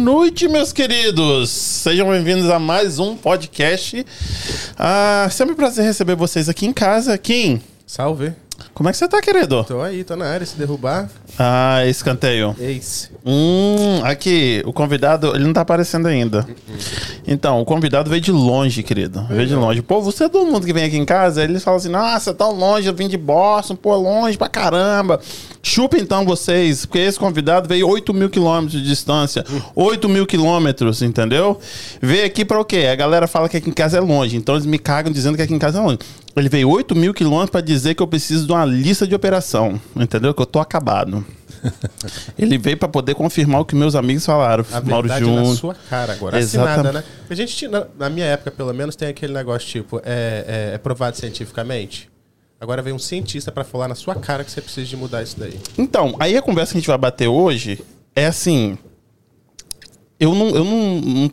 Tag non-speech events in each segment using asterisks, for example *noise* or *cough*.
Noite, meus queridos! Sejam bem-vindos a mais um podcast. Ah, sempre um prazer receber vocês aqui em casa. Kim, Salve. Como é que você tá, querido? Tô aí, tô na área. Se derrubar, Ah, escanteio. ex. Hum, aqui, o convidado, ele não tá aparecendo ainda. Então, o convidado veio de longe, querido. Veio de longe. Pô, você é todo mundo que vem aqui em casa, eles falam assim, nossa, tão longe, eu vim de Boston, pô, longe pra caramba. Chupa então vocês, porque esse convidado veio 8 mil quilômetros de distância. 8 mil quilômetros, entendeu? Veio aqui pra o quê? A galera fala que aqui em casa é longe, então eles me cagam dizendo que aqui em casa é longe. Ele veio 8 mil quilômetros pra dizer que eu preciso de uma lista de operação, entendeu? Que eu tô acabado. *laughs* Ele veio pra poder confirmar o que meus amigos falaram. A Mauro verdade na Júnior. sua cara agora. Exatamente. Assinada, né? A gente tinha, na, na minha época, pelo menos, tem aquele negócio tipo, é, é, é provado cientificamente. Agora vem um cientista pra falar na sua cara que você precisa de mudar isso daí. Então, aí a conversa que a gente vai bater hoje é assim. Eu não. Eu não, não-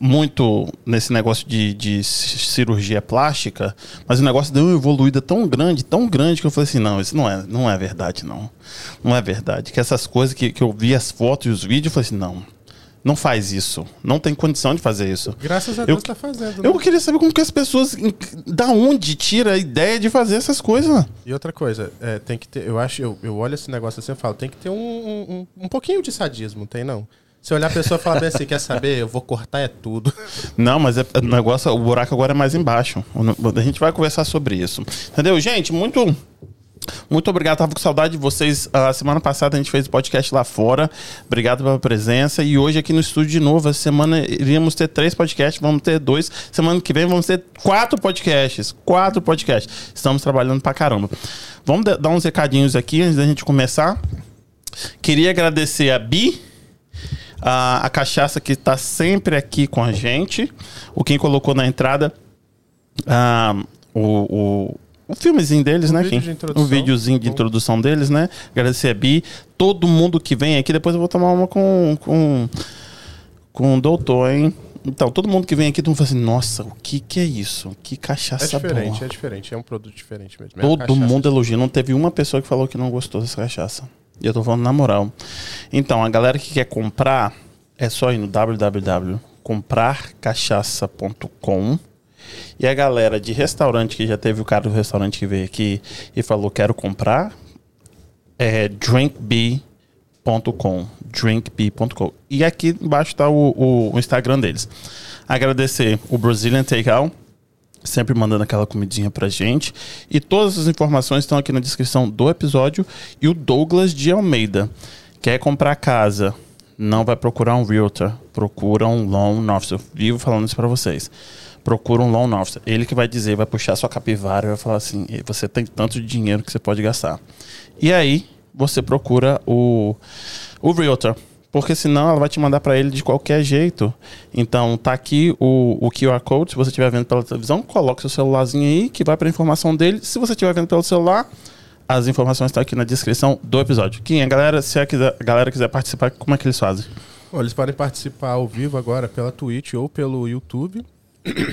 muito nesse negócio de, de ci- cirurgia plástica, mas o negócio deu uma evoluída tão grande, tão grande, que eu falei assim, não, isso não é, não é verdade, não. Não é verdade. Que essas coisas que, que eu vi as fotos e os vídeos, eu falei assim, não, não faz isso. Não tem condição de fazer isso. Graças a Eu- Deus tá fazendo. né? Eu queria saber como que as pessoas. Da onde tira a ideia de fazer essas coisas? E outra coisa, é, tem que ter. Eu acho, eu, eu olho esse negócio assim e falo, tem que ter um, um- um pouquinho de sadismo, tem não? Se olhar a pessoa e falar bem assim, quer saber? Eu vou cortar é tudo. Não, mas é, o negócio, o buraco agora é mais embaixo. A gente vai conversar sobre isso. Entendeu? Gente, muito. Muito obrigado, tava com saudade de vocês. A semana passada a gente fez o podcast lá fora. Obrigado pela presença. E hoje aqui no estúdio de novo. Essa semana iríamos ter três podcasts, vamos ter dois. Semana que vem vamos ter quatro podcasts. Quatro podcasts. Estamos trabalhando pra caramba. Vamos da- dar uns recadinhos aqui antes da gente começar. Queria agradecer a Bi, a, a cachaça que está sempre aqui com a gente. O quem colocou na entrada ah, o, o, o filmezinho deles, O né? vídeo de introdução. O videozinho de introdução deles, né? Agradecer a Bi. Todo mundo que vem aqui, depois eu vou tomar uma com, com, com o doutor, hein? Então, todo mundo que vem aqui, todo mundo fala assim, nossa, o que que é isso? Que É cachaça diferente, boa. é diferente. É um produto diferente mesmo. É Todo mundo elogia. Não teve uma pessoa que falou que não gostou dessa cachaça. E eu tô falando na moral. Então, a galera que quer comprar, é só ir no www.comprarcachaça.com. E a galera de restaurante, que já teve o cara do restaurante que veio aqui e falou quero comprar, é drinkbee.com. Drinkbee.com. E aqui embaixo tá o, o- o Instagram deles. Agradecer o Brazilian Takeout sempre mandando aquela comidinha pra gente. E todas as informações estão aqui na descrição do episódio. E o Douglas de Almeida. Quer comprar casa? Não vai procurar um realtor. Procura um loan officer. Eu vivo falando isso pra vocês. Procura um loan officer. Ele que vai dizer, vai puxar sua capivara e vai falar assim: "E você tem tanto dinheiro que você pode gastar. E aí, você procura o, o realtor. Porque senão ela vai te mandar para ele de qualquer jeito. Então tá aqui o, o QR Code. Se você estiver vendo pela televisão, coloque seu celularzinho aí que vai para informação dele. Se você estiver vendo pelo celular, as informações estão aqui na descrição do episódio. Quem a galera, se a, quiser, a galera quiser participar, como é que eles fazem? Bom, eles podem participar ao vivo agora pela Twitch ou pelo YouTube.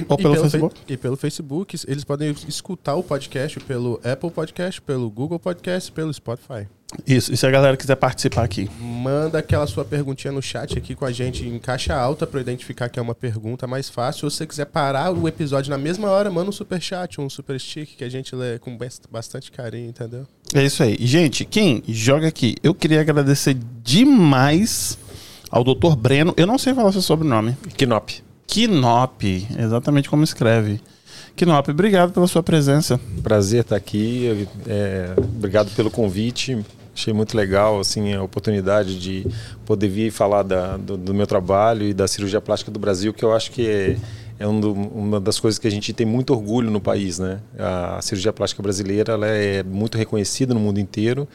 Ou E pelo Facebook? E pelo Facebook. Eles podem escutar o podcast pelo Apple Podcast, pelo Google Podcast, pelo Spotify. Isso. E se a galera quiser participar aqui? Manda aquela sua perguntinha no chat aqui com a gente em caixa alta para identificar que é uma pergunta mais fácil. Ou se você quiser parar o episódio na mesma hora, manda um super chat, um super stick que a gente lê com bas- bastante carinho, entendeu? É isso aí. Gente, quem joga aqui? Eu queria agradecer demais ao Dr. Breno. Eu não sei falar seu sobrenome. Knop. Kinop, exatamente como escreve. Kinop, obrigado pela sua presença. Prazer estar aqui. é, obrigado pelo convite. Achei muito legal assim a oportunidade de poder vir falar da- do, do meu trabalho e da cirurgia plástica do Brasil, que eu acho que é, é um do- uma das coisas que a gente tem muito orgulho no país, né? A cirurgia plástica brasileira ela é muito reconhecida no mundo inteiro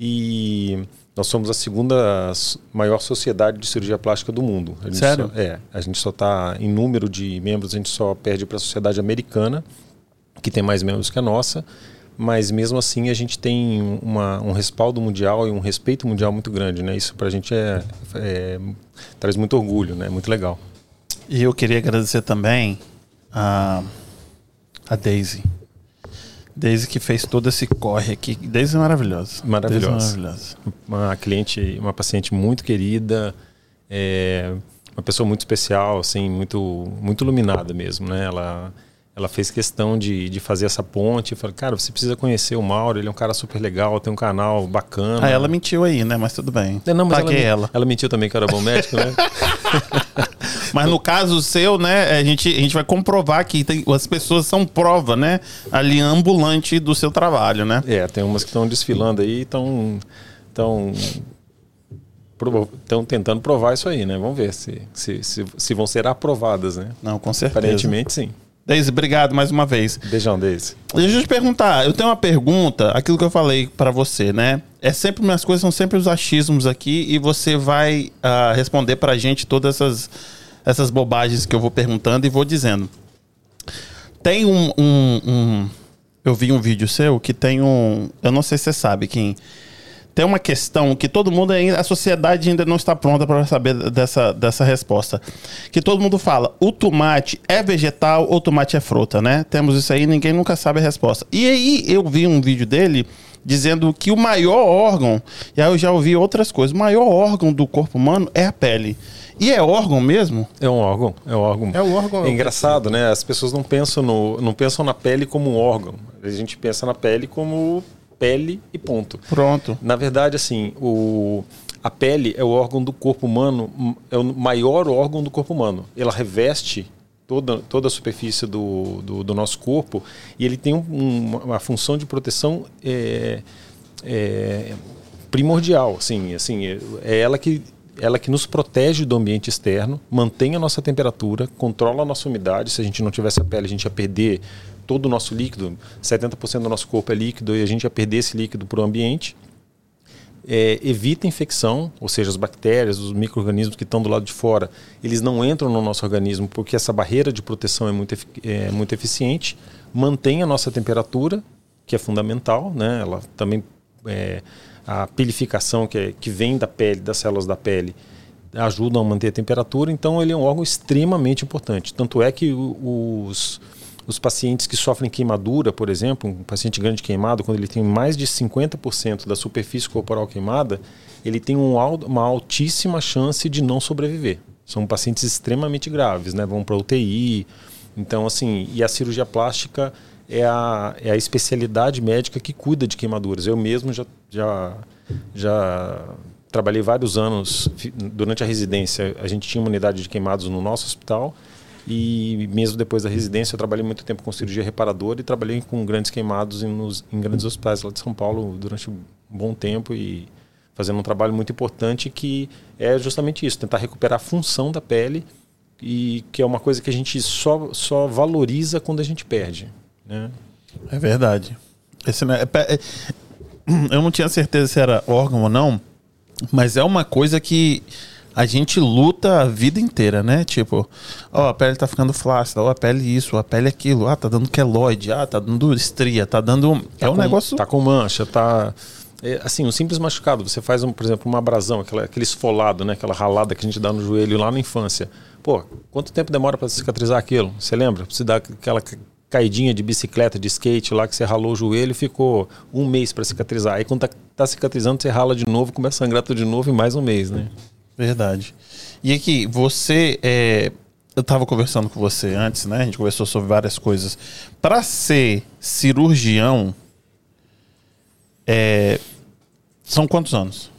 e nós somos a segunda maior sociedade de cirurgia plástica do mundo. Sério? só- é, a gente só está em número de membros, a gente só perde para a sociedade americana, que tem mais membros que a nossa, mas mesmo assim a gente tem uma, um respaldo mundial e um respeito mundial muito grande, né? Isso para a gente é, é- traz muito orgulho, né? Muito legal. E eu queria agradecer também a, a Daisy. Daisy que fez todo esse corre aqui. Daisy é maravilhosa. Maravilhosa. Daisy é maravilhosa. Uma cliente, uma paciente muito querida, é uma pessoa muito especial, assim, muito, muito iluminada mesmo, né? Ela, ela fez questão de, de fazer essa ponte. Eu falei, cara, você precisa conhecer o Mauro, ele é um cara super legal, tem um canal bacana. Ah, ela mentiu aí, né? Mas tudo bem. Não, mas Paguei ela, ela. ela mentiu também que era bom médico, né? *laughs* Mas no caso seu, né, a gente, a gente vai comprovar que tem, as pessoas são prova, né? Ali ambulante do seu trabalho, né? é, tem umas que estão desfilando aí e estão. Estão estão tentando provar isso aí, né? Vamos ver se, se, se, se vão ser aprovadas, né? Não, com certeza. Aparentemente, sim. Deise, obrigado mais uma vez. Beijão, Deise. Deixa eu te perguntar, eu tenho uma pergunta, aquilo que eu falei pra você, né? É sempre, minhas coisas são sempre os achismos aqui e você vai ah, responder pra gente todas essas, essas bobagens que eu vou perguntando e vou dizendo. Tem um, um- um- Eu vi um vídeo seu que tem um. Eu não sei se você sabe quem. Tem uma questão que todo mundo ainda. A sociedade ainda não está pronta para saber dessa, dessa resposta. Que todo mundo fala: o tomate é vegetal ou tomate é fruta, né? Temos isso aí, ninguém nunca sabe a resposta. E aí eu vi um vídeo dele dizendo que o maior órgão, e aí eu já ouvi outras coisas, o maior órgão do corpo humano é a pele. E é órgão mesmo? É um órgão, é um órgão. É um órgão. É engraçado, né? As pessoas não pensam, no, não pensam na pele como um órgão. A gente pensa na pele como pele e ponto. Pronto. Na verdade, assim, o, a pele é o órgão do corpo humano, é o maior órgão do corpo humano. Ela reveste toda, toda a superfície do, do, do nosso corpo e ele tem um- um- uma função de proteção é, é, primordial. Assim, assim, é- é ela que ela que nos protege do ambiente externo, mantém a nossa temperatura, controla a nossa umidade. Se a gente não tivesse a pele, a gente ia perder todo o nosso líquido. 70% do nosso corpo é líquido e a gente ia perder esse líquido para o ambiente. É, evita infecção, ou seja, as bactérias, os micro-organismos que estão do lado de fora, eles não entram no nosso organismo porque essa barreira de proteção é muito, é muito eficiente. Mantém a nossa temperatura, que é fundamental, né? Ela também é, a pelificação que, é- que vem da pele, das células da pele, ajudam a manter a temperatura. Então, ele é um órgão extremamente importante. Tanto é que os, os pacientes que sofrem queimadura, por exemplo, um paciente grande queimado, quando ele tem mais de 50% da superfície corporal queimada, ele tem um uma altíssima chance de não sobreviver. São pacientes extremamente graves, né? Vão para UTI. Então, assim, e a cirurgia plástica é a, é a especialidade médica que cuida de queimaduras. Eu mesmo já, já, já trabalhei vários anos durante a residência. A gente tinha uma unidade de queimados no nosso hospital e mesmo depois da residência eu trabalhei muito tempo com cirurgia reparadora e trabalhei com grandes queimados em, nos, em grandes hospitais lá de São Paulo durante um bom tempo e fazendo um trabalho muito importante que é justamente isso, tentar recuperar a função da pele e que é uma coisa que a gente só, só valoriza quando a gente perde. Né? É verdade. Esse, né, é é- *clears throat* eu não tinha certeza se era órgão ou não, mas é uma coisa que a gente luta a vida inteira, né? Tipo, ó, a pele tá ficando flácida, ó, a pele isso, a pele aquilo, ah, tá dando queloide, ah, tá dando estria, tá dando. é um com- negócio. Tá com mancha, tá. é, assim, um simples machucado. Você faz, um, por exemplo, uma abrasão, aquela, aquele esfolado, né? Aquela ralada que a gente dá no joelho lá na infância. Pô, quanto tempo demora para cicatrizar aquilo? Você lembra? Você dá aquela ca- caidinha de bicicleta, de skate lá, que você ralou o joelho e ficou um mês para cicatrizar. Aí quando tá, tá cicatrizando, você rala de novo, começa a sangrar tudo de novo e mais um mês, né? Verdade. E aqui, você. é, eu tava conversando com você antes, né? A gente conversou sobre várias coisas. Para ser cirurgião, é, são quantos anos?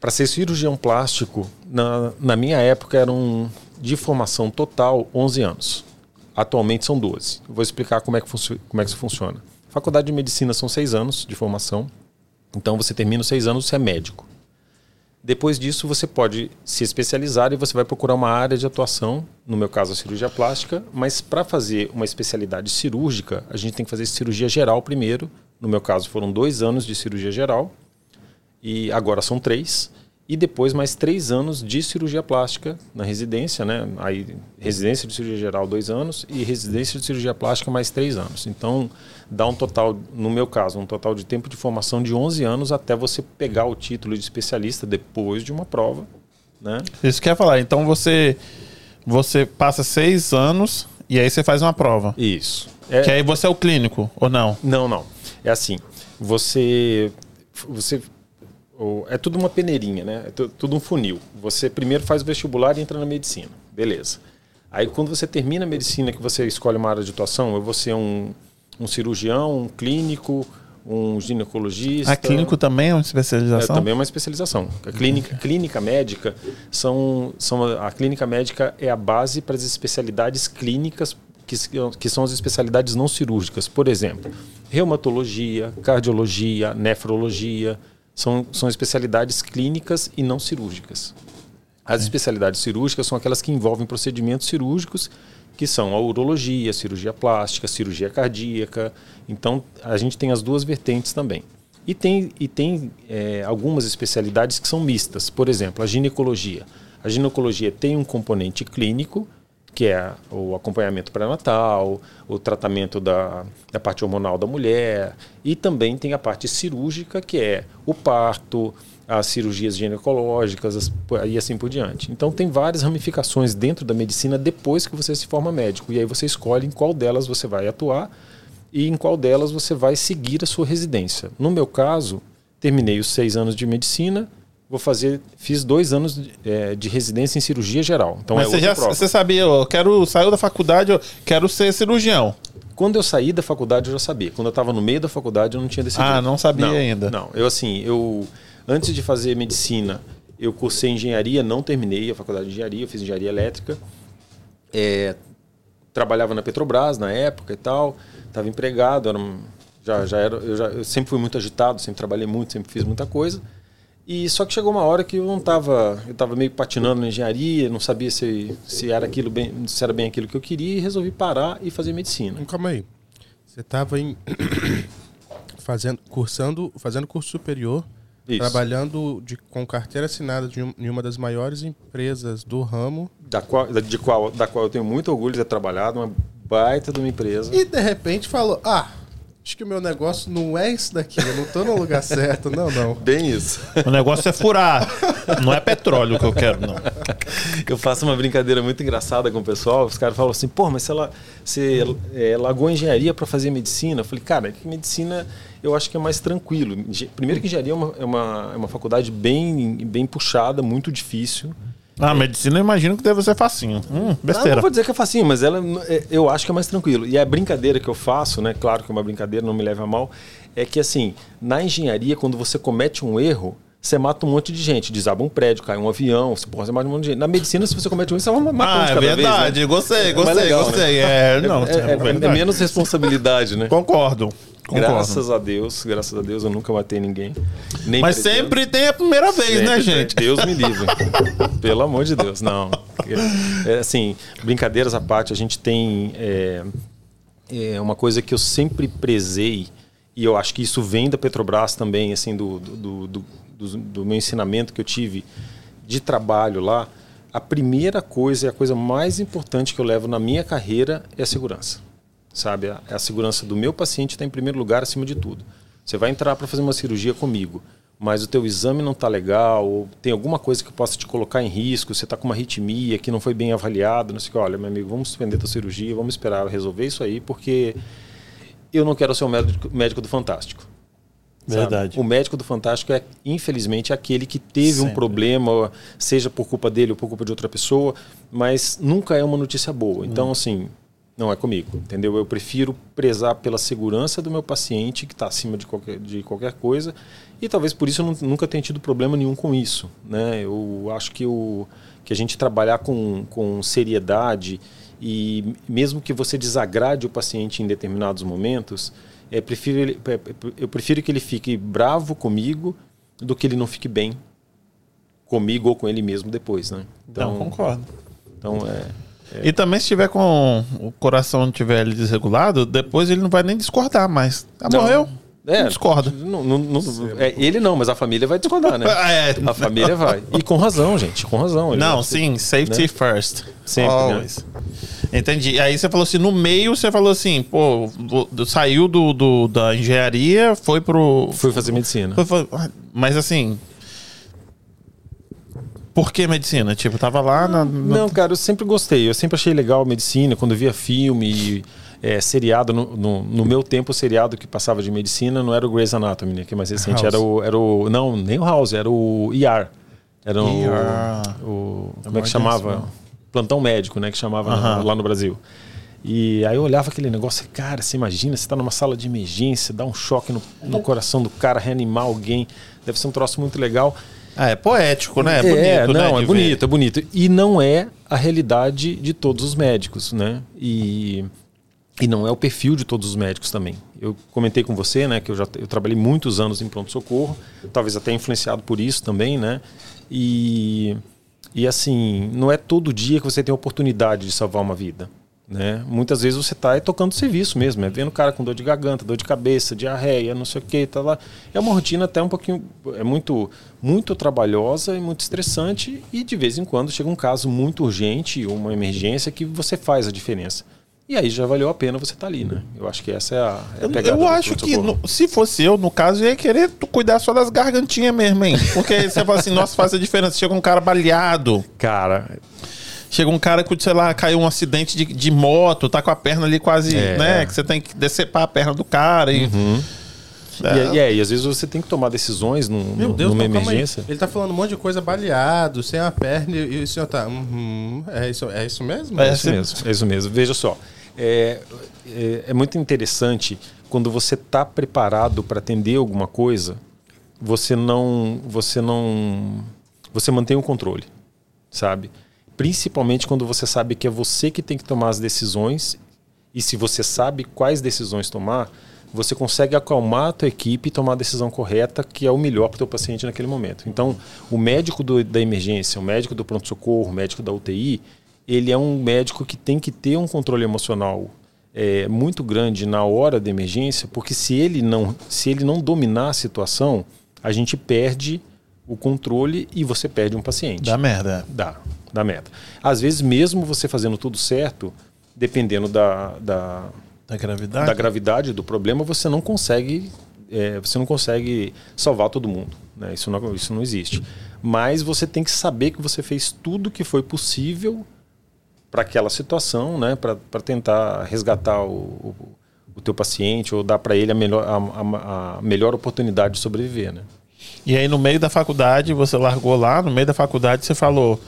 Para ser cirurgião plástico, na, na minha época eram de formação total 11 anos. Atualmente são 12. Eu vou explicar como é que, como é que isso funciona. Faculdade de Medicina são 6 anos de formação. Então você termina os 6 anos, você é médico. Depois disso, você pode se especializar e você vai procurar uma área de atuação, no meu caso a cirurgia plástica, mas para fazer uma especialidade cirúrgica, a gente tem que fazer cirurgia geral primeiro. No meu caso, foram dois anos de cirurgia geral e agora são três. E depois mais três anos de cirurgia plástica na residência, né? Aí, residência de cirurgia geral, dois anos, e residência de cirurgia plástica, mais três anos. Então, dá um total, no meu caso, um total de tempo de formação de 11 anos até você pegar o título de especialista depois de uma prova, né? Isso que eu ia falar. Então você, você passa seis anos e aí você faz uma prova. Isso. É, Que aí você é o clínico, ou não? Não, não. É assim. Você, você é tudo uma peneirinha, né? É tu- tudo um funil. Você primeiro faz o vestibular e entra na medicina. Beleza. Aí quando você termina a medicina, que você escolhe uma área de atuação, eu vou ser um, um cirurgião, um clínico, um ginecologista. A clínico também é uma É, especialização? também é uma especialização. A clínica, clínica médica são, são a clínica médica é a base para as especialidades clínicas que, que são as especialidades não cirúrgicas. Por exemplo, reumatologia, cardiologia, nefrologia são, são especialidades clínicas e não cirúrgicas. As especialidades cirúrgicas são aquelas que envolvem procedimentos cirúrgicos, que são a urologia, a cirurgia plástica, a cirurgia cardíaca. Então, a gente tem as duas vertentes também. E tem, e tem é, algumas especialidades que são mistas. Por exemplo, a ginecologia. A ginecologia tem um componente clínico, que é o acompanhamento pré-natal, o tratamento da, da parte hormonal da mulher, e também tem a parte cirúrgica, que é o parto, as cirurgias ginecológicas as- e assim por diante. Então tem várias ramificações dentro da medicina depois que você se forma médico. E aí você escolhe em qual delas você vai atuar e em qual delas você vai seguir a sua residência. No meu caso, terminei os seis anos de medicina, vou fazer, fiz dois anos de, eh, de residência em cirurgia geral. Então Mas é você já prova. você sabia, eu quero, saiu da faculdade, eu quero ser cirurgião. Quando eu saí da faculdade eu já sabia. Quando eu estava no meio da faculdade eu não tinha decidido. Ah, não sabia Não, ainda. Não, eu assim, eu antes de fazer medicina, eu cursei engenharia, não terminei a faculdade de engenharia, eu fiz engenharia elétrica. É, trabalhava na Petrobras na época e tal, estava empregado, era um- já, já era, eu, já, eu sempre fui muito agitado, sempre trabalhei muito, sempre fiz muita coisa. E só que chegou uma hora que eu não estava, eu estava meio patinando na engenharia, não sabia se, se era aquilo bem, se era bem aquilo que eu queria e resolvi parar e fazer medicina. Calma aí. Você estava em *coughs* fazendo cursando, fazendo curso superior, Isso. trabalhando de, com carteira assinada de um- em uma das maiores empresas do ramo da qual, de qual, da qual eu tenho muito orgulho de ter trabalhado, uma baita de uma empresa. e de repente falou: "Ah, acho que o meu negócio não é isso daqui, eu não tô no lugar certo, não, não". Bem isso. O negócio é furar. não é petróleo que eu quero, não. Eu faço uma brincadeira muito engraçada com o pessoal. Os caras falam assim, pô, mas você, você é, largou a engenharia para fazer medicina? Eu falei, cara, é que medicina eu acho que é mais tranquilo. Primeiro que engenharia é uma, é uma, é uma faculdade bem, bem puxada, muito difícil. Ah, medicina eu imagino que deve ser facinho. Hum, Não, besteira. não vou dizer que é facinho, mas ela, é, eu acho que é mais tranquilo. E a brincadeira que eu faço, né? Claro que é uma brincadeira, não me leva a mal, é que assim, na engenharia, quando você comete um erro, você mata um monte de gente. Desaba um prédio, cai um avião, você, porra, você mata um monte de gente. Na medicina, se você comete um erro, você vai matar um Ah, de é cada verdade. vez. né? Gostei, É mais gostei, legal, né? gostei. É, não, É, é- é menos responsabilidade, né? Concordo. Concordo. Graças a Deus, graças a Deus, eu nunca matei ninguém. Nem Mas pretendo. sempre tem a primeira vez, né, Sempre gente? tem. Deus me livre. Pelo amor de Deus, não. É, assim, brincadeiras à parte, a gente tem é, é uma coisa que eu sempre prezei e eu acho que isso vem da Petrobras também, assim, do, do, do, do- do- do meu ensinamento que eu tive de trabalho lá. A primeira coisa e a coisa mais importante que eu levo na minha carreira é a segurança sabe? A, a segurança do meu paciente está em primeiro lugar acima de tudo. Você vai entrar para fazer uma cirurgia comigo, mas o teu exame não está legal, ou tem alguma coisa que possa te colocar em risco, você está com uma arritmia que não foi bem avaliado, não sei o que, olha, meu amigo, vamos suspender tua cirurgia, vamos esperar resolver isso aí, porque eu não quero ser o médico, médico do Fantástico. sabe? Verdade. O médico do Fantástico é, infelizmente, aquele que teve um Sempre. problema, seja por culpa dele ou por culpa de outra pessoa, mas nunca é uma notícia boa. Então, assim, não é comigo, entendeu? Eu prefiro prezar pela segurança do meu paciente, que está acima de qualquer, de qualquer coisa, e talvez por isso eu nu- nunca tenha tido problema nenhum com isso. Né? Eu acho que, o, que a gente trabalhar com, com seriedade e mesmo que você desagrade o paciente em determinados momentos, é, prefiro ele, é, eu prefiro que ele fique bravo comigo do que ele não fique bem comigo ou com ele mesmo depois, né? Então, concordo. então é, E também se tiver com o coração tiver ali desregulado, depois ele não vai nem discordar mais. Ah, Não. morreu? É, Não discorda. não- não- não- é, ele não, mas a família vai discordar, né? *laughs* É. A família vai. E com razão, gente, com razão. Ele Não, sim, safety né? first. Sempre, né? Always. Entendi. Aí você falou assim, no meio você falou assim, pô, saiu do, do- da engenharia, foi pro. Fui fazer medicina. foi- foi- mas assim. Por que medicina? Tipo, tava lá na. na- Não, cara, eu sempre gostei. Eu sempre achei legal a medicina. Quando eu via filme, é, seriado, no, no, no, meu tempo, o seriado que passava de medicina não era o Grey's Anatomy, né, que é mais recente, era o, era o. Não, nem o House, era o ER. Era o. ER. o como é que chamava? Plantão médico, né? Que chamava uh -huh. lá no Brasil. E aí eu olhava aquele negócio, cara, você imagina, você está numa sala de emergência, dá um choque no, no coração do cara, reanimar alguém, deve ser um troço muito legal. Ah, é poético, né? É, bonito, é não, né, é bonito, ver. é bonito. E não é a realidade de todos os médicos, né? E, e não é o perfil de todos os médicos também. Eu comentei com você, né, que eu já eu trabalhei muitos anos em pronto-socorro, talvez até influenciado por isso também, né? E, e assim, não é todo dia que você tem a oportunidade de salvar uma vida. Né? Muitas vezes você está tocando serviço mesmo, é vendo o cara com dor de garganta, dor de cabeça, diarreia, não sei o que, tá lá. É uma rotina até um pouquinho, é muito, muito trabalhosa e muito estressante e de vez em quando chega um caso muito urgente, uma emergência que você faz a diferença. E aí já valeu a pena você estar tá ali, né? Eu acho que essa é a, é a pegada. Eu acho que no, se fosse eu, no caso, eu ia querer cuidar só das gargantinhas mesmo, hein? Porque você fala assim, *laughs* nossa, faz a diferença. Chega um cara baleado. Cara, Chega um cara que, sei lá, caiu um acidente de, de moto, tá com a perna ali quase, é. né? Que você tem que decepar a perna do cara e. Uhum. É. E, é, e, às vezes você tem que tomar decisões num, Meu Deus, numa emergência. Ele tá falando um monte de coisa baleado, sem a perna, e o senhor tá. Uhum, é, isso, é isso mesmo? É, isso mesmo, é isso mesmo. Veja só. É, é, é muito interessante quando você está preparado para atender alguma coisa, você não, você não, você mantém o controle, sabe? Principalmente quando você sabe que é você que tem que tomar as decisões e se você sabe quais decisões tomar, você consegue acalmar a tua equipe e tomar a decisão correta, que é o melhor para o teu paciente naquele momento. Então, o médico do, da emergência, o médico do pronto-socorro, o médico da UTI, ele é um médico que tem que ter um controle emocional é, muito grande na hora da emergência, porque se ele não, se ele não dominar a situação, a gente perde o controle e você perde um paciente. Dá merda. Dá da meta. Às vezes, mesmo você fazendo tudo certo, dependendo da, da, da, gravidade. da gravidade do problema, você não consegue é, você não consegue salvar todo mundo. Né? Isso, não, isso não existe. Mas você tem que saber que você fez tudo que foi possível para aquela situação, né? para tentar resgatar o, o, o, teu paciente ou dar para ele a melhor, a, a, a melhor oportunidade de sobreviver. Né? E aí, no meio da faculdade, você largou lá, no meio da faculdade, você falou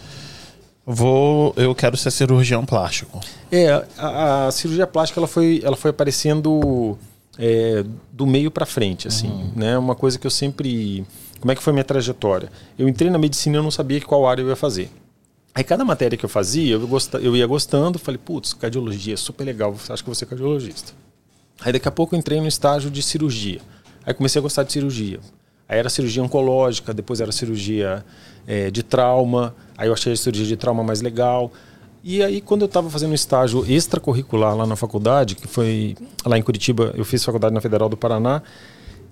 Vou, eu quero ser cirurgião plástico. É, a, a cirurgia plástica ela foi, ela foi aparecendo é, do meio para frente, assim, uhum. né? Uma coisa que eu sempre, como é que foi minha trajetória? Eu entrei na medicina eu não sabia qual área eu ia fazer. Aí cada matéria que eu fazia, eu, gost, eu ia gostando, falei, putz, cardiologia, super legal, acho que vou ser cardiologista. Aí daqui a pouco eu entrei no estágio de cirurgia. Aí comecei a gostar de cirurgia. Aí era cirurgia oncológica, depois era cirurgia é, de trauma. Aí eu achei a cirurgia de trauma mais legal. E aí, quando eu estava fazendo um estágio extracurricular lá na faculdade, que foi lá em Curitiba, eu fiz faculdade na Federal do Paraná.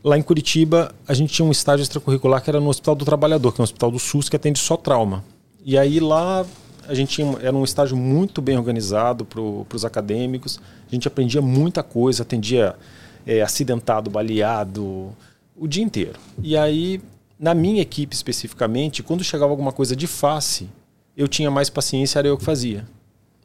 Lá em Curitiba, a gente tinha um estágio extracurricular que era no Hospital do Trabalhador, que é um hospital do SUS que atende só trauma. E aí lá a gente tinha, era um estágio muito bem organizado para os acadêmicos. A gente aprendia muita coisa, atendia é, acidentado, baleado, o dia inteiro. E aí na minha equipe especificamente, quando chegava alguma coisa de face, eu tinha mais paciência, era eu que fazia.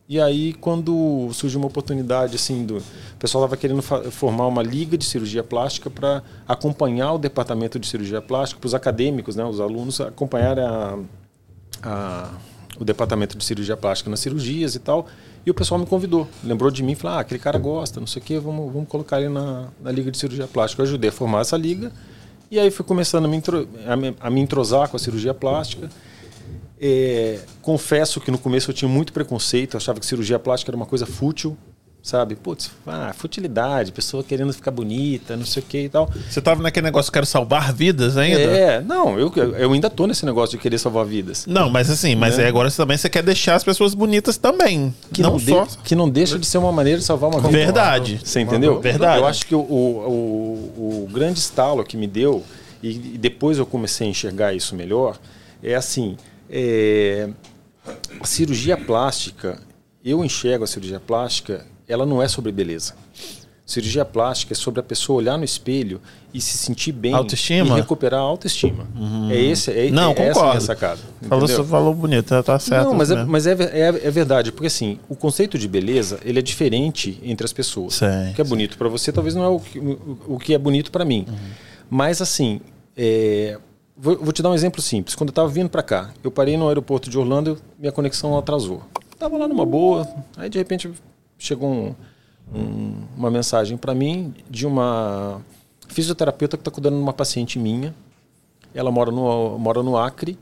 E aí, quando surgiu uma oportunidade, assim, do, o pessoal estava querendo formar uma liga de cirurgia plástica para acompanhar o departamento de cirurgia plástica, para os acadêmicos, né, os alunos, acompanhar a, a, o departamento de cirurgia plástica nas cirurgias e tal. E o pessoal me convidou, lembrou de mim, falou: ah, aquele cara gosta, não sei o quê, vamos, vamos colocar ele na, na liga de cirurgia plástica. Eu ajudei a formar essa liga. E aí fui começando a me, intro, a a me entrosar com a cirurgia plástica. É, confesso que no começo eu tinha muito preconceito, achava que cirurgia plástica era uma coisa fútil, sabe? Putz, ah, futilidade, pessoa querendo ficar bonita, não sei o que e tal. Você tava naquele negócio, quero salvar vidas ainda? É, não, eu, eu ainda tô nesse negócio de querer salvar vidas. Não, mas assim, mas é. agora também você quer deixar as pessoas bonitas também. Que não, não só. De, que não deixa de ser uma maneira de salvar uma vida. Verdade. Você entendeu? Verdade. Eu acho que o, o, o grande estalo que me deu, e depois eu comecei a enxergar isso melhor, é assim. É, a cirurgia plástica, eu enxergo a cirurgia plástica ela não é sobre beleza. Cirurgia plástica é sobre a pessoa olhar no espelho e se sentir bem Autoestima? e recuperar a autoestima. É esse, é, Não, é essa concordo. minha sacada. Falou, entendeu? falou bonito, tá, tá certo. Não, mas, é, mesmo. mas é, é, é verdade, porque assim, o conceito de beleza ele é diferente entre as pessoas. Sei, o que é bonito para você talvez não é o que, o, o que é bonito para mim. Mas assim, é, vou, vou te dar um exemplo simples. Quando eu estava vindo para cá, eu parei no aeroporto de Orlando, minha conexão atrasou. Tava lá numa boa, aí de repente chegou um- um- uma mensagem para mim de uma fisioterapeuta que está cuidando de uma paciente minha. Ela mora no, mora no Acre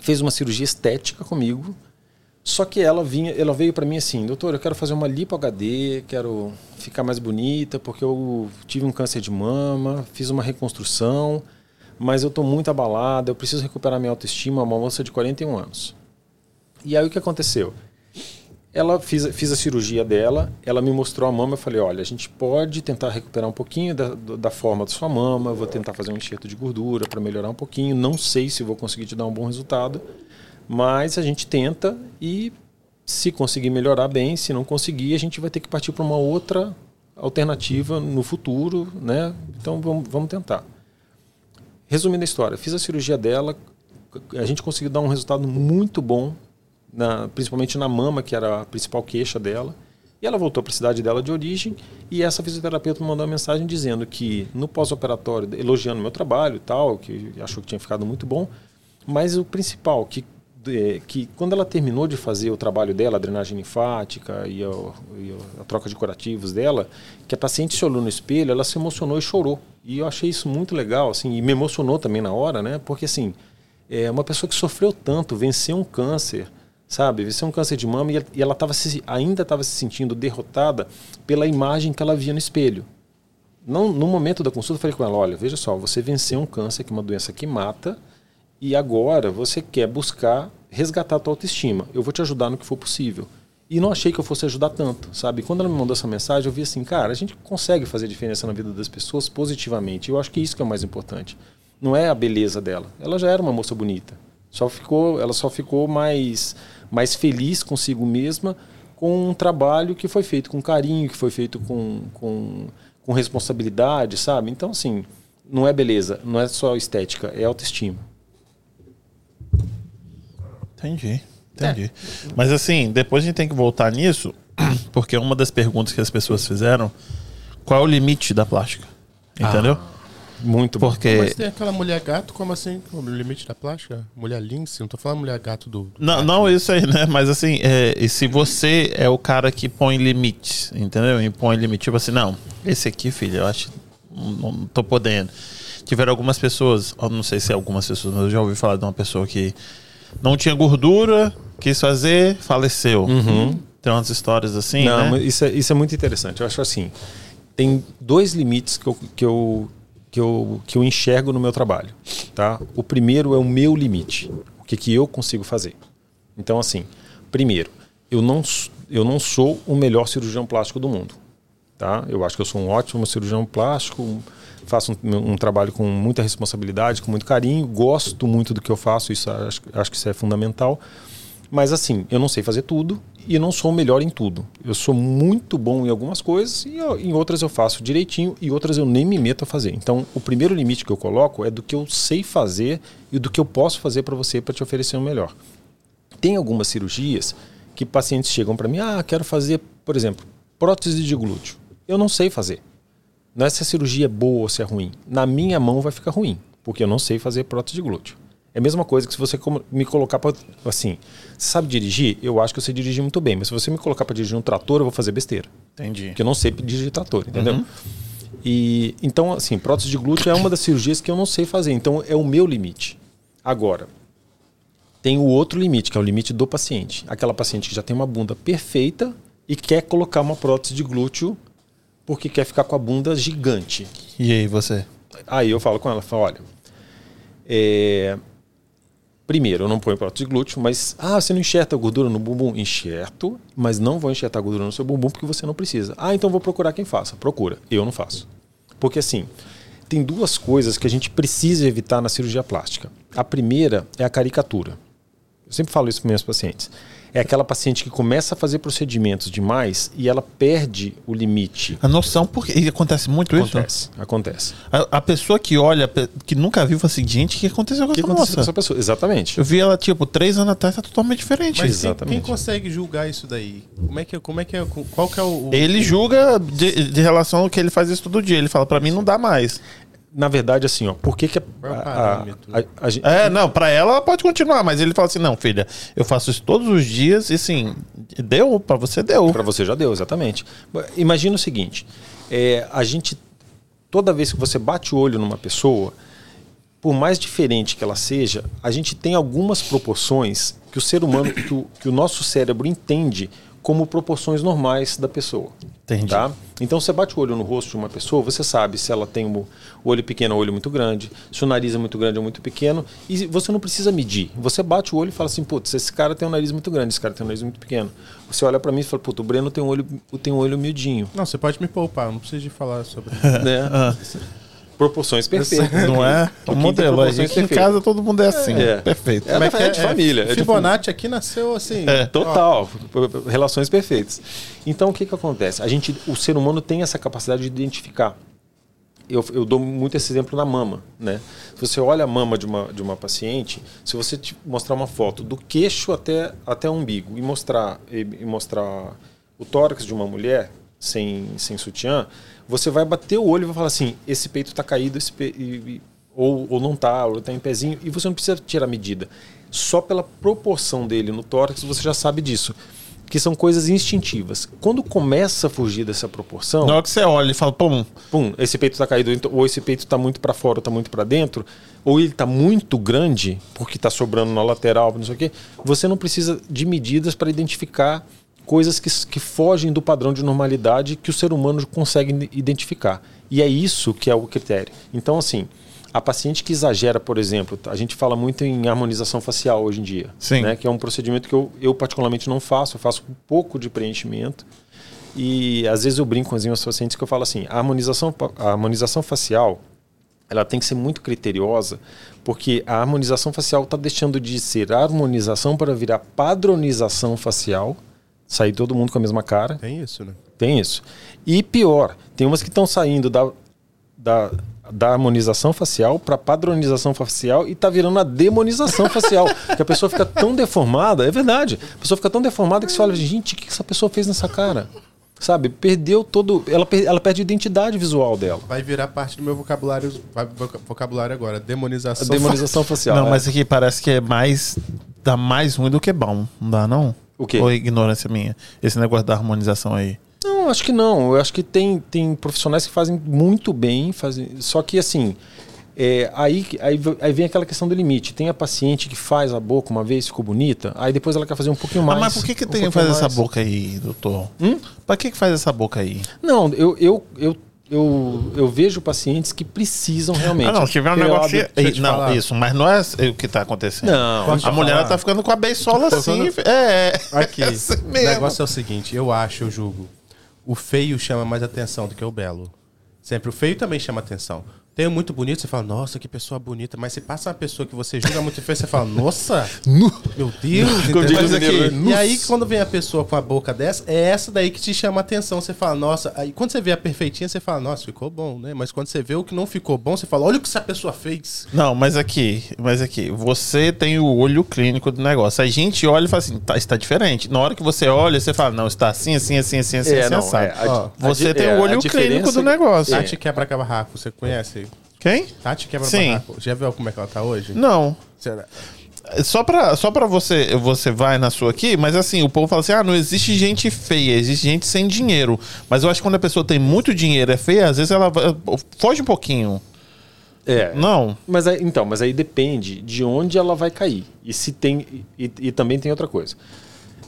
fez uma cirurgia estética comigo. Só que ela vinha, ela veio para mim assim, doutor, eu quero fazer uma lipo HD, quero ficar mais bonita porque eu tive um câncer de mama, fiz uma reconstrução, mas eu estou muito abalada, eu preciso recuperar minha autoestima, uma moça de 41 anos. E aí o que aconteceu? Ela fiz, fiz a cirurgia dela, ela me mostrou a mama, eu falei, olha, a gente pode tentar recuperar um pouquinho da, da forma da sua mama, vou tentar fazer um enxerto de gordura para melhorar um pouquinho, não sei se vou conseguir te dar um bom resultado, mas a gente tenta e se conseguir melhorar bem, se não conseguir, a gente vai ter que partir para uma outra alternativa no futuro, né? Então vamos, vamos tentar. Resumindo a história, fiz a cirurgia dela, a gente conseguiu dar um resultado muito bom, na- principalmente na mama, que era a principal queixa dela. E ela voltou para a cidade dela de origem. E essa fisioterapeuta mandou uma mensagem dizendo que no pós-operatório, elogiando meu trabalho e tal, que achou que tinha ficado muito bom. Mas o principal, que, que quando ela terminou de fazer o trabalho dela, a drenagem linfática e, o- e a troca de curativos dela, que a paciente se olhou no espelho, ela se emocionou e chorou. E eu achei isso muito legal, assim, e me emocionou também na hora, né? Porque assim, é uma pessoa que sofreu tanto, venceu um câncer, sabe? Venceu um câncer de mama e, e ela tava se, ainda estava se sentindo derrotada pela imagem que ela via no espelho. Não, no momento da consulta, eu falei com ela: olha, veja só, você venceu um câncer, que é uma doença que mata, e agora você quer buscar resgatar a tua autoestima. Eu vou te ajudar no que for possível. E não achei que eu fosse ajudar tanto, sabe? Quando ela me mandou essa mensagem, eu vi assim, cara, a gente consegue fazer diferença na vida das pessoas positivamente. Eu acho que isso que é o mais importante. Não é a beleza dela. Ela já era uma moça bonita. Só ficou, ela só ficou mais, mais feliz consigo mesma com um trabalho que foi feito com carinho, que foi feito com, com, com responsabilidade, sabe? Então, assim, não é beleza, não é só estética, é autoestima. Entendi, entendi. Mas assim, depois a gente tem que voltar nisso, porque uma das perguntas que as pessoas fizeram, qual é o limite da plástica? Entendeu? Muito bom. porque Mas tem aquela mulher gato, como assim? O limite da plástica? Mulher lince? Não tô falando mulher gato do. do Não, gato. não isso aí, né? Mas assim, é, e se você é o cara que põe limites, entendeu? Impõe limite, tipo assim, não, esse aqui, filho, eu acho, não, não tô podendo. Tiveram algumas pessoas, eu não sei se é algumas pessoas, mas eu já ouvi falar de uma pessoa que não tinha gordura, quis fazer, faleceu. Tem umas histórias assim, Não, né? mas isso é, isso é muito interessante. Eu acho assim, tem dois limites que eu, que eu, que eu, que eu enxergo no meu trabalho. Tá? O primeiro é o meu limite. O que, que eu consigo fazer. Então, assim, primeiro, eu não, eu não sou o melhor cirurgião plástico do mundo. Tá? Eu acho que eu sou um ótimo cirurgião plástico, faço um, um trabalho com muita responsabilidade, com muito carinho, gosto muito do que eu faço, isso acho, acho que isso é fundamental. Mas assim, eu não sei fazer tudo e eu não sou o melhor em tudo. Eu sou muito bom em algumas coisas e eu- em outras eu faço direitinho e outras eu nem me meto a fazer. Então, o primeiro limite que eu coloco é do que eu sei fazer e do que eu posso fazer para você para te oferecer o melhor. Tem algumas cirurgias que pacientes chegam para mim, ah, quero fazer, por exemplo, prótese de glúteo. Eu não sei fazer. Não é se a cirurgia é boa ou se é ruim. Na minha mão vai ficar ruim, porque eu não sei fazer prótese de glúteo. É a mesma coisa que se você me colocar para assim, você sabe dirigir? Eu acho que eu sei dirigir muito bem, mas se você me colocar para dirigir um trator, eu vou fazer besteira, Entendi. porque eu não sei dirigir trator, entendeu? E então assim, prótese de glúteo é uma das cirurgias que eu não sei fazer, então é o meu limite. Agora, tem o outro limite, que é o limite do paciente. Aquela paciente que já tem uma bunda perfeita e quer colocar uma prótese de glúteo porque quer ficar com a bunda gigante. E aí, você? Aí eu falo com ela, falo, olha, é, primeiro, eu não ponho prótese de glúteo, mas, ah, você não enxerta gordura no bumbum? Enxerto, mas não vou enxertar gordura no seu bumbum porque você não precisa. Ah, então vou procurar quem faça. Procura. Eu não faço. Porque assim, tem duas coisas que a gente precisa evitar na cirurgia plástica. A primeira é a caricatura. Eu sempre falo isso para meus pacientes. É aquela paciente que começa a fazer procedimentos demais e ela perde o limite. A noção, porque e acontece muito isso? Acontece, acontece. A, a pessoa que olha, que nunca viu, fala assim, gente, o que aconteceu com O que essa aconteceu com essa pessoa? Exatamente. Eu vi ela, tipo, três anos atrás, tá totalmente diferente. Mas quem, Exatamente. quem consegue julgar isso daí? Como é que, como é, que é, qual que é o... o- Ele julga de, de relação ao que ele faz isso todo dia. Ele fala, pra mim não dá mais. Na verdade, assim, ó, por que, que a, é a- a- a É, não, pra ela ela pode continuar, mas ele fala assim, não, filha, eu faço isso todos os dias e assim, deu, pra você deu. Para você já deu, exatamente. Imagina o seguinte: é, a gente, toda vez que você bate o olho numa pessoa, por mais diferente que ela seja, a gente tem algumas proporções que o ser humano, que o, que o nosso cérebro entende como proporções normais da pessoa. Entendi. Tá? Então você bate o olho no rosto de uma pessoa, você sabe se ela tem o olho pequeno ou olho muito grande, se o nariz é muito grande ou muito pequeno, e você não precisa medir. Você bate o olho e fala assim, putz, esse cara tem um nariz muito grande, esse cara tem um nariz muito pequeno. Você olha para mim e fala, putz, o Breno tem um olho, tem um olho miudinho. Não, você pode me poupar, não precisa de falar sobre *laughs* Né? Proporções perfeitas. *laughs* Não é? *laughs* O modelo. A proporções gente em casa todo mundo é assim. É. Perfeito. É, Como é de família. é de Fibonacci aqui nasceu assim. É, ó, Total, relações perfeitas. Então o que, que acontece? A gente, o ser humano tem essa capacidade de identificar. Eu, eu dou muito esse exemplo na mama, né? Se você olha a mama de uma, de uma paciente, se você te mostrar uma foto do queixo até, até o umbigo e mostrar, e, e mostrar o tórax de uma mulher sem, sem sutiã, você vai bater o olho e vai falar assim: esse peito está caído, esse pe- ou, ou não está, ou está em pezinho, e você não precisa tirar medida. Só pela proporção dele no tórax você já sabe disso. Que são coisas instintivas. Quando começa a fugir dessa proporção, Na hora que você olha e fala, pum, pum, esse peito está caído, então- ou esse peito está muito para fora, ou está muito para dentro, ou ele está muito grande, porque está sobrando na lateral, não sei o quê, você não precisa de medidas para identificar coisas que, que fogem do padrão de normalidade que o ser humano consegue identificar. E é isso que é o critério. Então, assim, a paciente que exagera, por exemplo, a gente fala muito em harmonização facial hoje em dia, Sim. né, que é um procedimento que eu, eu particularmente não faço, eu faço um pouco de preenchimento. E às vezes eu brinco com as minhas pacientes que eu falo assim, a harmonização, a harmonização facial, ela tem que ser muito criteriosa, porque a harmonização facial está deixando de ser harmonização para virar padronização facial, sair todo mundo com a mesma cara, Tem isso, né? tem isso. E pior, tem umas que estão saindo da, da, da harmonização facial para padronização facial e tá virando a demonização *laughs* facial. que a pessoa fica tão deformada, é verdade. A pessoa fica tão deformada que você olha, gente, o que essa pessoa fez nessa cara? Sabe? Perdeu todo. Ela, per- ela perde a identidade visual dela. Vai virar parte do meu vocabulário, vocabulário agora. A Demonização. demonização *laughs* facial. não, é. mas aqui parece que é mais. Dá mais ruim do que bom. Não dá, não? O quê? Ou é ignorância minha? Esse negócio da harmonização aí. Não, acho que não. Eu acho que tem, tem profissionais que fazem muito bem, fazem. Só que assim, é, aí, aí, aí vem aquela questão do limite. Tem a paciente que faz a boca uma vez, ficou bonita, aí depois ela quer fazer um pouquinho mais. ah, mas por que, que um tem que pouquinho fazer essa mais. boca aí, doutor? Hum? Pra que, que faz essa boca aí? Não, eu, eu, eu, eu, eu vejo pacientes que precisam realmente. Ah, não, se tiver um negócio. te Não, falar. isso, mas não é o que tá acontecendo. Não, Posso A mulher falar? ela tá ficando com a beisola assim. É, é. Aqui. É *laughs* assim o negócio é o seguinte, eu acho, eu julgo. O feio chama mais atenção do que o belo. Sempre o feio também chama atenção. Tem um muito bonito, você fala, nossa, que pessoa bonita. Mas se passa uma pessoa que você julga muito feia, você fala, nossa, meu Deus. Entendeu? o mineiro, né? E aí, quando vem a pessoa com a boca dessa, é essa daí que te chama atenção. Você fala, nossa. Aí quando você vê a perfeitinha, você fala, nossa, ficou bom, né? Mas quando você vê o que não ficou bom, você fala, olha o que essa pessoa fez. Não, mas aqui, mas aqui, você tem o olho clínico do negócio. A gente olha e fala assim, tá, está diferente. Na hora que você olha, você fala, não, está assim, assim, assim, assim, assim, É, assim, não, assado. é, a- Ó, a você tem é, o a olho clínico do negócio. Tati quebra barraco, você conhece? Quem? Tati quebra Sim. barraco. Já viu como é que ela tá hoje? Não. Será? Só pra, só pra você, você vai na sua aqui, mas assim, o povo fala assim: ah, não existe gente feia, existe gente sem dinheiro. Mas eu acho que quando a pessoa tem muito dinheiro, é feia, às vezes ela vai- foge um pouquinho. É. Não. Mas aí, então, mas aí depende de onde ela vai cair. E se tem. E, e também tem outra coisa.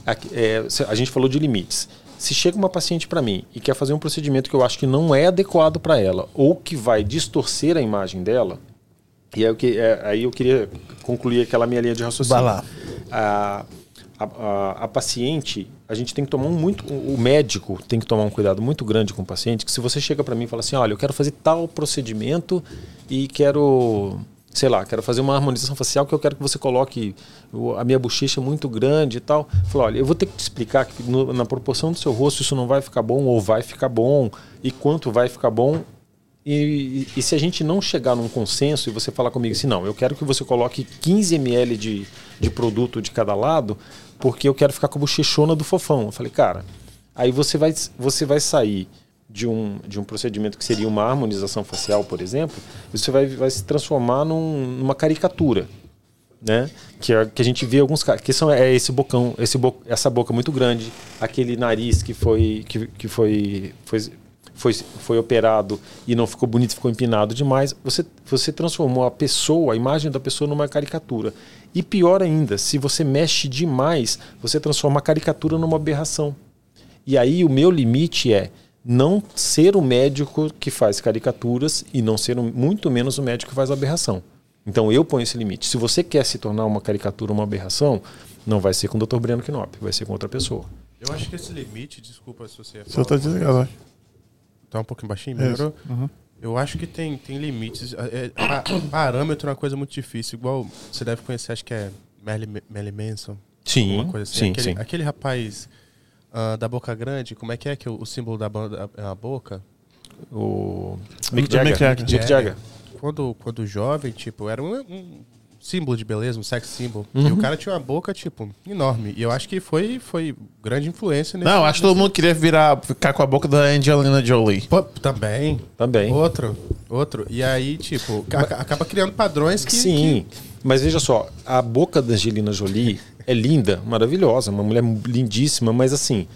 Aqui, é, se- a gente falou de limites. Se chega uma paciente para mim e quer fazer um procedimento que eu acho que não é adequado para ela, ou que vai distorcer a imagem dela, e aí eu, que- é, aí eu queria concluir aquela minha linha de raciocínio. Vai lá. A, a, a- a paciente, a gente tem que tomar um muito. O médico tem que tomar um cuidado muito grande com o paciente, que se você chega para mim e fala assim: olha, eu quero fazer tal procedimento e quero sei lá, quero fazer uma harmonização facial que eu quero que você coloque a minha bochecha muito grande e tal. Falou, olha, eu vou ter que te explicar que no, na proporção do seu rosto isso não vai ficar bom ou vai ficar bom e quanto vai ficar bom. E, e, se a gente não chegar num consenso e você falar comigo assim, não, eu quero que você coloque 15 ml de, de produto de cada lado, porque eu quero ficar com a bochechona do fofão. Eu falei, cara, aí você vai, você vai sair de um, de um procedimento que seria uma harmonização facial, por exemplo, você vai, vai se transformar num, numa caricatura. Né? Que, é, que a gente vê alguns caras, que são é esse bocão, esse bo, essa boca muito grande, aquele nariz que foi que, que foi, foi foi, foi operado e não ficou bonito, ficou empinado demais, você, você transformou a pessoa, a imagem da pessoa numa caricatura. E pior ainda, se você mexe demais, você transforma a caricatura numa aberração. E aí o meu limite é não ser o médico que faz caricaturas e não ser muito menos o médico que faz aberração. Então eu ponho esse limite. Se você quer se tornar uma caricatura, uma aberração, não vai ser com o Dr. Breno Knop, vai ser com outra pessoa. Eu acho que esse limite, desculpa se você. Você está desligado, acho. Tá um pouquinho baixinho, melhorou? Uhum. Eu acho que tem, tem limites. É, é, parâmetro é uma coisa muito difícil. Igual você deve conhecer, acho que é Merlin Manson. Sim, coisa assim. sim, aquele, sim. Aquele rapaz uh, da boca grande, como é que é que o, o símbolo da banda é a boca? O Mick Jagger. Mick Jagger. Mick Jagger. É, quando, quando jovem, tipo, era um, um símbolo de beleza, um sex symbol. Uhum. E o cara tinha uma boca, tipo, enorme. E eu acho que foi, foi grande influência nesse Não, acho que todo mundo queria virar, ficar com a boca da Angelina Jolie. Pô, também. Também. Outro, outro. E aí, tipo, acaba criando padrões que. Sim. Que... Mas veja só, a boca da Angelina Jolie é linda, maravilhosa, uma mulher lindíssima, mas assim,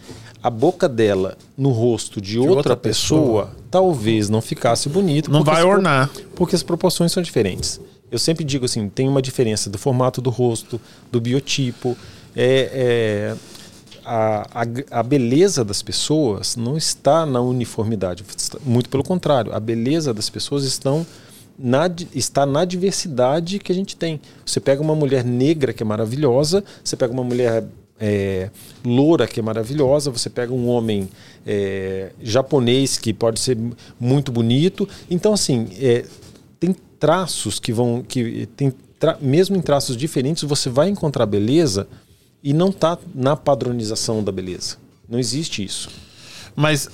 a boca dela no rosto de, de outra, outra pessoa, pessoa, talvez não ficasse bonito. Não vai ornar. Porque as proporções são diferentes. Eu sempre digo assim, tem uma diferença do formato do rosto, do biotipo. É, é a, a, a, beleza das pessoas não está na uniformidade, muito pelo contrário, a beleza das pessoas estão na, está na diversidade que a gente tem. Você pega uma mulher negra que é maravilhosa, você pega uma mulher é, loura que é maravilhosa, você pega um homem é, japonês que pode ser muito bonito. Então, assim, é, tem traços que vão. que tem tra Mesmo em traços diferentes, você vai encontrar beleza e não está na padronização da beleza. Não existe isso. Mas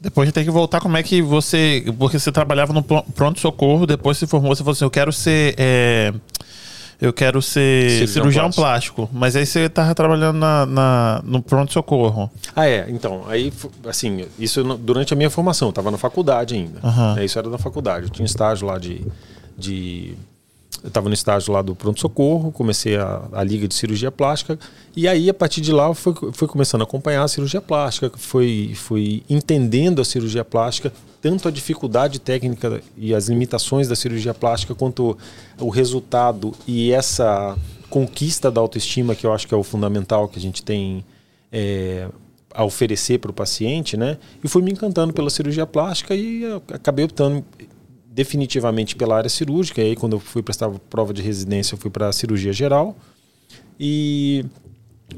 depois tem que voltar como é que você. Porque você trabalhava no pronto-socorro, depois se formou, você falou assim: eu quero ser. É, eu quero ser cirurgião, cirurgião plástico. plástico. Mas aí você estava trabalhando na, na no pronto-socorro. Ah, é. Então, aí, assim, isso durante a minha formação, eu estava na faculdade ainda. Uhum. Isso era na faculdade. Eu tinha estágio lá de. de eu estava no estágio lá do pronto-socorro, comecei a, a liga de cirurgia plástica, e aí a partir de lá fui, fui começando a acompanhar a cirurgia plástica, fui, fui entendendo a cirurgia plástica, tanto a dificuldade técnica e as limitações da cirurgia plástica, quanto o resultado e essa conquista da autoestima, que eu acho que é o fundamental que a gente tem é, a oferecer para o paciente, né? E fui me encantando pela cirurgia plástica e acabei optando definitivamente pela área cirúrgica. E aí, quando eu fui prestar prova de residência, eu fui para cirurgia geral. E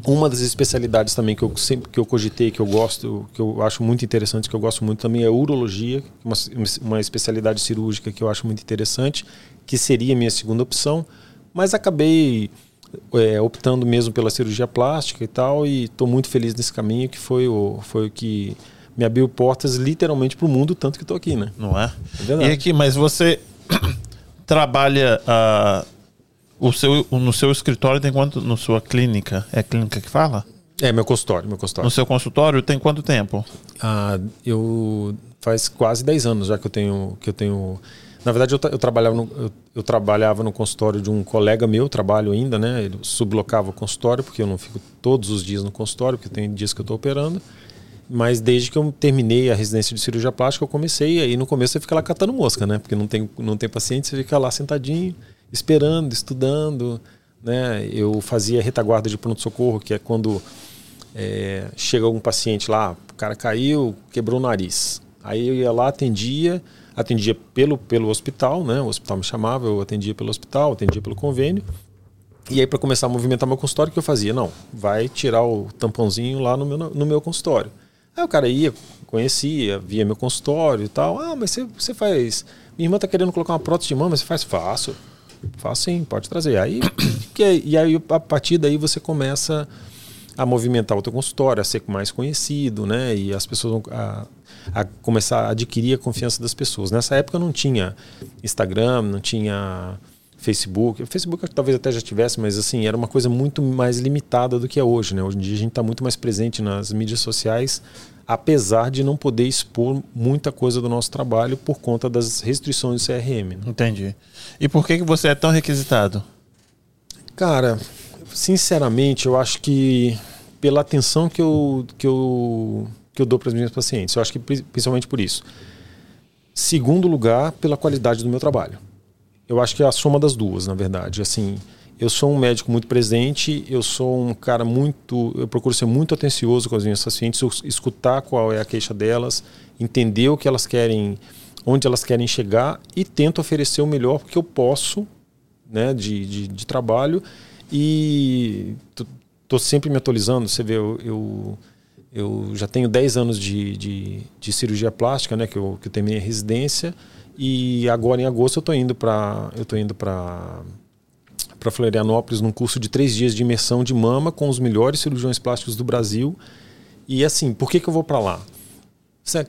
uma das especialidades também que eu sempre que eu cogitei, que eu gosto, que eu acho muito interessante, que eu gosto muito também é urologia, uma, uma especialidade cirúrgica que eu acho muito interessante, que seria a minha segunda opção, mas acabei é, optando mesmo pela cirurgia plástica e tal, e estou muito feliz nesse caminho, que foi o, foi o que me abriu portas literalmente para o mundo, tanto que estou aqui, né? Não é? é e aqui, mas você *coughs* trabalha uh, o seu, no seu escritório tem quanto? Na sua clínica? É clínica que fala? É, meu consultório, meu consultório. No seu consultório tem quanto tempo? Ah, eu faz quase 10 anos já que eu tenho que eu tenho na verdade, eu, eu trabalhava no, eu, eu, trabalhava no consultório de um colega meu, trabalho ainda, né? Ele sublocava o consultório, porque eu não fico todos os dias no consultório, porque tem dias que eu estou operando. Mas desde que eu terminei a residência de cirurgia plástica, eu comecei. Aí no começo você fica lá catando mosca, né? Porque não tem, não tem paciente, você fica lá sentadinho, esperando, estudando. Né? Eu fazia retaguarda de pronto-socorro, que é quando é, chega algum paciente lá, o cara caiu, quebrou o nariz. Aí eu ia lá, atendia, atendia pelo, pelo hospital, né? O hospital me chamava, eu atendia pelo hospital, atendia pelo convênio. E aí, para começar a movimentar meu consultório, o que eu fazia? Não, vai tirar o tampãozinho lá no meu, no meu consultório. Aí o cara ia, conhecia, via meu consultório e tal. Ah, mas você, você faz. Minha irmã está querendo colocar uma prótese de mama, você faz? Faço. Faço sim, pode trazer. Aí, *coughs* que, e aí, a partir daí, você começa a movimentar o teu consultório, a ser mais conhecido, né? E as pessoas vão a, a começar a adquirir a confiança das pessoas. Nessa época não tinha Instagram, não tinha Facebook. O Facebook talvez até já tivesse, mas assim, era uma coisa muito mais limitada do que é hoje, né? Hoje em dia a gente está muito mais presente nas mídias sociais, apesar de não poder expor muita coisa do nosso trabalho por conta das restrições do CRM. Né? Entendi. E por que, que você é tão requisitado? Cara, sinceramente, eu acho que pela atenção que eu, que eu, que eu dou para as minhas pacientes, eu acho que principalmente por isso. Segundo lugar, pela qualidade do meu trabalho. Eu acho que é a soma das duas, na verdade. Assim, eu sou um médico muito presente, eu sou um cara muito. Eu procuro ser muito atencioso com as minhas pacientes, escutar qual é a queixa delas, entender o que elas querem, onde elas querem chegar e tento oferecer o melhor que eu posso né, de, de, de trabalho. E estou sempre me atualizando. Você vê, eu, eu, eu já tenho 10 anos de, de, de, cirurgia plástica, né, que eu, que eu terminei a residência. E agora em agosto eu estou indo para eu tô indo para para Florianópolis num curso de três dias de imersão de mama com os melhores cirurgiões plásticos do Brasil. E assim, por que, que eu vou para lá?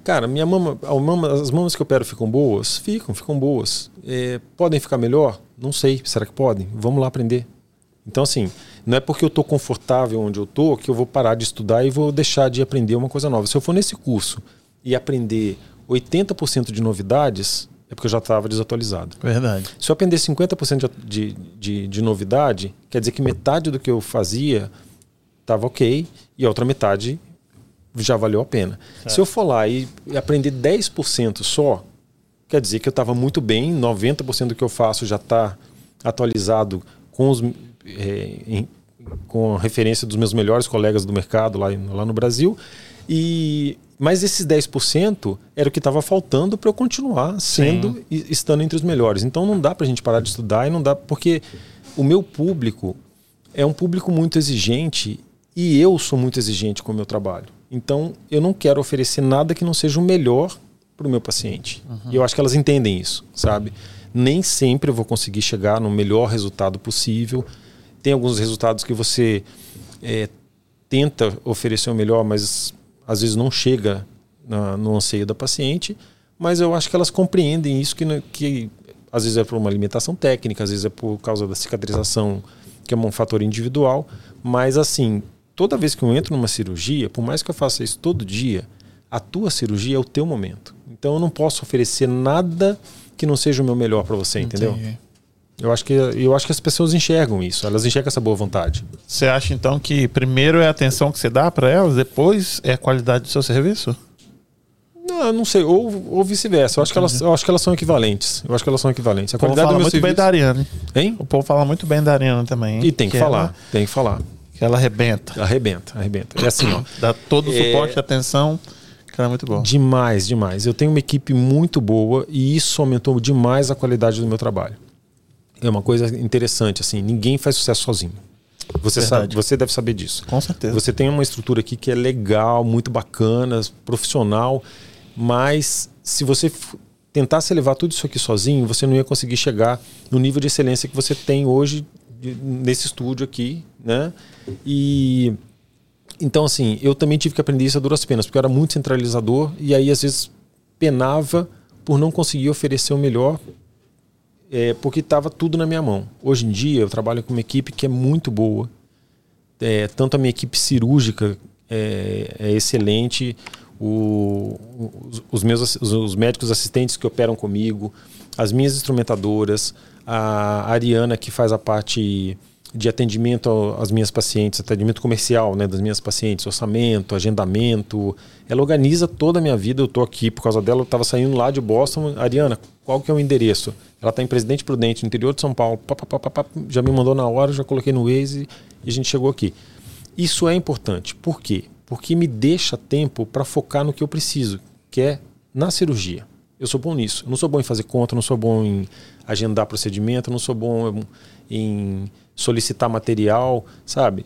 Cara, minha mama, mama, as mamas que eu opero ficam boas? Ficam, ficam boas. É, podem ficar melhor? Não sei. Será que podem? Vamos lá aprender. Então, assim, não é porque eu estou confortável onde eu estou que eu vou parar de estudar e vou deixar de aprender uma coisa nova. Se eu for nesse curso e aprender 80% de novidades, é porque eu já estava desatualizado. Verdade. Se eu aprender 50% de, de, de novidade, quer dizer que metade do que eu fazia estava ok e a outra metade já valeu a pena. Se eu for lá e aprender 10% só, quer dizer que eu estava muito bem, 90% do que eu faço já está atualizado com, os, é, em, com a referência dos meus melhores colegas do mercado lá, lá no Brasil. E mas esses 10% era o que estava faltando para eu continuar sendo Sim. e estando entre os melhores. Então não dá para a gente parar de estudar e não dá porque o meu público é um público muito exigente e eu sou muito exigente com o meu trabalho. Então eu não quero oferecer nada que não seja o melhor para o meu paciente. Uhum. E eu acho que elas entendem isso, sabe? Nem sempre eu vou conseguir chegar no melhor resultado possível. Tem alguns resultados que você é, tenta oferecer o melhor, mas às vezes não chega na, no anseio da paciente, mas eu acho que elas compreendem isso que, que às vezes é por uma limitação técnica, às vezes é por causa da cicatrização, que é um fator individual, mas assim, toda vez que eu entro numa cirurgia, por mais que eu faça isso todo dia, a tua cirurgia é o teu momento. Então eu não posso oferecer nada que não seja o meu melhor para você, entendeu? Eu acho, que, eu acho que as pessoas enxergam isso, elas enxergam essa boa vontade. Você acha então que primeiro é a atenção que você dá para elas, depois é a qualidade do seu serviço? Não, não sei, ou, ou vice-versa. Eu, acho que elas, eu acho que elas são equivalentes. Eu acho que elas são equivalentes. A o povo fala muito serviço... bem da Ariane. Hein? O povo fala muito bem da Ariane também. Hein? E tem que, que falar, ela... tem que falar. Que ela arrebenta. Arrebenta, arrebenta. É assim, ó. *coughs* Dá todo o é... suporte e atenção. Que é muito bom. Demais, demais. Eu tenho uma equipe muito boa e isso aumentou demais a qualidade do meu trabalho é uma coisa interessante, assim, ninguém faz sucesso sozinho. Você, sabe, você deve saber disso. Com certeza. Você tem uma estrutura aqui que é legal, muito bacana, profissional, mas se você tentasse levar tudo isso aqui sozinho, você não ia conseguir chegar no nível de excelência que você tem hoje nesse estúdio aqui, né? E então assim, eu também tive que aprender isso a duras penas, porque eu era muito centralizador e aí às vezes penava por não conseguir oferecer o melhor é, porque estava tudo na minha mão. Hoje em dia eu trabalho com uma equipe que é muito boa. É, tanto a minha equipe cirúrgica é, é excelente, o, os, os, meus os médicos assistentes que operam comigo, as minhas instrumentadoras, a Ariana que faz a parte de atendimento às minhas pacientes, atendimento comercial né, das minhas pacientes, orçamento, agendamento. Ela organiza toda a minha vida. Eu estou aqui por causa dela. Eu estava saindo lá de Boston. Ariana, qual que é o endereço? Ela está em Presidente Prudente, no interior de São Paulo. Pá, pá, pá, já me mandou na hora, já coloquei no Waze e a gente chegou aqui. Isso é importante. Por quê? Porque me deixa tempo para focar no que eu preciso, que é na cirurgia. Eu sou bom nisso. Eu não sou bom em fazer conta, não sou bom em agendar procedimento, não sou bom em solicitar material, sabe?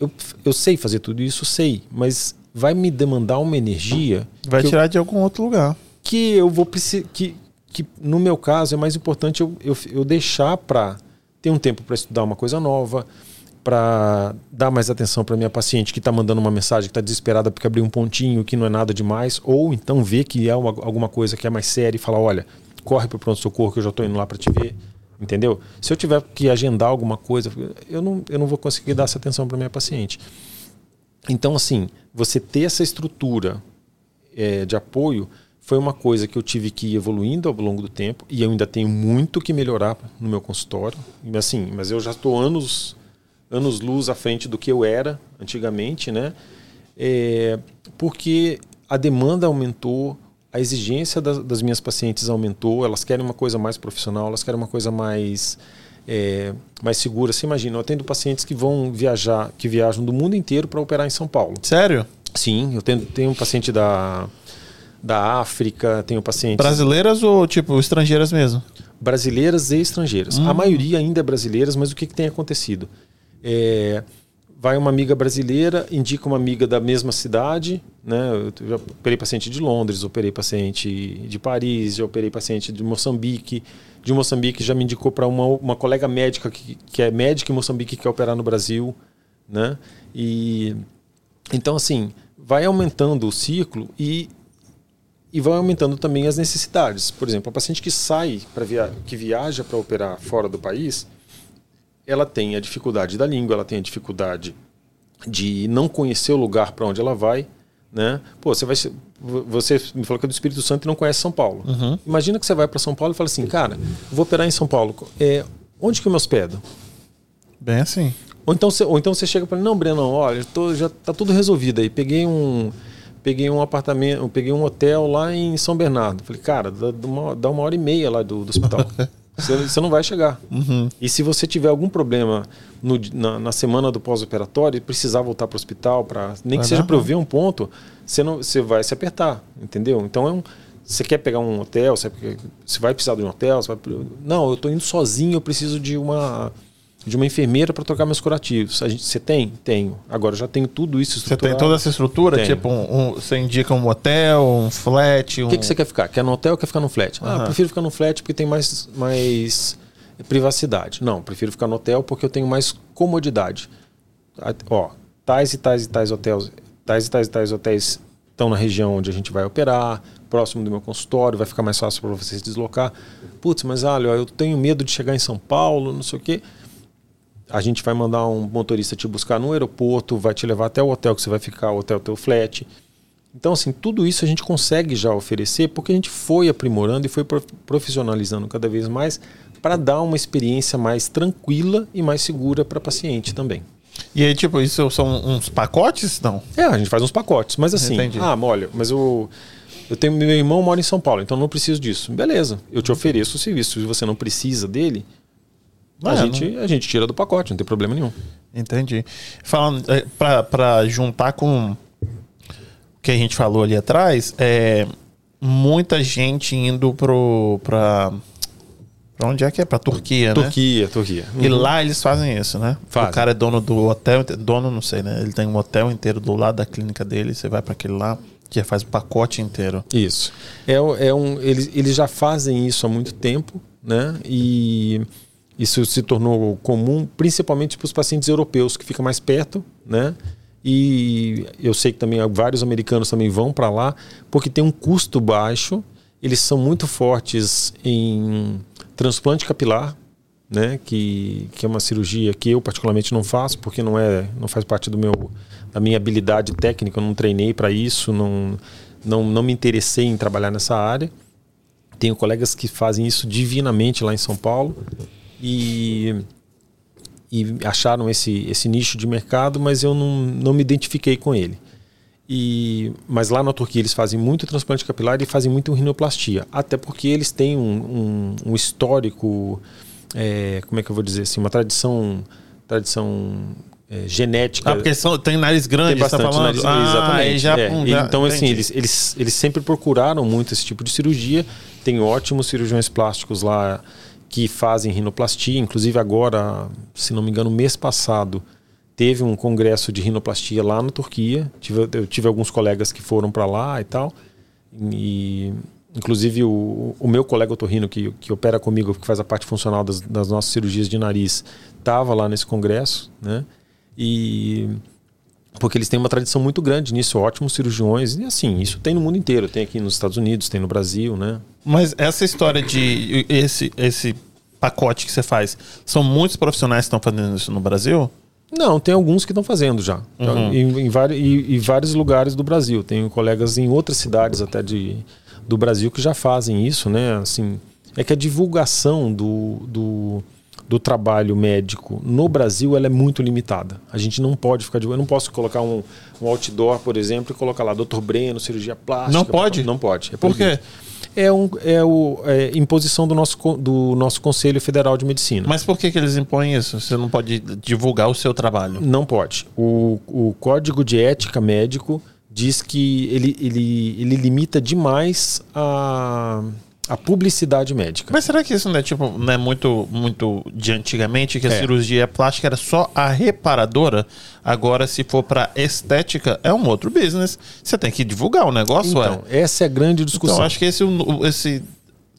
Eu, eu sei fazer tudo isso, sei, mas vai me demandar uma energia. Vai tirar eu, de algum outro lugar. Que eu vou precisar. Que, que no meu caso é mais importante eu, eu, eu deixar para ter um tempo para estudar uma coisa nova, para dar mais atenção para minha paciente que está mandando uma mensagem que está desesperada porque abriu um pontinho que não é nada demais, ou então ver que é uma, alguma coisa que é mais séria e falar: olha, corre para o pronto-socorro que eu já estou indo lá para te ver. Entendeu? Se eu tiver que agendar alguma coisa, eu não, eu não vou conseguir dar essa atenção para minha paciente. Então, assim, você ter essa estrutura é, de apoio foi uma coisa que eu tive que ir evoluindo ao longo do tempo e eu ainda tenho muito que melhorar no meu consultório. Assim, mas eu já estou anos anos luz à frente do que eu era antigamente, né? É, porque a demanda aumentou, a exigência das, das, minhas pacientes aumentou, elas querem uma coisa mais profissional, elas querem uma coisa mais é, mais segura. Você imagina, eu atendo pacientes que vão viajar, que viajam do mundo inteiro para operar em São Paulo. Sério? Sim, eu tenho, tenho um paciente da da África, tenho pacientes. Brasileiras ou tipo estrangeiras mesmo? Brasileiras e estrangeiras. Hum. A maioria ainda é brasileiras, mas o que, que tem acontecido? É, vai uma amiga brasileira, indica uma amiga da mesma cidade, né? Eu já operei paciente de Londres, operei paciente de Paris, já operei paciente de Moçambique. De Moçambique já me indicou para uma, uma colega médica que, que é médica em Moçambique que quer operar no Brasil, né? E então assim vai aumentando o ciclo e e vai aumentando também as necessidades. Por exemplo, a paciente que sai para via que viaja para operar fora do país, ela tem a dificuldade da língua, ela tem a dificuldade de não conhecer o lugar para onde ela vai, né? Pô, você vai você me falou que é do Espírito Santo e não conhece São Paulo. Uhum. Imagina que você vai para São Paulo e fala assim, cara, vou operar em São Paulo. É, onde que eu me hospedo? Bem assim. Ou então você, ou então você chega para não, Breno, olha, tô, já tá tudo resolvido aí. Peguei um peguei um apartamento, peguei um hotel lá em São Bernardo. Falei, cara, dá uma, dá uma hora e meia lá do, do hospital. *laughs* Você, você não vai chegar. Uhum. E se você tiver algum problema no, na, na, semana do pós-operatório e precisar voltar para o hospital, pra, nem que seja para eu ver um ponto, você, não, você vai se apertar, entendeu? Então é um, você quer pegar um hotel, você, você vai precisar de um hotel, vai, não, eu estou indo sozinho, eu preciso de uma de uma enfermeira para trocar meus curativos. A gente, você tem? Tenho. Agora eu já tenho tudo isso estruturado. Você tem toda essa estrutura? Tenho. Tipo, um, um, você indica um hotel, um flat? O que, que você quer ficar? Quer no hotel ou quer ficar no flat? Uhum. Ah, eu prefiro ficar no flat porque tem mais, mais privacidade. Não, prefiro ficar no hotel porque eu tenho mais comodidade. Ó, tais e tais e tais hotéis, tais e tais e tais hotéis estão na região onde a gente vai operar, próximo do meu consultório, vai ficar mais fácil para você se deslocar. Putz, mas olha, eu tenho medo de chegar em São Paulo, não sei o quê a gente vai mandar um motorista te buscar no aeroporto, vai te levar até o hotel que você vai ficar, o hotel teu flat. Então, assim, tudo isso a gente consegue já oferecer porque a gente foi aprimorando e foi profissionalizando cada vez mais para dar uma experiência mais tranquila e mais segura para paciente também. E aí, tipo, isso são uns pacotes? Não. É, a gente faz uns pacotes, mas assim, Entendi. ah, olha, mas eu, eu tenho meu irmão mora em São Paulo, então não preciso disso. Beleza, eu te ofereço o serviço. Se você não precisa dele, a, é, gente, não... a gente tira do pacote, não tem problema nenhum. Entendi. Falando, é, para juntar com o que a gente falou ali atrás, é muita gente indo pro, pra, pra onde é que é? Pra Turquia, Turquia, né? Turquia. Uhum. E lá eles fazem isso, né? Fazem. O cara é dono do hotel, dono não sei, né? Ele tem um hotel inteiro do lado da clínica dele, você vai para aquele lá, que faz o pacote inteiro. Isso. É, é um, eles, eles já fazem isso há muito tempo, né? E isso se tornou comum, principalmente para os pacientes europeus, que fica mais perto, né? E eu sei que também vários americanos também vão para lá, porque tem um custo baixo, eles são muito fortes em transplante capilar, né? Que, que é uma cirurgia que eu particularmente não faço, porque não é, não faz parte do meu da minha habilidade técnica, eu não treinei para isso, não, não, não me interessei em trabalhar nessa área. Tenho colegas que fazem isso divinamente lá em São Paulo e, e acharam esse, esse nicho de mercado, mas eu não, não me identifiquei com ele. E, mas lá na Turquia eles fazem muito transplante capilar e fazem muito rinoplastia, até porque eles têm um, um, um histórico, é, como é que eu vou dizer assim, uma tradição, tradição é, genética. Ah, porque são, tem nariz grande, tem tá bastante tá nariz, ah, exatamente. Já, é. já, então, assim, eles, eles, eles sempre procuraram muito esse tipo de cirurgia. Tem ótimos cirurgiões plásticos lá que fazem rinoplastia. Inclusive agora, se não me engano, mês passado, teve um congresso de rinoplastia lá na Turquia. Tive, eu tive alguns colegas que foram para lá e tal. E, inclusive, o, o meu colega otorrino, que, que opera comigo, que faz a parte funcional das, das nossas cirurgias de nariz, estava lá nesse congresso, né? E porque eles têm uma tradição muito grande nisso, ótimos cirurgiões, e assim, isso tem no mundo inteiro, tem aqui nos Estados Unidos, tem no Brasil, né? Mas essa história de esse, esse pacote que você faz, são muitos profissionais que estão fazendo isso no Brasil? Não, tem alguns que estão fazendo já. Uhum. Em, em, vários, em, em, vários lugares do Brasil. Tenho colegas em outras cidades até de, do Brasil que já fazem isso, né? Assim, é que a divulgação do, do, do trabalho médico no Brasil ela é muito limitada. A gente não pode ficar divulgando. Eu não posso colocar um, um outdoor, por exemplo, e colocar lá Dr. Breno, cirurgia plástica. Não pode? Não pode. É por quê? é, um, é, o, é imposição do nosso, do nosso Conselho Federal de Medicina. Mas por que, que eles impõem isso? Você não pode divulgar o seu trabalho? Não pode. O, o Código de Ética Médico diz que ele, ele, ele limita demais a a publicidade médica. Mas será que isso não é tipo, não é muito, muito de antigamente que a É. cirurgia plástica era só a reparadora? Agora, se for pra estética, é um outro business. Você tem que divulgar o negócio, Então, é. essa é a grande discussão. Então, acho que esse, esse,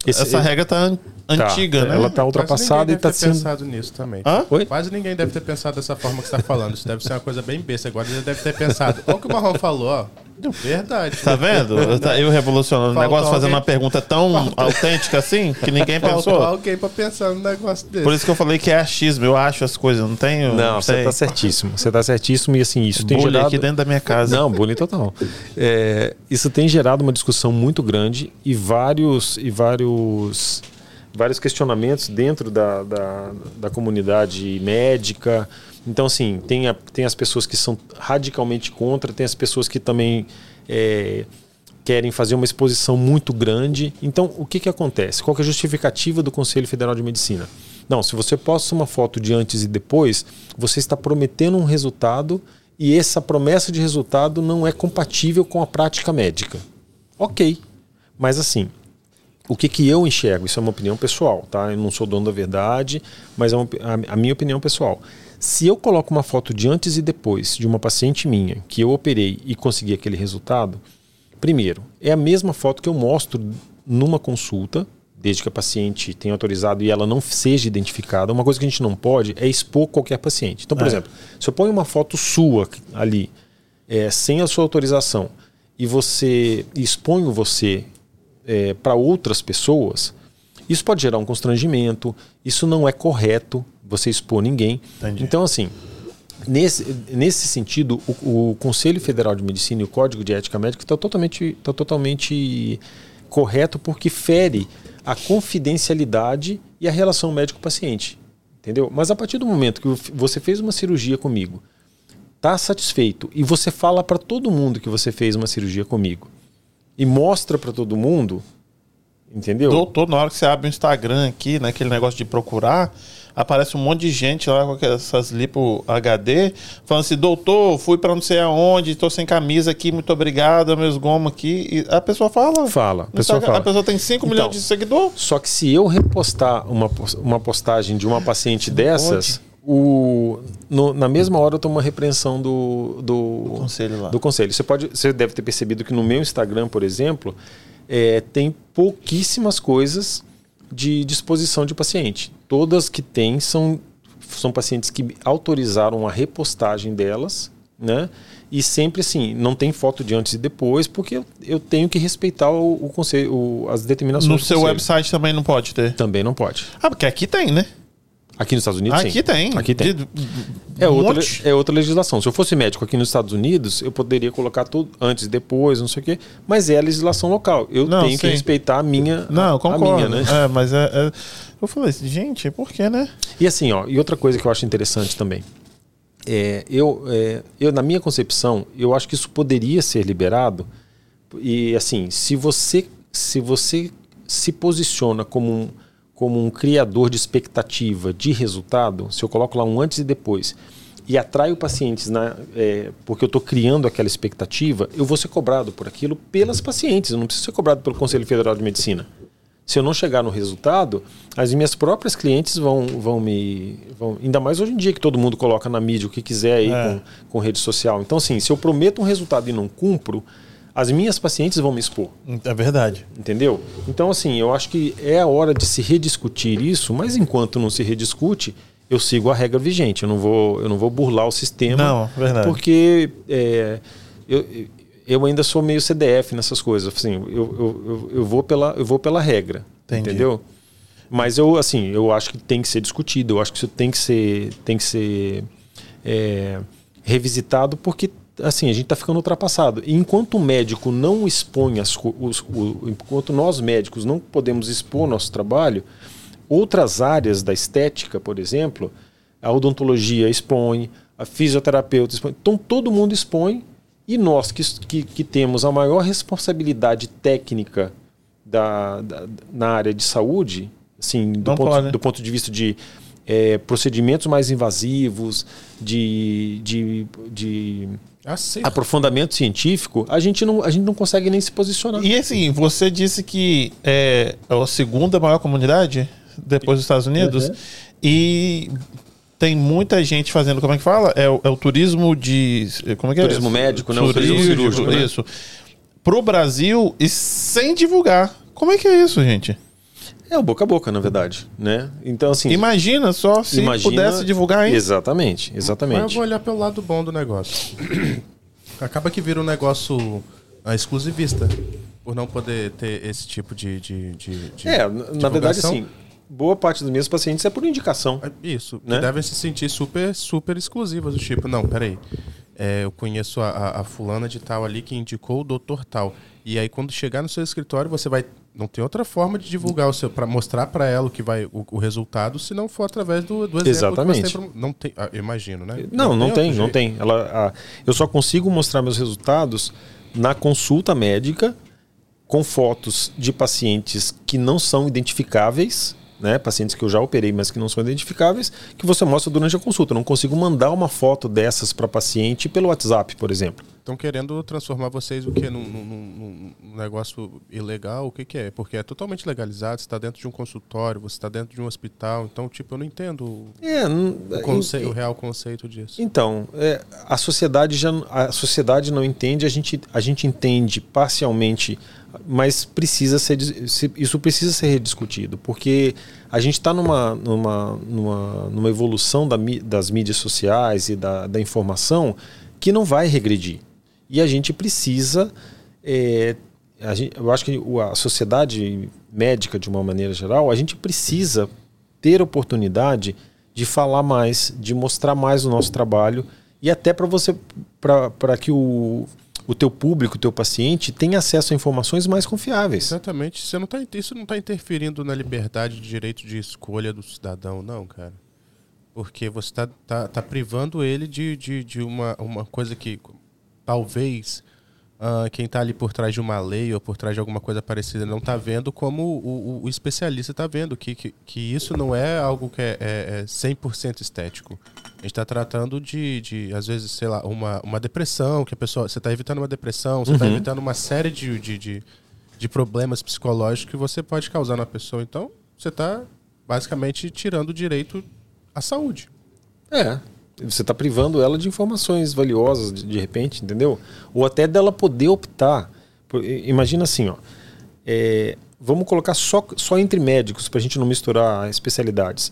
Esse- essa regra tá an- antiga, né? Ela tá ultrapassada e tá sendo. pensado nisso também. Hã? Oi? Quase ninguém deve ter pensado dessa forma que você está falando. Isso deve ser uma coisa bem besta. Agora já deve ter pensado. Olha o que o Marrom falou, ó. Verdade. Tá vendo? Eu, tá- eu revolucionando o negócio, fazendo alguém- uma pergunta tão autêntica assim, que ninguém Faltou pensou. alguém pra pensar num negócio desse. Por isso que eu falei que é achismo, eu acho as coisas, não tenho. Não, você sei. tá certíssimo. Você tá certíssimo e assim, isso tem Bullying gerado. aqui dentro da minha casa. Não, bullying total. É, isso tem gerado uma discussão muito grande e vários e vários vários questionamentos dentro da, da, da comunidade médica. Então, assim, tem, a- tem as pessoas que são radicalmente contra, tem as pessoas que também é, querem fazer uma exposição muito grande. Então, o que, que acontece? Qual que é a justificativa do Conselho Federal de Medicina? Não, se você posta uma foto de antes e depois, você está prometendo um resultado e essa promessa de resultado não é compatível com a prática médica. Ok, mas assim, o que, que eu enxergo? Isso é uma opinião pessoal, tá? Eu não sou dono da verdade, mas é uma, a, a minha opinião pessoal. Se eu coloco uma foto de antes e depois de uma paciente minha que eu operei e consegui aquele resultado, primeiro, é a mesma foto que eu mostro numa consulta, desde que a paciente tenha autorizado e ela não seja identificada. Uma coisa que a gente não pode é expor qualquer paciente. Então, por É. exemplo, se eu ponho uma foto sua ali, é, sem a sua autorização, e você exponho você para outras pessoas, isso pode gerar um constrangimento, isso não é correto você expor ninguém. Entendi. Então, assim, nesse, nesse sentido, o, o Conselho Federal de Medicina e o Código de Ética Médica está totalmente, tá totalmente correto porque fere a confidencialidade e a relação médico-paciente. Entendeu? Mas a partir do momento que você fez uma cirurgia comigo, está satisfeito e você fala para todo mundo que você fez uma cirurgia comigo e mostra para todo mundo, entendeu? Doutor, na hora que você abre o Instagram aqui, naquele negócio de procurar, aparece um monte de gente lá com essas lipo HD, falando assim, doutor, fui pra não sei aonde, tô sem camisa aqui, muito obrigado, meus gomos aqui. E a pessoa fala. Fala, a pessoa fala. A pessoa tem 5 Então, milhões de seguidores. Só que se eu repostar uma, uma postagem de uma paciente dessas, o, no- na mesma hora eu tomo uma repreensão do, do, conselho lá. do conselho. Você, pode, você deve ter percebido que no meu Instagram, por exemplo, é, tem pouquíssimas coisas de disposição de paciente. Todas que tem são, são pacientes que autorizaram a repostagem delas, né? E sempre assim, não tem foto de antes e depois, porque eu, eu tenho que respeitar o, o conselho, o- as determinações No seu conselho. website também não pode ter. Também não pode. Ah, porque aqui tem, né? Aqui nos Estados Unidos, sim. aqui tem. Aqui tem. De- É um outra, monte. é outra legislação. Se eu fosse médico aqui nos Estados Unidos, eu poderia colocar tudo antes e depois, não sei o quê, mas é a legislação local. Eu Não, tenho que sim. respeitar a minha. Não, a concordo. minha, né? É, mas é, é- Eu falei assim, gente, por que, né? E assim, ó, e outra coisa que eu acho interessante também. É, eu, é, eu, na minha concepção, eu acho que isso poderia ser liberado. E assim, se você se, você se posiciona como um, como um criador de expectativa de resultado, se eu coloco lá um antes e depois, e atraio pacientes na, é, porque eu estou criando aquela expectativa, eu vou ser cobrado por aquilo pelas pacientes, eu não preciso ser cobrado pelo Conselho Federal de Medicina. Se eu não chegar no resultado, as minhas próprias clientes vão, vão me. Vão, ainda mais hoje em dia que todo mundo coloca na mídia o que quiser aí É. com, com rede social. Então, assim, se eu prometo um resultado e não cumpro, as minhas pacientes vão me expor. É verdade. Entendeu? Então, assim, eu acho que é a hora de se rediscutir isso, mas enquanto não se rediscute, eu sigo a regra vigente. Eu não vou, eu não vou burlar o sistema. Não, verdade. Porque é, eu, eu ainda sou meio CDF nessas coisas. Assim, eu, eu, eu, eu vou, pela, eu vou pela regra. Entendi. Entendeu? Mas eu, assim, eu acho que tem que ser discutido. Eu acho que isso tem que ser, tem que ser é, revisitado porque assim a gente está ficando ultrapassado. E enquanto o médico não expõe as, os, o, enquanto nós médicos não podemos expor nosso trabalho, outras áreas da estética, por exemplo, a odontologia expõe, a fisioterapeuta expõe. Então todo mundo expõe e nós que, que, que temos a maior responsabilidade técnica da, da- na área de saúde, assim, do, ponto, pode. do ponto de vista de eh, procedimentos mais invasivos, de, de, de Acerto. aprofundamento científico, a gente, não, a gente não consegue nem se posicionar. E assim, você disse que é a segunda maior comunidade depois dos Estados Unidos Uhum. e tem muita gente fazendo, como é que fala? É o, é o turismo de. Como é que é? Turismo médico, né? O turismo Turismo, cirúrgico, né? Isso. Pro Brasil e sem divulgar. Como é que é isso, gente? É o boca a boca, na verdade, né? Então, assim... Imagina só se imagina- pudesse divulgar, hein? Exatamente, Mas eu exatamente. vou olhar pelo lado bom do negócio. *clears throat* Acaba que vira um negócio ah, exclusivista. Por não poder ter esse tipo de. de, de, de É, na- na verdade, divulgação. assim, boa parte dos meus pacientes é por indicação. É Isso, que Né? devem se sentir super, super exclusivas, do tipo, não, peraí. É, eu conheço a, a- a fulana de tal ali que indicou o doutor tal. E aí, quando chegar no seu escritório, você vai. Não tem outra forma de divulgar o seu. para mostrar para ela o que vai. O, o resultado, se não for através do, do exemplo Exatamente. que você tem. pro- Não tem. ah, eu imagino, né? Não, não tem, outro não tem. Ela, a- eu só consigo mostrar meus resultados na consulta médica com fotos de pacientes que não são identificáveis, né? Pacientes que eu já operei, mas que não são identificáveis, que você mostra durante a consulta. Eu não consigo mandar uma foto dessas para paciente pelo WhatsApp, por exemplo. Estão querendo transformar vocês o que num, num- num- negócio ilegal? O que, que é? Porque é totalmente legalizado. Você está dentro de um consultório, você está dentro de um hospital. Então, tipo, eu não entendo É, o, conce- o real conceito disso. Então, é, a sociedade já a sociedade não entende, a gente, a gente entende parcialmente, mas precisa ser isso precisa ser rediscutido, porque a gente está numa, numa, numa, numa evolução da das mídias sociais e da, da informação que não vai regredir. E a gente precisa. é, a gente- eu acho que a sociedade médica, de uma maneira geral, a gente precisa ter oportunidade de falar mais, de mostrar mais o nosso trabalho e até para você, para que o, o teu público, o teu paciente tenha acesso a informações mais confiáveis. Exatamente. Você não tá, isso não está interferindo na liberdade de direito de escolha do cidadão, não, cara. Porque você está tá, tá privando ele de, de, de uma, uma coisa que talvez ah, quem está ali por trás de uma lei ou por trás de alguma coisa parecida não está vendo como o, o- o especialista está vendo, que, que, que isso não é algo que é, é, é 100% estético. A gente está tratando de, de, às vezes, sei lá, uma, uma depressão, que a pessoa. Você está evitando uma depressão, você está Uhum. evitando uma série de, de, de, de problemas psicológicos que você pode causar na pessoa. Então, você está basicamente tirando o direito à saúde. É. Você está privando ela de informações valiosas, de, de repente, entendeu? Ou até dela poder optar. Imagina assim, ó. é, vamos colocar só, só entre médicos, para a gente não misturar especialidades.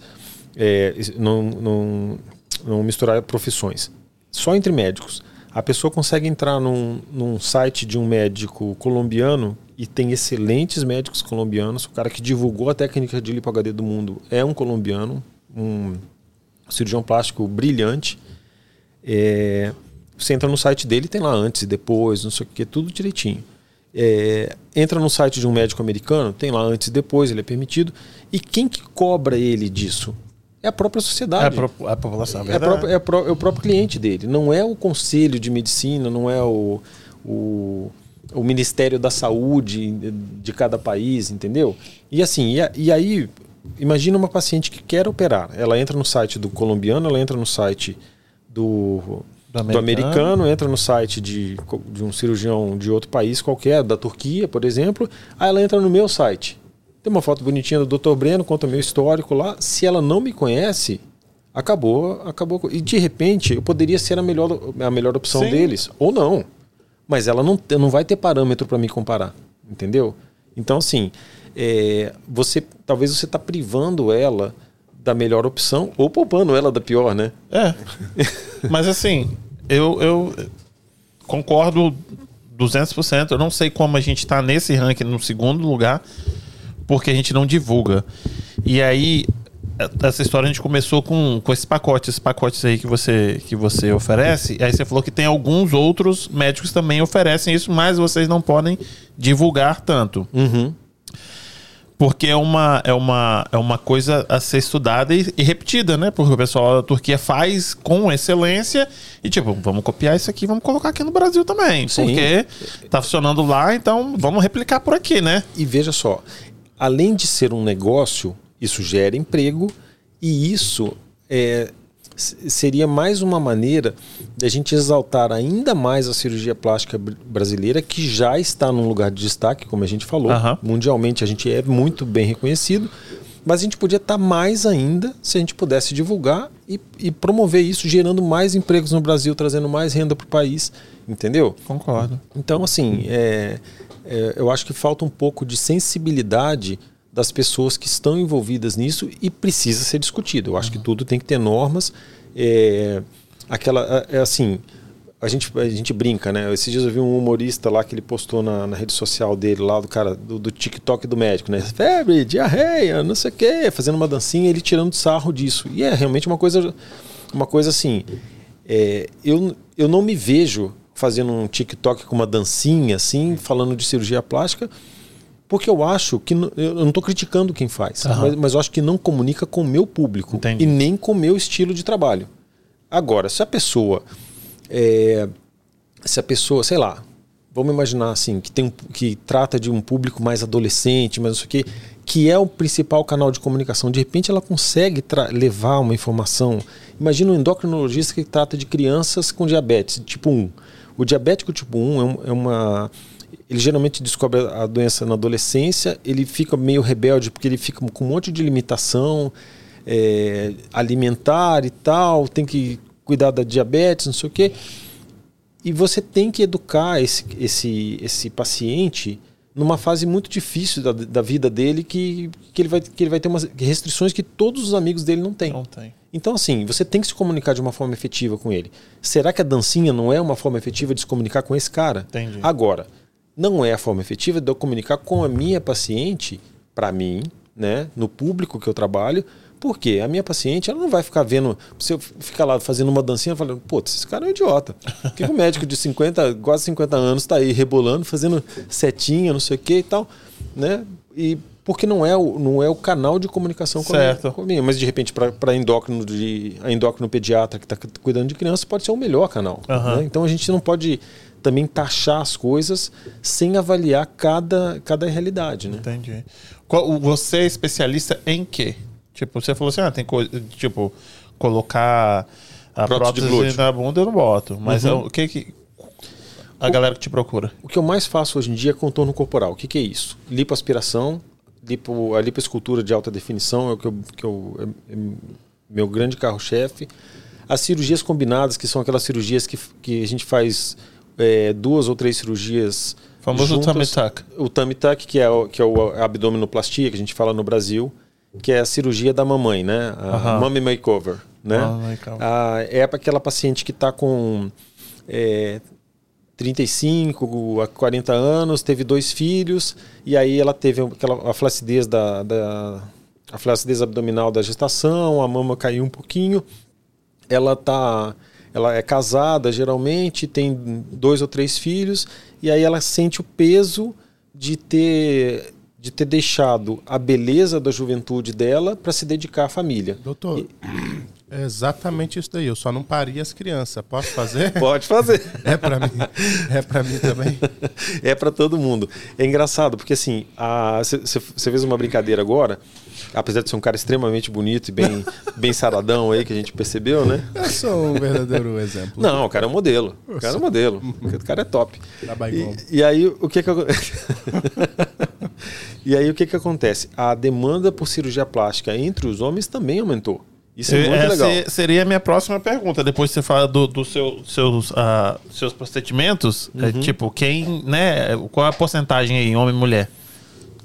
É, não, não, não misturar profissões. Só entre médicos. A pessoa consegue entrar num, num site de um médico colombiano e tem excelentes médicos colombianos. O cara que divulgou a técnica de lipo HD do mundo é um colombiano, um cirurgião plástico brilhante. É, você entra no site dele, tem lá antes e depois, não sei o que, tudo direitinho. É, entra no site de um médico americano, tem lá antes e depois, ele é permitido. E quem que cobra ele disso? É a própria É a, sociedade. pro- a população, é É, a própria- é a pró- é o próprio cliente dele. Não é o conselho de medicina, não é o, o, o Ministério da Saúde de cada país, entendeu? E assim, e, a- e aí, imagina uma paciente que quer operar. Ela entra no site do colombiano, ela entra no site do, Do do americano. americano. entra no site de, de um cirurgião de outro país qualquer, da Turquia, por exemplo. Aí ela entra no meu site. Tem uma foto bonitinha do Dr. Breno, conta meu histórico lá. Se ela não me conhece, acabou, acabou. E de repente eu poderia ser a melhor, a melhor opção Sim. deles, ou não. Mas ela não, não vai ter parâmetro para me comparar, entendeu? Então, assim, é, você talvez você está privando ela da melhor opção ou poupando ela da pior, né? É. Mas assim, eu, eu concordo 200%. Eu não sei como a gente está nesse ranking no segundo lugar, porque a gente não divulga. E aí, essa história a gente começou com, com esses pacotes, esses pacotes aí que você, que você oferece. Aí você falou que tem alguns outros médicos também oferecem isso, mas vocês não podem divulgar tanto. Uhum. Porque é uma, é, uma, é uma coisa a ser estudada e, e, repetida, né? Porque o pessoal da Turquia faz com excelência e, tipo, vamos copiar isso aqui, vamos colocar aqui no Brasil também. Sim. Porque tá funcionando lá, então vamos replicar por aqui, né? E veja só, além de ser um negócio, isso gera emprego e isso é, seria mais uma maneira de a gente exaltar ainda mais a cirurgia plástica brasileira, que já está num lugar de destaque, como a gente falou. Uhum. Mundialmente a gente é muito bem reconhecido, mas a gente podia estar mais ainda se a gente pudesse divulgar e, e promover isso, gerando mais empregos no Brasil, trazendo mais renda para o país, entendeu? Concordo. Então, assim, é, é, eu acho que falta um pouco de sensibilidade das pessoas que estão envolvidas nisso e precisa ser discutido. Eu acho uhum. que tudo tem que ter normas. É, aquela, é assim, a gente, a gente brinca, né? Esses dias eu vi um humorista lá que ele postou na, na rede social dele, lá do cara, do, do, TikTok do médico, né? Febre, diarreia, não sei o quê, fazendo uma dancinha, ele tirando sarro disso. E é realmente uma coisa, uma coisa assim. É, eu, eu não me vejo fazendo um TikTok com uma dancinha, assim, falando de cirurgia plástica, porque eu acho que. Eu não estou criticando quem faz, uhum. mas, mas, eu acho que não comunica com o meu público Entendi. e nem com o meu estilo de trabalho. Agora, se a pessoa. É, se a pessoa, sei lá, vamos imaginar assim, que, tem, que trata de um público mais adolescente, mas isso aqui, que é o principal canal de comunicação. De repente ela consegue levar uma informação. Imagina um endocrinologista que trata de crianças com diabetes tipo 1. O diabético tipo 1 é, é uma ele geralmente descobre a doença na adolescência, ele fica meio rebelde porque ele fica com um monte de limitação é, alimentar e tal, tem que cuidar da diabetes, não sei o quê. E você tem que educar esse, esse, esse paciente numa fase muito difícil da, da vida dele que, que, ele vai, que ele vai ter umas restrições que todos os amigos dele não têm. Não tem. Então, assim, você tem que se comunicar de uma forma efetiva com ele. Será que a dancinha não é uma forma efetiva de se comunicar com esse cara? Entendi. Agora, não é a forma efetiva de eu comunicar com a minha paciente, para mim, né, no público que eu trabalho, porque a minha paciente ela não vai ficar vendo, se eu ficar lá fazendo uma dancinha, falando, pô, esse cara é um idiota. Por que, o médico de 50, quase 50 anos está aí rebolando, fazendo setinha, não sei o que e tal, né? E porque não é o, não é o canal de comunicação com certo. a, minha, mas de repente para endócrino de a endócrino pediatra que está cuidando de criança pode ser o melhor canal. Uhum. Né? Então a gente não pode também taxar as coisas sem avaliar cada, cada realidade. Né? Entendi. Você é especialista em quê? Tipo, você falou assim, ah, tem coisa, tipo, colocar a prótese, prótese na bunda eu não boto. Mas uhum. é, o que que a o, galera que te procura? O que eu mais faço hoje em dia é contorno corporal. O que, que é isso? Lipoaspiração, lipo, a lipoescultura de alta definição é o que eu, que eu é, é meu grande carro-chefe. As cirurgias combinadas, que são aquelas cirurgias que, que a gente faz é, duas ou três cirurgias. O famoso tummy tuck. O tummy tuck, que é o, que é o abdominoplastia, que a gente fala no Brasil, que é a cirurgia da mamãe, né? A uh -huh. Mummy Makeover, né? Ah, é para aquela paciente que está com é, 35 a 40 anos, teve dois filhos, e aí ela teve aquela, a flacidez da, da a flacidez abdominal da gestação, a mama caiu um pouquinho, ela está ela é casada geralmente, tem dois ou três filhos, e aí ela sente o peso de ter de ter deixado a beleza da juventude dela para se dedicar à família. Doutor, e... é exatamente isso daí. Eu só não parei as crianças. Posso fazer? *laughs* Pode fazer. É para mim. É para mim também. É para todo mundo. É engraçado porque assim, você fez uma brincadeira agora apesar de ser um cara extremamente bonito e bem, *laughs* bem saradão aí, que a gente percebeu, né? Eu sou um verdadeiro exemplo. Não, o cara é um modelo. O cara é um modelo. O cara é top. Tá e, e aí, o que que. *laughs* E aí o que, que acontece? A demanda por cirurgia plástica entre os homens também aumentou. Isso é muito Essa legal. seria a minha próxima pergunta. Depois que você fala dos do seu, seus, ah, seus procedimentos, é, Uhum. tipo, quem, né? Qual é a porcentagem aí, homem e mulher?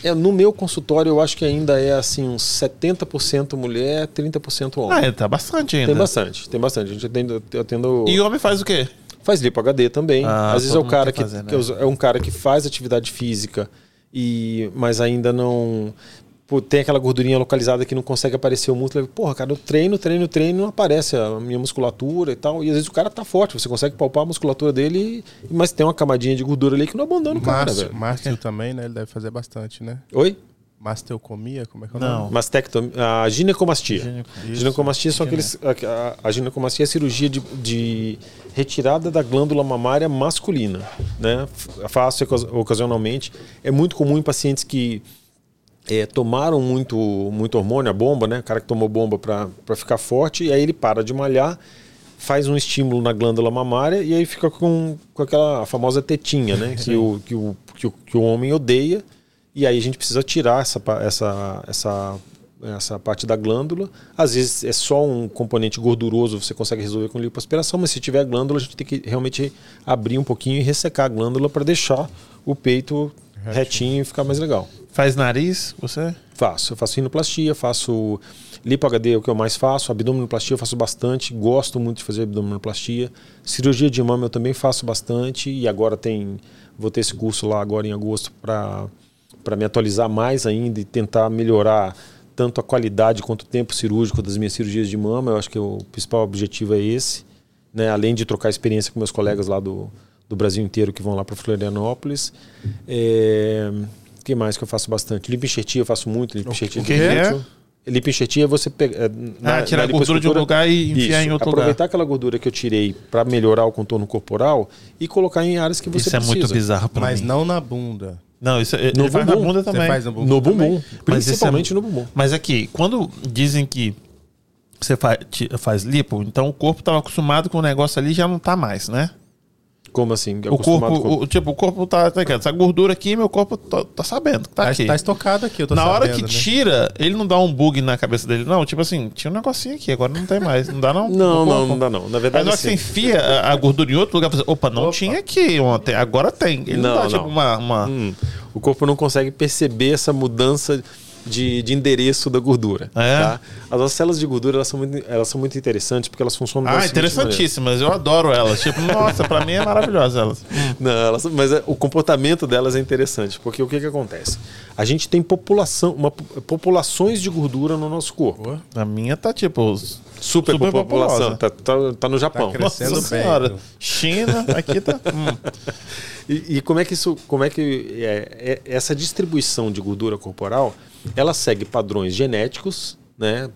É, no meu consultório, eu acho que ainda é assim, uns 70% mulher, 30% homem. Ah, é, tá bastante ainda. Tem bastante, tem bastante. A gente atende, eu atendo. E homem faz o quê? Faz lipo HD também. Ah, Às vezes é o cara que, fazer, né? que é um cara que faz atividade física e mas ainda não pô, tem aquela gordurinha localizada que não consegue aparecer o músculo. Porra, cara, eu treino, treino, treino, não aparece a minha musculatura e tal. E às vezes o cara tá forte, você consegue palpar a musculatura dele, mas tem uma camadinha de gordura ali que não abandona o cara, Márcio, velho. Márcio também, né? Ele deve fazer bastante, né? Oi? Masteucomia, como é que é o Não. nome? Mastectomia, a ginecomastia. Gineco- Ginecomastia são aqueles. A, a- ginecomastia é a cirurgia de, de retirada da glândula mamária masculina. Né? Faço ocas- ocasionalmente. É muito comum em pacientes que é, tomaram muito, muito hormônio, a bomba, né? O cara que tomou bomba para ficar forte, e aí ele para de malhar, faz um estímulo na glândula mamária e aí fica com, com aquela famosa tetinha, né? Que *laughs* o, que, o, que, o, que o homem odeia. E aí a gente precisa tirar essa, essa, essa, essa parte da glândula. Às vezes é só um componente gorduroso, você consegue resolver com lipoaspiração, mas se tiver glândula, a gente tem que realmente abrir um pouquinho e ressecar a glândula para deixar o peito retinho e ficar mais legal. Faz nariz, você? Faço. Eu faço rinoplastia, faço lipo HD, é o que eu mais faço. Abdominoplastia eu faço bastante, gosto muito de fazer abdominoplastia. Cirurgia de mama eu também faço bastante e agora tem vou ter esse curso lá agora em agosto para para me atualizar mais ainda e tentar melhorar tanto a qualidade quanto o tempo cirúrgico das minhas cirurgias de mama. Eu acho que o principal objetivo é esse, né? Além de trocar experiência com meus colegas lá do, do Brasil inteiro que vão lá para Florianópolis. É... O que mais que eu faço bastante? Lipoenxertia eu faço muito, lipoenxertia O que é? peito. Lipoenxertia é você pegar. Ah, tirar a gordura de um lugar e enfiar em outro aproveitar lugar. aquela gordura que eu tirei para melhorar o contorno corporal e colocar em áreas que você Isso é precisa. muito bizarro pra Mas mim. não na bunda. Não, isso é, No ele faz na bumbum. bunda Você também. faz no bumbum No bumbum, isso é- principalmente no bumbum. Mas aqui, quando dizem que você faz, faz lipo, então o corpo estava acostumado com o negócio ali e já não tá mais, né? Como assim? O corpo, o, tipo, o corpo tá, tá? Essa gordura aqui, meu corpo tá, tá sabendo que tá, Tá, aqui. tá estocado aqui, eu tô Na hora sabendo, que né? tira, ele não dá um bug na cabeça dele, não. Tipo assim, tinha um negocinho aqui, agora não tem mais. Não dá, não? *laughs* Não, não, não dá não. Na verdade, na hora que você assim, enfia a, a gordura em outro lugar, você, opa, não Opa. tinha aqui ontem, agora tem. Ele não, Não, dá, tipo, não. uma. uma... hum, o corpo não consegue perceber essa mudança de, de endereço da gordura. É? tá? As nossas células de gordura elas são, muito, elas são muito interessantes porque elas funcionam Ah, interessantíssimas. Eu adoro elas. Tipo, nossa, pra mim é maravilhosa elas. *laughs* Não, elas, mas é- o comportamento delas é interessante, porque o que, que acontece? A gente tem população, uma, populações de gordura no nosso corpo. A minha tá tipo. Super, Super. Tá, tá, tá no Japão. Tá crescendo Nossa bem, senhora. China, aqui tá. *laughs* hum. E, e como é que isso, como é que é, é- essa distribuição de gordura corporal, ela segue padrões genéticos, né?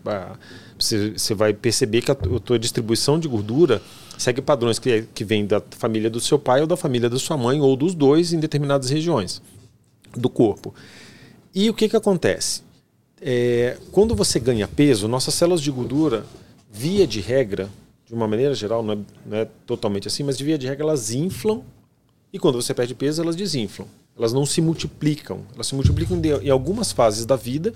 Você, você vai perceber que a, tu- a tua distribuição de gordura segue padrões que, que vem da família do seu pai ou da família da sua mãe ou dos dois em determinadas regiões do corpo. E o que que acontece? É, quando você ganha peso, nossas células de gordura, via de regra, de uma maneira geral, não é, não é totalmente assim, mas de via de regra elas inflam e quando você perde peso, elas desinflam. Elas não se multiplicam. Elas se multiplicam de- em algumas fases da vida,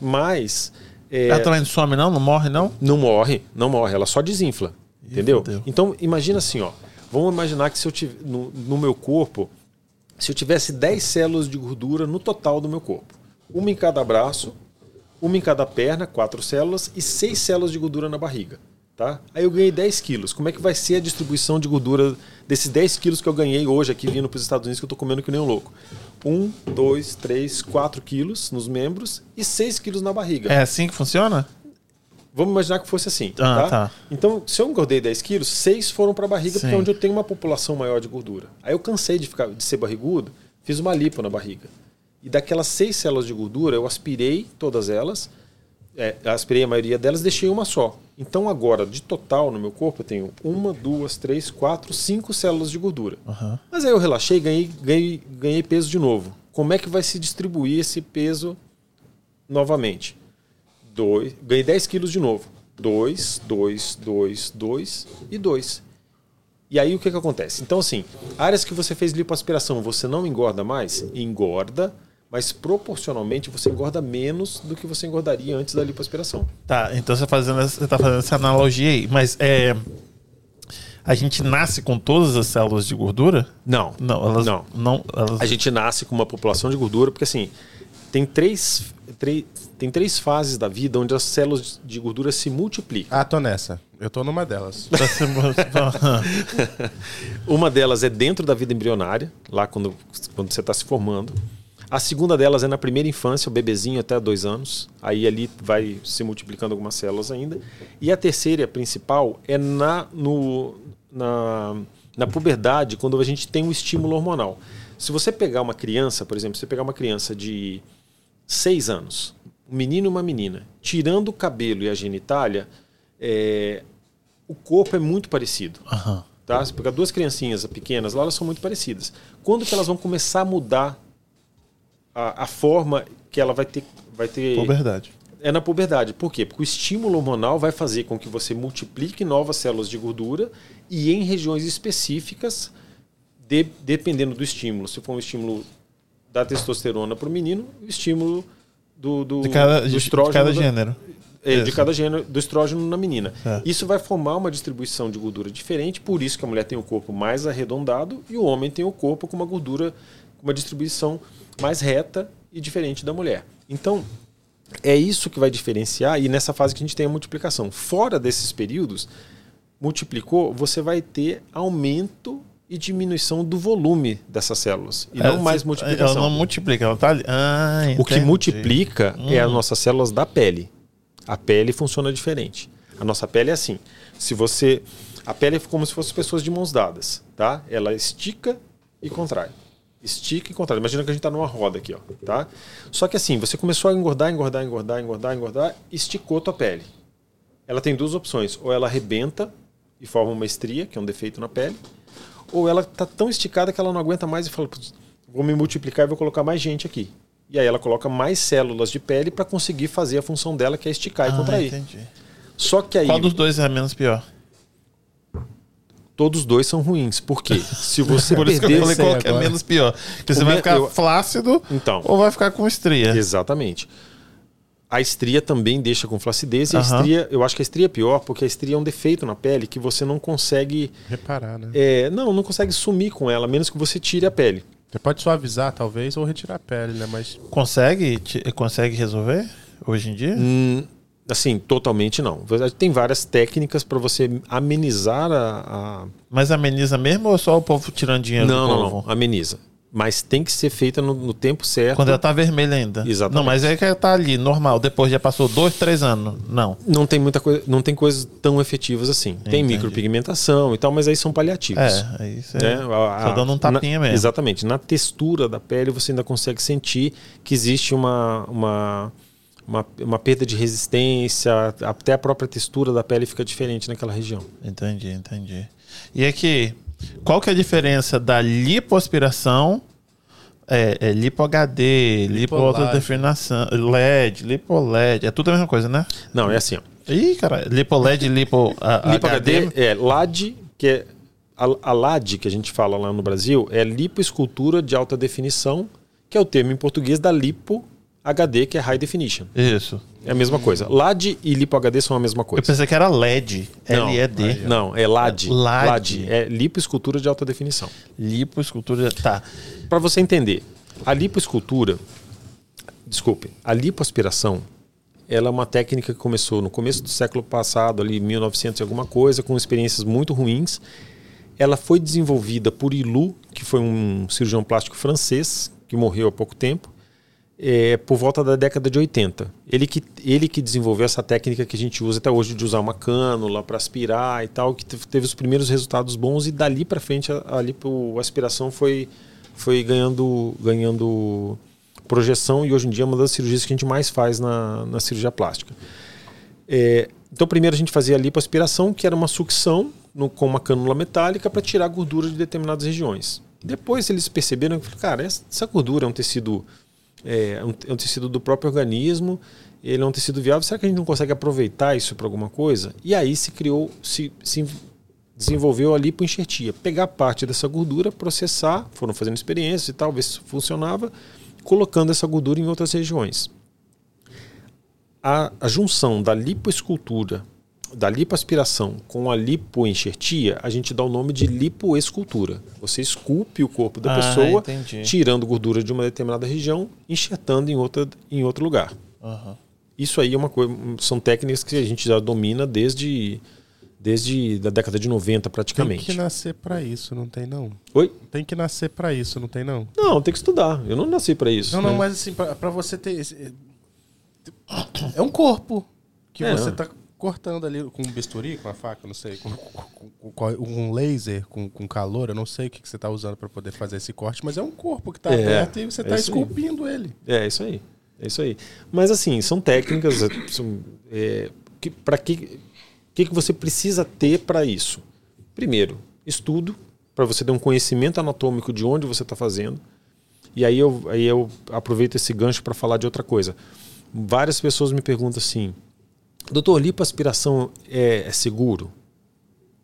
mas é, Ela também não some, não? Não morre, não? não morre, não morre, ela só desinfla. entendeu? fudeu. Então, imagina assim, ó. Vamos imaginar que se eu tive, no, no meu corpo, se eu tivesse 10 células de gordura no total do meu corpo. Uma em cada braço, uma em cada perna, quatro células, e seis células de gordura na barriga. Tá? Aí eu ganhei 10 quilos. Como é que vai ser a distribuição de gordura desses 10 quilos que eu ganhei hoje aqui vindo para os Estados Unidos, que eu estou comendo que nem um louco? Um, dois, três, quatro quilos nos membros e 6 quilos na barriga. É assim que funciona? Vamos imaginar que fosse assim. Ah, tá? tá. Então, se eu engordei 10 quilos, 6 foram para a barriga, porque Sim. é onde eu tenho uma população maior de gordura. Aí eu cansei de, ficar, de ser barrigudo, fiz uma lipo na barriga. E daquelas 6 células de gordura, eu aspirei todas elas, é, aspirei a maioria delas, deixei uma só. Então agora, de total no meu corpo, eu tenho uma, duas, três, quatro, cinco células de gordura. Aham. Mas aí eu relaxei e ganhei, ganhei, ganhei peso de novo. Como é que vai se distribuir esse peso novamente? Dois, ganhei 10 quilos de novo. 2, 2, 2, 2 e 2. E aí o que, que acontece? Então, assim, áreas que você fez lipoaspiração, você não engorda mais? Engorda, mas proporcionalmente você engorda menos do que você engordaria antes da lipoaspiração. Tá, então você, fazendo, você tá fazendo essa analogia aí, mas é. A gente nasce com todas as células de gordura? Não. Não, elas Não. não elas... A gente nasce com uma população de gordura, porque assim, tem três, três, tem três fases da vida onde as células de gordura se multiplicam. Ah, tô nessa. Eu tô numa delas. *laughs* Pra ser- Uma delas é dentro da vida embrionária, lá quando, quando você está se formando. A segunda delas é na primeira infância, o bebezinho até dois anos. Aí ali vai se multiplicando algumas células ainda. E a terceira a principal é na, no, na, na puberdade, quando a gente tem um estímulo hormonal. Se você pegar uma criança, por exemplo, se você pegar uma criança de seis anos, um menino e uma menina, tirando o cabelo e a genitália, é, o corpo é muito parecido. Aham. Tá? Se pegar duas criancinhas pequenas lá, elas são muito parecidas. Quando que elas vão começar a mudar a, a forma que ela vai ter, vai ter Puberdade. é na puberdade. Por quê? Porque o estímulo hormonal vai fazer com que você multiplique novas células de gordura e em regiões específicas, de- dependendo do estímulo. Se for um estímulo da testosterona para o menino, o estímulo do, do, De cada, do de, estrógeno cada da- gênero. é, de cada gênero do estrógeno na menina. É. Isso vai formar uma distribuição de gordura diferente, por isso que a mulher tem o corpo mais arredondado e o homem tem o corpo com uma gordura com uma distribuição mais reta e diferente da mulher. Então, é isso que vai diferenciar e nessa fase que a gente tem a multiplicação. Fora desses períodos, multiplicou, você vai ter aumento e diminuição do volume dessas células e não É, mais se- multiplicação. Ela não multiplica, ela tá ali. Ah, O que multiplica é as Hum. nossas células da pele. A pele funciona diferente. A nossa pele é assim. Se você. A pele é como se fossem pessoas de mãos dadas, tá? Ela estica e contrai. Estica e contrai. Imagina que a gente está numa roda aqui, ó, tá? Só que assim, você começou a engordar, engordar, engordar, engordar, engordar, esticou tua pele. Ela tem duas opções. Ou ela arrebenta e forma uma estria, que é um defeito na pele, ou ela tá tão esticada que ela não aguenta mais e fala, "Putz, vou me multiplicar e vou colocar mais gente aqui. E aí ela coloca mais células de pele para conseguir fazer a função dela, que é esticar e Ah, contrair. entendi. Só que aí Qual dos dois é menos pior? Todos os dois são ruins. Por quê? Se você *laughs* Por isso que eu perder... falei qual que é menos pior. Porque você O vai me- ficar eu- flácido Então, ou vai ficar com estria. exatamente. A estria também deixa com flacidez e a estria, eu acho que a estria é pior porque a estria é um defeito na pele que você não consegue, Reparar, né? é, não, não consegue sumir com ela, a menos que você tire a pele. Você pode suavizar, talvez, ou retirar a pele, né? Mas Consegue, consegue resolver hoje em dia? Hum, assim, totalmente não. Tem várias técnicas para você amenizar a, a- Mas ameniza mesmo ou só o povo tirando dinheiro Não, do não, povo? não. Ameniza. Mas tem que ser feita no, no tempo certo. Quando ela tá vermelha ainda. Exatamente. Não, mas é que ela tá ali, normal. Depois já passou dois, três anos. Não. Não tem muita coisa, não tem coisas tão efetivas assim. Tem Entendi. micropigmentação e tal, mas aí são paliativos. É, é isso. né? Dando um tapinha na- mesmo. Exatamente. Na textura da pele você ainda consegue sentir que existe uma, uma, uma, uma perda de resistência, até a própria textura da pele fica diferente naquela região. Entendi, entendi. E aqui, qual que é a diferença da lipoaspiração, é, é lipo HD, lipo Lipolage. alta definição, LED, lipo LED, é tudo a mesma coisa, né? Não, é assim, ó. Ih, cara, lipo LED, lipo, a, Lipo HD, HD. é LAD, que é a, a LAD que a gente fala lá no Brasil, é lipoescultura de alta definição, que é o termo em português da lipo HD, que é High Definition. Isso. É a mesma coisa. LAD e lipo HD são a mesma Eu coisa. pensei que era LED, Não, LED. Não, é LAD. LAD. LAD. É lipoescultura de alta definição. Lipo, escultura, tá. Para você entender, a lipoescultura, desculpe, a lipoaspiração, ela é uma técnica que começou no começo do século passado, ali 1900 e alguma coisa, com experiências muito ruins. Ela foi desenvolvida por Ilu, que foi um cirurgião plástico francês, que morreu há pouco tempo, é, por volta da década de 80. Ele que, ele que desenvolveu essa técnica que a gente usa até hoje de usar uma cânula para aspirar e tal, que te- teve os primeiros resultados bons e dali para frente a, a lipoaspiração foi, foi ganhando, ganhando projeção e hoje em dia é uma das cirurgias que a gente mais faz na, na cirurgia plástica. É, então, primeiro a gente fazia a lipoaspiração, que era uma sucção no- com uma cânula metálica para tirar gordura de determinadas regiões. Depois eles perceberam que, cara, essa gordura é um tecido, é, um, é um tecido do próprio organismo, ele é um tecido viável. Será que a gente não consegue aproveitar isso para alguma coisa? E aí se criou, se, se desenvolveu a lipoenxertia. Pegar parte dessa gordura, processar, foram fazendo experiências e tal, ver se funcionava, colocando essa gordura em outras regiões. A, a junção da lipoescultura, da lipoaspiração com a lipoenxertia, a gente dá o nome de lipoescultura. Você esculpe o corpo da Ah, pessoa, entendi. tirando gordura de uma determinada região, enxertando em, outra, em outro lugar. Aham. Isso aí é uma coisa, são técnicas que a gente já domina desde desde da década de 90 Tem praticamente. que nascer pra isso, não tem não? Oi? Tem que nascer pra isso, não tem não? Não, tem que estudar. Eu não nasci para isso. Não, não, né? mas assim, pra, pra você ter. esse- É um corpo que É. você tá cortando ali com um bisturi, com a faca, não sei, com, com- com- um laser, com, com calor, eu não sei o que, que você tá usando pra poder fazer esse corte, mas é um corpo que tá É, aberto e você é tá isso aí. esculpindo ele. É isso aí. É isso aí. Mas assim, são técnicas. é, São, é, que, para que, que que você precisa ter para isso? Primeiro, estudo para você ter um conhecimento anatômico de onde você está fazendo. E aí eu, aí eu aproveito esse gancho para falar de outra coisa. Várias pessoas me perguntam assim, doutor, lipoaspiração é, é seguro?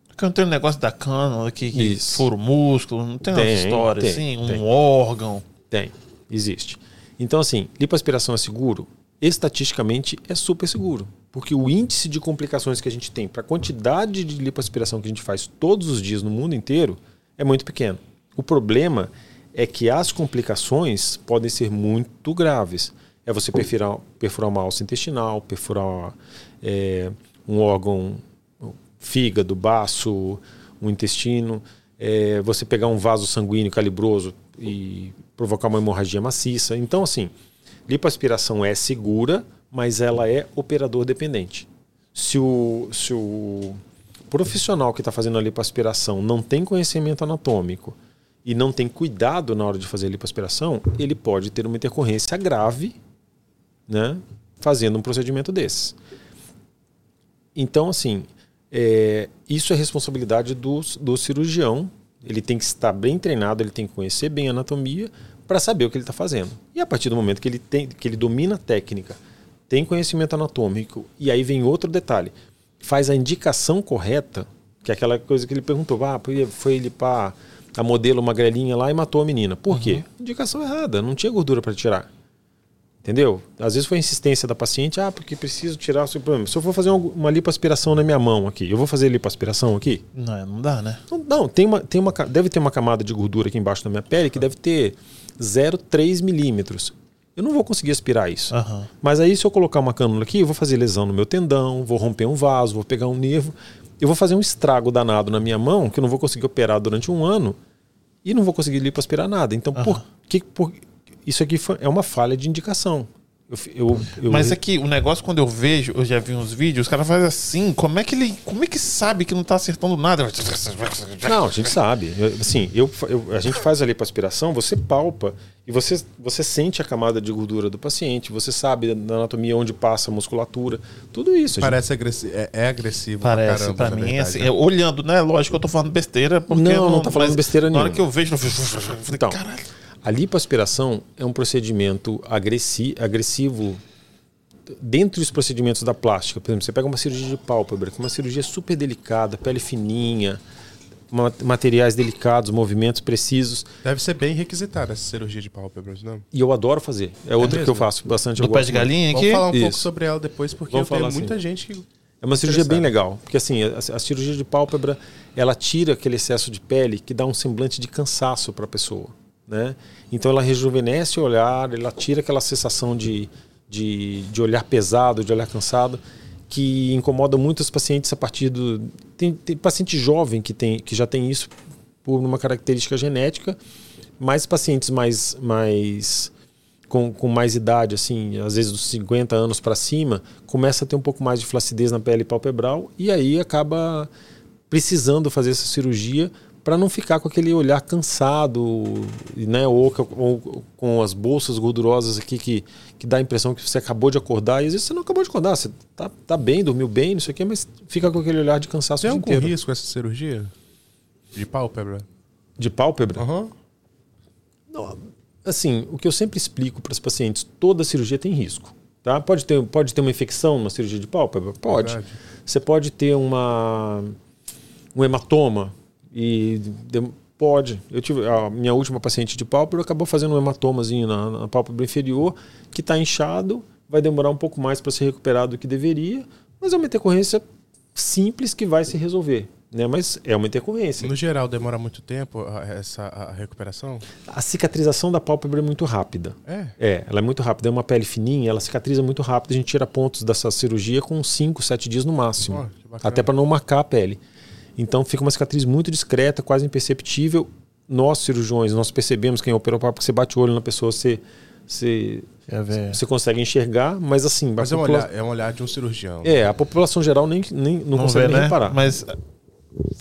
Porque não tem um negócio da cânula que, que fura o músculo, não tem, uma Tem, história tem, assim, um tem. órgão. Tem, existe. Então, assim, lipoaspiração é seguro? Estatisticamente é super seguro. Porque o índice de complicações que a gente tem para a quantidade de lipoaspiração que a gente faz todos os dias no mundo inteiro é muito pequeno. O problema é que as complicações podem ser muito graves. É você perfurar, perfurar uma alça intestinal, perfurar é, um órgão, fígado, baço, um intestino, é, você pegar um vaso sanguíneo calibroso e provocar uma hemorragia maciça. Então, assim, lipoaspiração é segura, mas ela é operador dependente. Se o, se o profissional que está fazendo a lipoaspiração não tem conhecimento anatômico e não tem cuidado na hora de fazer a lipoaspiração, ele pode ter uma intercorrência grave né, fazendo um procedimento desses. Então, assim, é, isso é responsabilidade do, do cirurgião. Ele tem que estar bem treinado, ele tem que conhecer bem a anatomia para saber o que ele está fazendo. E a partir do momento que ele, tem, que ele domina a técnica, tem conhecimento anatômico, e aí vem outro detalhe, faz a indicação correta, que é aquela coisa que ele perguntou, ah, foi- ele para a modelo magrelinha lá e matou a menina. Por quê? Indicação errada, não tinha gordura para tirar. Entendeu? Às vezes foi a insistência da paciente, ah, porque preciso tirar o seu problema. Se eu for fazer uma, lipoaspiração na minha mão aqui, eu vou fazer lipoaspiração aqui? Não, não dá, né? Não, não, tem uma, tem uma, deve ter uma camada de gordura aqui embaixo da minha pele que deve ter 0,3 milímetros. Eu não vou conseguir aspirar isso. Aham. Mas aí, se eu colocar uma cânula aqui, eu vou fazer lesão no meu tendão, vou romper um vaso, vou pegar um nervo. Eu vou fazer um estrago danado na minha mão, que eu não vou conseguir operar durante um ano, e não vou conseguir lipoaspirar nada. Então, por que. Por, isso aqui foi- é uma falha de indicação. Eu, eu, eu, Mas é que o negócio, quando eu vejo, eu já vi uns vídeos, os caras fazem assim, como é que ele. Como é que sabe que não tá acertando nada? Não, a gente sabe. Eu- Assim, eu, eu- a gente faz ali para aspiração, você palpa e você, você sente a camada de gordura do paciente, você sabe da anatomia onde passa a musculatura, tudo isso. a gente- Parece agressivo. É, é agressivo. pra Parece, na mim, verdade, assim, né? eu- olhando, né? Lógico que eu tô falando besteira. Porque Não, não tá falando besteira Na hora nenhuma. que eu vejo, eu falei, Então, caralho. A lipoaspiração é um procedimento agressi agressivo dentro dos procedimentos da plástica. Por exemplo, você pega uma cirurgia de pálpebra, que é uma cirurgia super delicada, pele fininha, ma- materiais delicados, movimentos precisos. Deve ser bem requisitada essa cirurgia de pálpebras, não? E eu adoro fazer. É outra que mesmo? eu faço bastante. eu Do pé gosto de galinha Vamos aqui? falar um pouco Isso. sobre ela depois, porque Vamos eu tenho falar muita assim. gente que. É uma cirurgia bem legal, porque assim, a, a cirurgia de pálpebra, ela tira aquele excesso de pele que dá um semblante de cansaço para a pessoa, né? Então ela rejuvenesce o olhar, ela tira aquela sensação de, de, de olhar pesado, de olhar cansado, que incomoda muitos pacientes a partir do... Tem, tem paciente jovem que, tem, que já tem isso por uma característica genética, mas pacientes mais... mais com, com mais idade, assim, às vezes dos 50 anos para cima, começa a ter um pouco mais de flacidez na pele palpebral e aí acaba precisando fazer essa cirurgia para não ficar com aquele olhar cansado, né, ou, ou com as bolsas gordurosas aqui que, que dá a impressão que você acabou de acordar e às vezes você não acabou de acordar, você tá, tá bem, dormiu bem, não sei o quê, mas fica com aquele olhar de cansaço Tem algum inteiro. risco essa cirurgia? De pálpebra? De pálpebra? Aham. Não, assim, o que eu sempre explico para os pacientes, toda cirurgia tem risco. Tá? Pode, ter, pode ter uma infecção numa cirurgia de pálpebra? Pode. Verdade. Você pode ter uma, um hematoma e de- Pode. Eu tive a minha última paciente de pálpebra acabou fazendo um hematomazinho na, na pálpebra inferior que está inchado, vai demorar um pouco mais para se recuperar do que deveria, mas é uma intercorrência simples que vai se resolver. Né? Mas é uma intercorrência. No geral, demora muito tempo a- essa a recuperação? A cicatrização da pálpebra é muito rápida. É. É, ela é muito rápida. É uma pele fininha, ela cicatriza muito rápido. A gente tira pontos dessa cirurgia com 5, 7 dias no máximo. Bacana. até para não marcar a pele. Então fica uma cicatriz muito discreta, quase imperceptível. Nós, cirurgiões, nós percebemos quem operou porque você bate o olho na pessoa, você, você, ver? você consegue enxergar, mas assim... Mas é um, popula- olhar, é um olhar de um cirurgião. É, a população geral nem, nem não Vamos consegue ver, nem né? reparar. Mas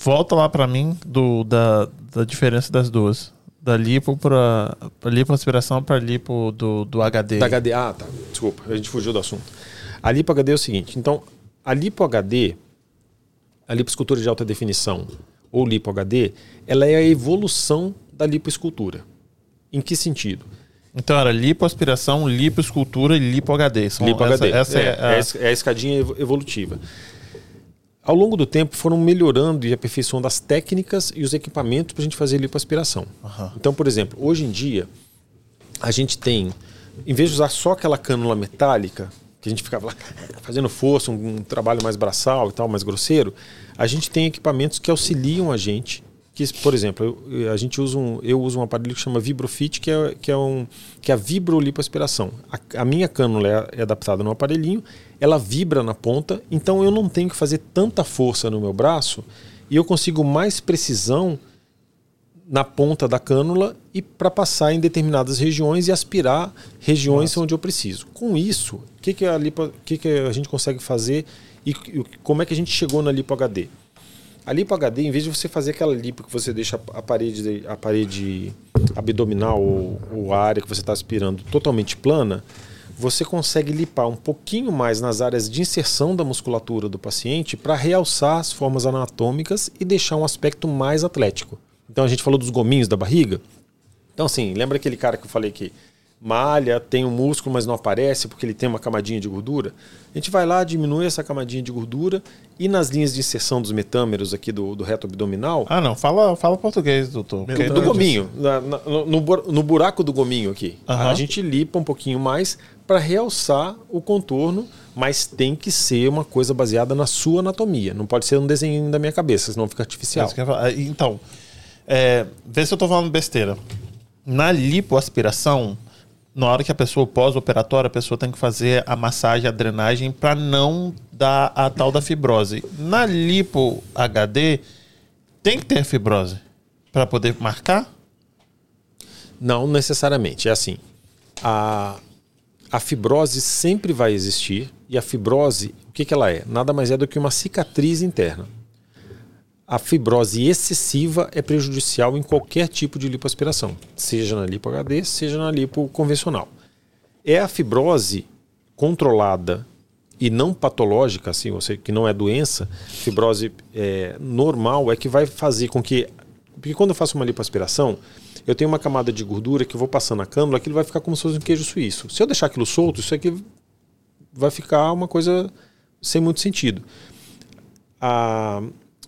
volta lá pra mim do, da, da diferença das duas. Da lipo pra lipoaspiração pra lipo do, do HD. Da HD. Ah, tá. Desculpa, a gente fugiu do assunto. A lipo HD é o seguinte. Então, a lipo HD, a lipoescultura de alta definição, ou lipo HD, ela é a evolução da lipoescultura. Em que sentido? Então era lipoaspiração, lipoescultura e lipo HD. São, Lipo essa, HD. Essa é, é, a- é a é a escadinha evo- evolutiva. Ao longo do tempo, foram melhorando e aperfeiçoando as técnicas e os equipamentos para a gente fazer lipoaspiração. Aham. Então, por exemplo, hoje em dia, a gente tem, em vez de usar só aquela cânula metálica, que a gente ficava lá fazendo força, um, um trabalho mais braçal e tal, mais grosseiro, a gente tem equipamentos que auxiliam a gente. Que, por exemplo, eu, a gente usa um, eu uso um aparelho que chama Vibrofit, que é, que é, um, que é a vibrolipoaspiração. A, a minha cânula é, é adaptada no aparelhinho, ela vibra na ponta, então eu não tenho que fazer tanta força no meu braço e eu consigo mais precisão na ponta da cânula e para passar em determinadas regiões e aspirar regiões onde eu preciso. Com isso, o que, que, a, lipo, que, que a gente consegue fazer e, e como é que a gente chegou na lipo HD? A lipo HD, em vez de você fazer aquela lipo que você deixa a parede, a parede abdominal ou, ou a área que você está aspirando totalmente plana, você consegue lipar um pouquinho mais nas áreas de inserção da musculatura do paciente para realçar as formas anatômicas e deixar um aspecto mais atlético. Então a gente falou dos gominhos da barriga. Então assim, lembra aquele cara que eu falei que malha, tem um músculo, mas não aparece porque ele tem uma camadinha de gordura? A gente vai lá, diminui essa camadinha de gordura e nas linhas de inserção dos metâmeros aqui do, do reto abdominal, Ah, não. Fala, fala português, doutor. Porque- do gominho, na- na- no, no buraco do gominho aqui. Aham. A gente lipa um pouquinho mais para realçar o contorno, mas tem que ser uma coisa baseada na sua anatomia. Não pode ser um desenho da minha cabeça, senão fica É artificial. isso que eu ia falar. Então, é, vê se eu tô falando besteira. Na lipoaspiração, na hora que a pessoa pós-operatória, a pessoa tem que fazer a massagem, a drenagem para não dar a tal da fibrose. Na lipo HD, tem que ter fibrose para poder marcar? Não necessariamente. É assim. A, a fibrose sempre vai existir. E a fibrose, o que, que ela é? Nada mais é do que uma cicatriz interna. A fibrose excessiva é prejudicial em qualquer tipo de lipoaspiração, seja na lipo HD, seja na lipo convencional. É a fibrose controlada e não patológica, assim, ou seja, que não é doença, fibrose é, normal é que vai fazer com que. Porque quando eu faço uma lipoaspiração, eu tenho uma camada de gordura que eu vou passando na cânula, aquilo vai ficar como se fosse um queijo suíço. Se eu deixar aquilo solto, isso aqui vai ficar uma coisa sem muito sentido. A,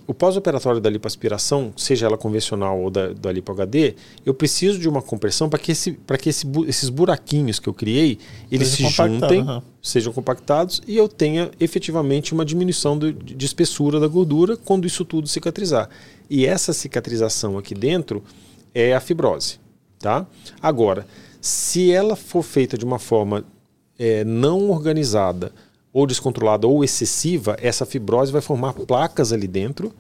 o pós-operatório da lipoaspiração, seja ela convencional ou da, da lipo HD, eu preciso de uma compressão para que, esse, que esse, esses buraquinhos que eu criei, eles Seja se juntem, aham. sejam compactados e eu tenha efetivamente uma diminuição do- de espessura da gordura quando isso tudo cicatrizar. E essa cicatrização aqui dentro é a fibrose. Tá? Agora, se ela for feita de uma forma é, não organizada ou descontrolada ou excessiva, essa fibrose vai formar placas ali dentro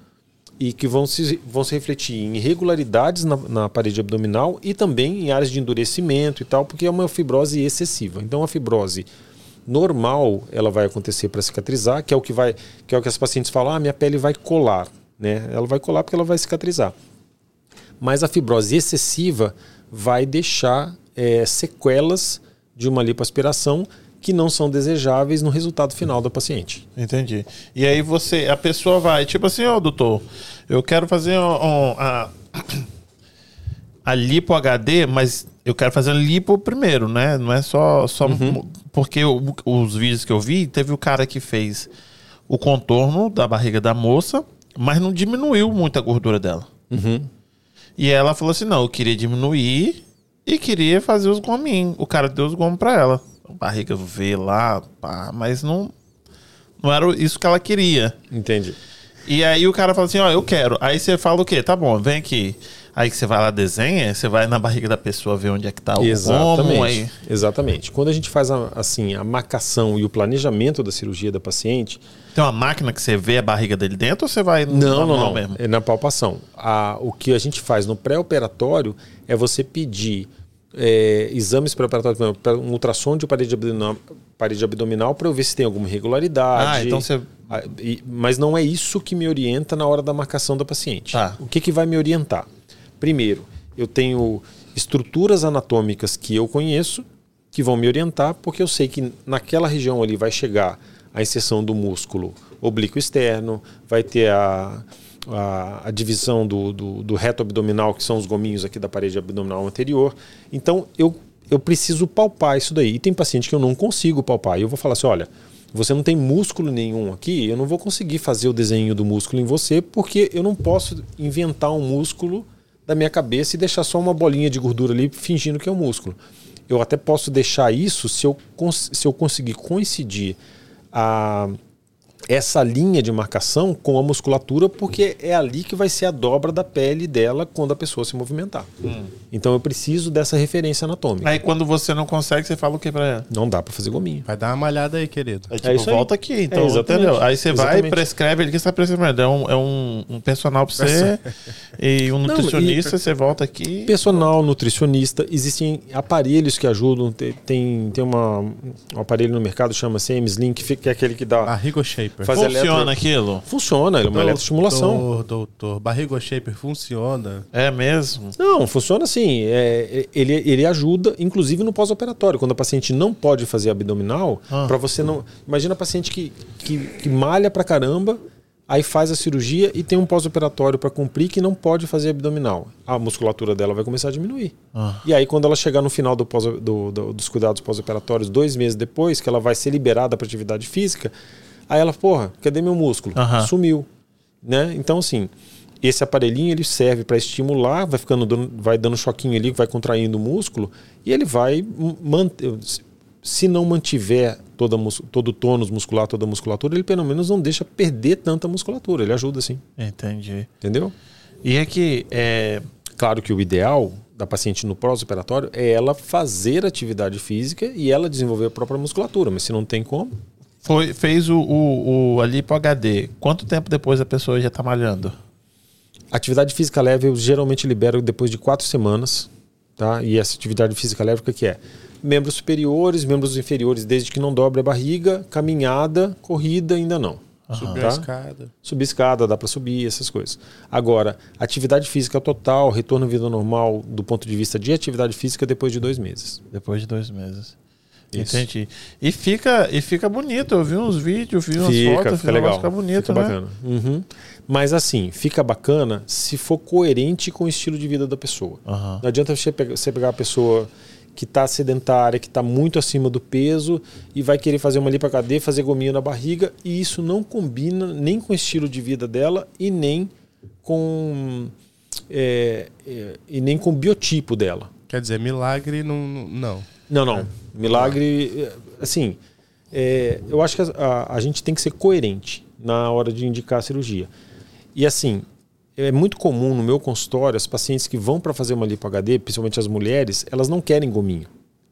e que vão se, vão se refletir em irregularidades na, na parede abdominal e também em áreas de endurecimento e tal, porque é uma fibrose excessiva. Então a fibrose normal ela vai acontecer para cicatrizar, que é o que vai, que é o que as pacientes falam, ah, minha pele vai colar, né? Ela vai colar porque ela vai cicatrizar. Mas a fibrose excessiva vai deixar é, sequelas de uma lipoaspiração que não são desejáveis no resultado final da paciente. Entendi. E aí você, a pessoa vai, tipo assim, ó, doutor, eu quero fazer um, um, a, a lipo HD, mas eu quero fazer a lipo primeiro, né? Não é só. só Porque o- os vídeos que eu vi, teve o cara que fez o contorno da barriga da moça, mas não diminuiu muito a gordura dela. E ela falou assim: não, eu queria diminuir e queria fazer os gominhos. O cara deu os gomos pra ela. Barriga veio lá, pá, mas não, não era isso que ela queria. Entendi. E aí o cara fala assim, ó, eu quero. Aí você fala o quê? Tá bom, vem aqui. Aí que você vai lá, desenha, você vai na barriga da pessoa ver onde é que tá o Exatamente. Aí... Exatamente. Quando a gente faz a, assim, a marcação e o planejamento da cirurgia da paciente, Tem uma máquina que você vê a barriga dele dentro ou você vai Não, na não, mão não. mesmo? É na palpação. A, o que a gente faz no pré-operatório é você pedir é, exames exemplo, um ultrassom de parede abdominal, parede abdominal para eu ver se tem alguma irregularidade. Ah, então você- Ah, Mas não é isso que me orienta na hora da marcação da paciente. Tá. O que, que vai me orientar? Primeiro, eu tenho estruturas anatômicas que eu conheço que vão me orientar, porque eu sei que naquela região ali vai chegar a inserção do músculo oblíquo externo, vai ter a, a, a divisão do, do, do reto abdominal, que são os gominhos aqui da parede abdominal anterior. Então, eu, eu preciso palpar isso daí. E tem paciente que eu não consigo palpar. E eu vou falar assim: olha, você não tem músculo nenhum aqui, eu não vou conseguir fazer o desenho do músculo em você, porque eu não posso inventar um músculo da minha cabeça e deixar só uma bolinha de gordura ali fingindo que é um músculo. Eu até posso deixar isso se eu, se eu conseguir coincidir a, essa linha de marcação com a musculatura, porque é ali que vai ser a dobra da pele dela quando a pessoa se movimentar. Então eu preciso dessa referência anatômica. Aí quando você não consegue, você fala o que pra ela? Não dá para fazer gominho. Vai dar uma malhada aí, querido. É tipo, isso aí. volta aqui, então, É, exatamente. entendeu? Aí você vai e Exatamente. prescreve, ele que está prescrevendo. É um, é um, um personal pra você e um Não, nutricionista, você volta aqui. Personal, nutricionista, existem aparelhos que ajudam. Tem, tem, uma, um aparelho no mercado chama-se Slim, que, fica- que é aquele que dá. Barrigo Shaper. Faz Funciona eletro- aquilo? Funciona, ele é uma eletroestimulação. Doutor, doutor, Barrigo Shaper funciona. É mesmo? Não, funciona assim. é, ele, ele ajuda, inclusive no pós-operatório. Quando a paciente não pode fazer abdominal, Ah. para você não. Imagina a paciente que, que, que malha pra caramba, aí faz a cirurgia e tem um pós-operatório para cumprir que não pode fazer abdominal. A musculatura dela vai começar a diminuir. Ah. E aí, quando ela chegar no final do pós- do- do- dos cuidados pós-operatórios, dois meses depois, que ela vai ser liberada para atividade física, aí ela, porra, cadê meu músculo? Aham. Sumiu. Né? Então, assim, esse aparelhinho ele serve para estimular, vai ficando dando, vai dando choquinho ali, vai contraindo o músculo, e ele vai manter. Se não mantiver toda, todo o tônus muscular, toda a musculatura, ele pelo menos não deixa perder tanta musculatura. Ele ajuda, sim. Entendi. Entendeu? E é que é, Claro que o ideal da paciente no pós-operatório é ela fazer atividade física e ela desenvolver a própria musculatura, mas se não tem como, foi, fez o, o, o ali pro HD. Quanto tempo depois a pessoa já tá malhando? atividade física leve eu geralmente libero depois de quatro semanas, tá? E essa atividade física leve o que é? Membros superiores, membros inferiores, desde que não dobre a barriga, caminhada, corrida ainda não. Subiu Tá? a escada. Subir escada, dá para subir, essas coisas. Agora, atividade física total, retorno à vida normal do ponto de vista de atividade física depois de dois meses. Depois de dois meses. Isso. Entendi. E fica, e fica bonito. Eu vi uns vídeos, vi umas Fica, fotos, fica legal. Fica bonito, fica né? bacana. Uhum. Mas assim, fica bacana se for coerente com o estilo de vida da pessoa. Aham. Não adianta você pegar, você pegar a pessoa que está sedentária, que está muito acima do peso e vai querer fazer uma lipo HD, fazer gominho na barriga e isso não combina nem com o estilo de vida dela e nem com é, é, e nem com o biotipo dela. Quer dizer, milagre não. Não. Não, não. Milagre, assim, é, eu acho que a, a- a gente tem que ser coerente na hora de indicar a cirurgia. E assim, é muito comum no meu consultório as pacientes que vão para fazer uma lipo HD, principalmente as mulheres, elas não querem gominho.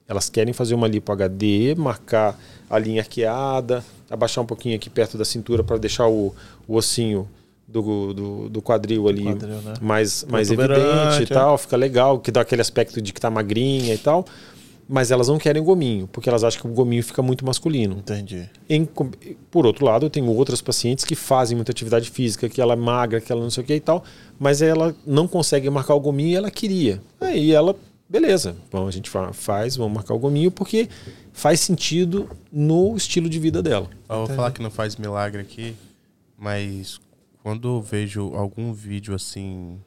Elas querem fazer uma lipo HD, marcar a linha arqueada, abaixar um pouquinho aqui perto da cintura para deixar o, o ossinho do, do, do quadril ali quadril, né? mais, mais evidente e é. tal, fica legal, que dá aquele aspecto de que tá magrinha e tal. Mas elas não querem gominho, porque elas acham que o gominho fica muito masculino. Entendi. Em por outro lado, eu tenho outras pacientes que fazem muita atividade física, que ela é magra, que ela não sei o que e tal, mas ela não consegue marcar o gominho e ela queria. Aí ela, beleza, bom, a gente fa- faz, vamos marcar o gominho, porque faz sentido no estilo de vida dela. Eu vou falar que não faz milagre aqui, mas quando eu vejo algum vídeo assim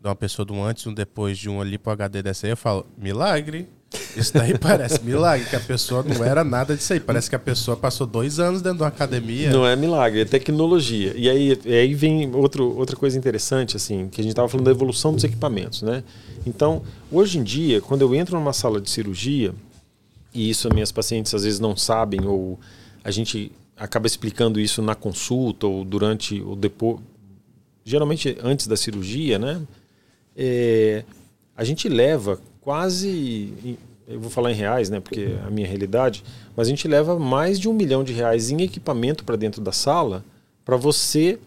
de uma pessoa do antes e um depois de um ali pro HD dessa aí, eu falo, milagre. Isso daí parece milagre, que a pessoa não era nada disso aí. Parece que a pessoa passou dois anos dentro de uma academia. Não é milagre, é tecnologia. E aí, aí vem outro, outra coisa interessante, assim, que a gente estava falando da evolução dos equipamentos, né? Então, hoje em dia, quando eu entro numa sala de cirurgia, e isso minhas pacientes às vezes não sabem, ou a gente acaba explicando isso na consulta ou durante o depois, geralmente antes da cirurgia, né? É, a gente leva quase, eu vou falar em reais, né? Porque é a minha realidade, mas a gente leva mais de um milhão de reais em equipamento para dentro da sala para você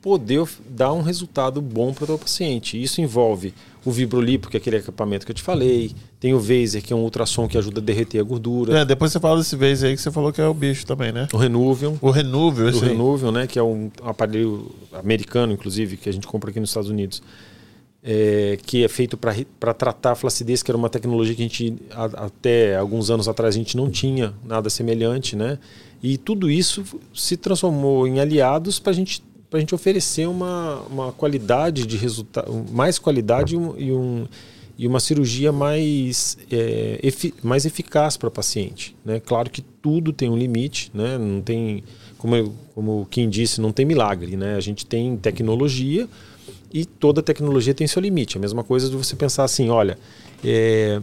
poder dar um resultado bom para o teu paciente. Isso envolve o Vibrolipo, que é aquele equipamento que eu te falei, tem o Vaser, que é um ultrassom que ajuda a derreter a gordura. É, depois você fala desse Vaser aí que você falou que é o bicho também, né? O Renuvium. O Renuvium, esse O Renuvium, né? Que é um aparelho americano, inclusive, que a gente compra aqui nos Estados Unidos. É, que é feito para tratar a flacidez, que era uma tecnologia que a gente, a, até alguns anos atrás, a gente não tinha nada semelhante, né? E tudo isso se transformou em aliados para gente a gente oferecer uma, uma qualidade de resultado, mais qualidade e, um, e uma cirurgia mais, é, efi mais eficaz para o paciente. Né? Claro que tudo tem um limite, né? não tem, como, eu, como Kim disse, não tem milagre. Né? A gente tem tecnologia e toda tecnologia tem seu limite. A mesma coisa de você pensar assim, olha, é,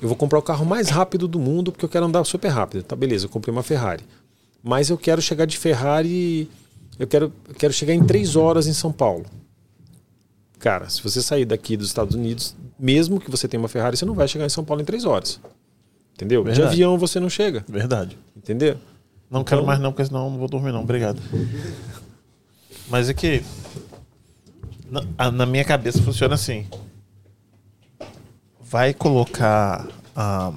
eu vou comprar o carro mais rápido do mundo porque eu quero andar super rápido. Tá, beleza, eu comprei uma Ferrari. Mas eu quero chegar de Ferrari eu quero, eu quero chegar em três horas em São Paulo. Cara, se você sair daqui dos Estados Unidos, mesmo que você tenha uma Ferrari, você não vai chegar em São Paulo em três horas. Entendeu? Verdade. De avião você não chega. Verdade. Entendeu? Não quero mais não, porque senão não vou dormir não. Obrigado. Mas é que na, na minha cabeça funciona assim. Vai colocar a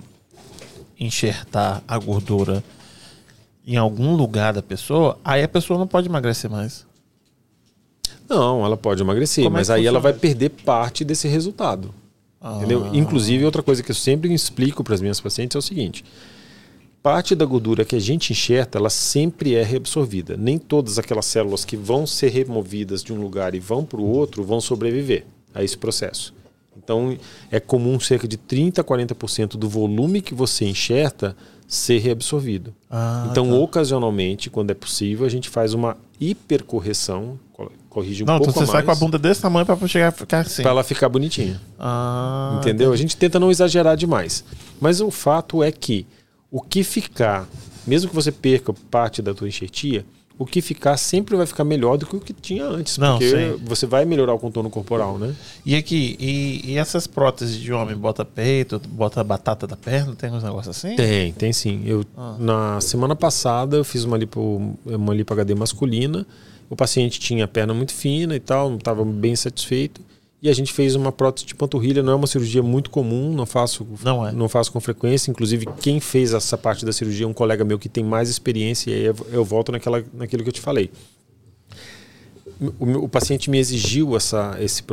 enxertar a gordura em algum lugar da pessoa, aí a pessoa não pode emagrecer mais. Não, ela pode emagrecer, Como é mas que aí ela vai perder parte desse resultado. Ah. Entendeu? Inclusive, outra coisa que eu sempre explico para as minhas pacientes é o seguinte: parte da gordura que a gente enxerta, ela sempre é reabsorvida. Nem todas aquelas células que vão ser removidas de um lugar e vão para o outro vão sobreviver a esse processo. Então, é comum cerca de 30 a 40% do volume que você enxerta ser reabsorvido. Ah, então, tá. ocasionalmente, quando é possível, a gente faz uma hipercorreção, co- corrige um Não, pouco então você mais, sai com a bunda desse tamanho pra chegar a ficar assim. para ela ficar bonitinha. Ah, Entendeu? A gente tenta não exagerar demais. Mas o fato é que o que ficar, mesmo que você perca parte da tua enxertia, o que ficar sempre vai ficar melhor do que o que tinha antes. Não, porque sim. você vai melhorar o contorno corporal, né? E aqui, e, e essas próteses de homem, bota peito, bota batata da perna, tem uns negócios assim? Tem, tem sim. Eu, Ah. Na semana passada eu fiz uma lipo, uma lipo HD masculina. O paciente tinha a perna muito fina e tal, não estava bem satisfeito. E a gente fez uma prótese de panturrilha, não é uma cirurgia muito comum, não faço, Não é. não faço com frequência. Inclusive, quem fez essa parte da cirurgia é um colega meu que tem mais experiência, e aí eu, eu volto naquela, naquilo que eu te falei. O, o paciente me exigiu essa, esse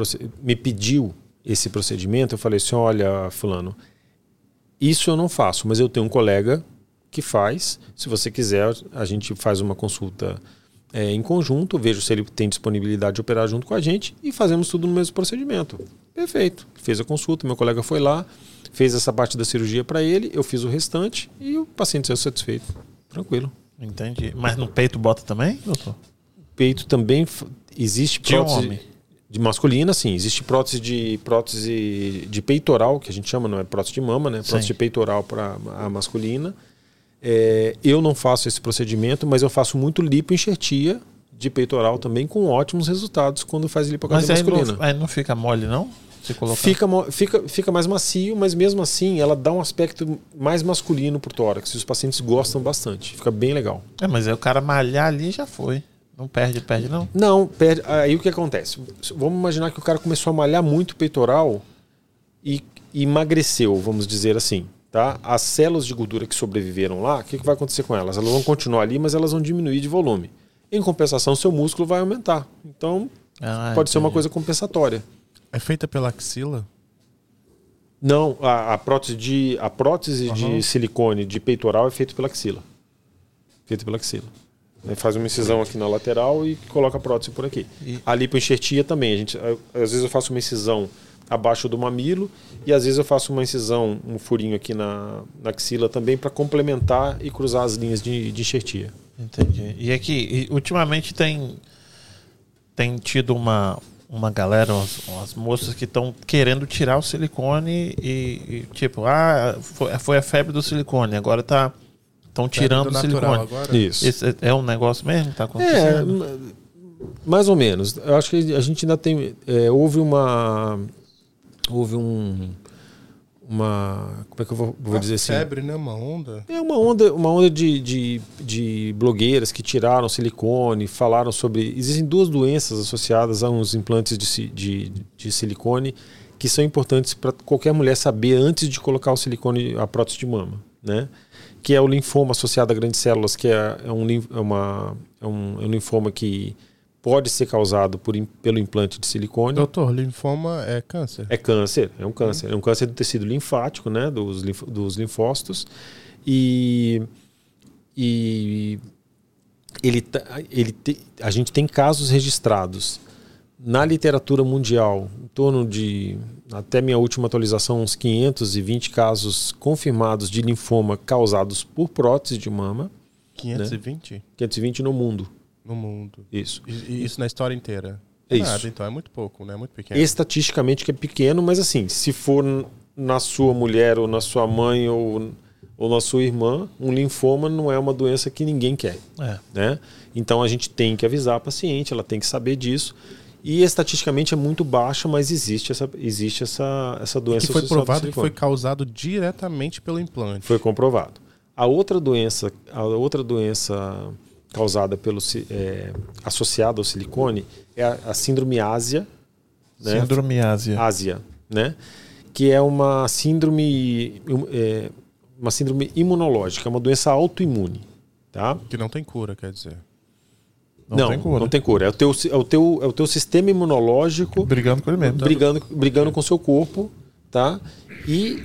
me pediu esse procedimento. Eu falei assim: olha, Fulano, isso eu não faço, mas eu tenho um colega que faz. Se você quiser, a gente faz uma consulta é, em conjunto, vejo se ele tem disponibilidade de operar junto com a gente e fazemos tudo no mesmo procedimento. Perfeito. Fez a consulta, meu colega foi lá, fez essa parte da cirurgia para ele, eu fiz o restante e o paciente saiu satisfeito. Tranquilo. Entendi. Mas no peito bota também, doutor? Peito também existe De prótese homem. de masculina, sim. Existe prótese de prótese de peitoral, que a gente chama, não é prótese de mama, né? Prótese Sim. de peitoral para a masculina. É, eu não faço esse procedimento, mas eu faço muito lipoenxertia de peitoral também, com ótimos resultados quando faz aí masculina. não, aí não fica mole, não? Fica, fica, fica mais macio, mas mesmo assim ela dá um aspecto mais masculino pro tórax. E os pacientes gostam bastante. Fica bem legal. É, mas aí o cara malhar ali já foi. Não perde, perde não? Não, perde. Aí o que acontece? Vamos imaginar que o cara começou a malhar muito peitoral e e emagreceu, vamos dizer assim. Tá? As células de gordura que sobreviveram lá, o que, que vai acontecer com elas? Elas vão continuar ali, mas elas vão diminuir de volume. Em compensação, seu músculo vai aumentar. Então, Ah, pode ser uma entendi. coisa compensatória. É feita pela axila? Não, a, a prótese, de, a prótese Aham. de silicone de peitoral é feita pela axila. Feita pela axila. Aí faz uma incisão aqui na lateral e coloca a prótese por aqui. E- A lipoenxertia também. A gente, a- às vezes eu faço uma incisão abaixo do mamilo e às vezes eu faço uma incisão, um furinho aqui na, na axila também para complementar e cruzar as linhas de, de enxertia. Entendi. E aqui, e ultimamente tem tem tido uma uma galera, umas, umas moças que estão querendo tirar o silicone e, e, tipo, ah, foi, foi a febre do silicone, agora tá estão tirando o silicone. Agora. Isso. Esse é um negócio mesmo que tá acontecendo? É, mais ou menos. Eu acho que a gente ainda tem. É, houve uma. Houve um. Uma. Como é que eu vou, vou dizer assim? febre, né? Uma onda. É uma onda, uma onda de, de, de blogueiras que tiraram silicone, falaram sobre. Existem duas doenças associadas a uns implantes de, de, de silicone que são importantes para qualquer mulher saber antes de colocar o silicone, a prótese de mama, né? Que é o linfoma associado a grandes células, que é, é, um, é, uma, é, um, é um linfoma que pode ser causado por, pelo implante de silicone. Doutor, linfoma é câncer? É câncer, é um câncer. É um câncer do tecido linfático, né, dos, dos linfócitos. E, e ele, ele te, a gente tem casos registrados na literatura mundial, em torno de, até minha última atualização, uns 520 casos confirmados de linfoma causados por prótese de mama. 520? Né? 520 no mundo. No mundo. Isso. E, isso na história inteira? É isso. Nada, então é muito pouco, né? É muito pequeno. Estatisticamente que é pequeno, mas assim, se for na sua mulher ou na sua mãe ou, ou na sua irmã, um linfoma não é uma doença que ninguém quer. É. Né? Então a gente tem que avisar a paciente, ela tem que saber disso. E estatisticamente é muito baixa, mas existe essa, existe essa, essa doença. E que foi provado que foi causado diretamente pelo implante. Foi comprovado. A outra doença, a outra doença causada pelo é, associada ao silicone é a, a síndrome ásia. Né? Síndrome ásia. Ásia, né? Que é uma síndrome é, uma síndrome imunológica, é uma doença autoimune, tá? Que não tem cura, quer dizer. Não, não, tem cura. Não tem cura. É o, teu, é, o teu, é o teu sistema imunológico brigando com ele mesmo. Brigando, brigando com o seu corpo, tá? E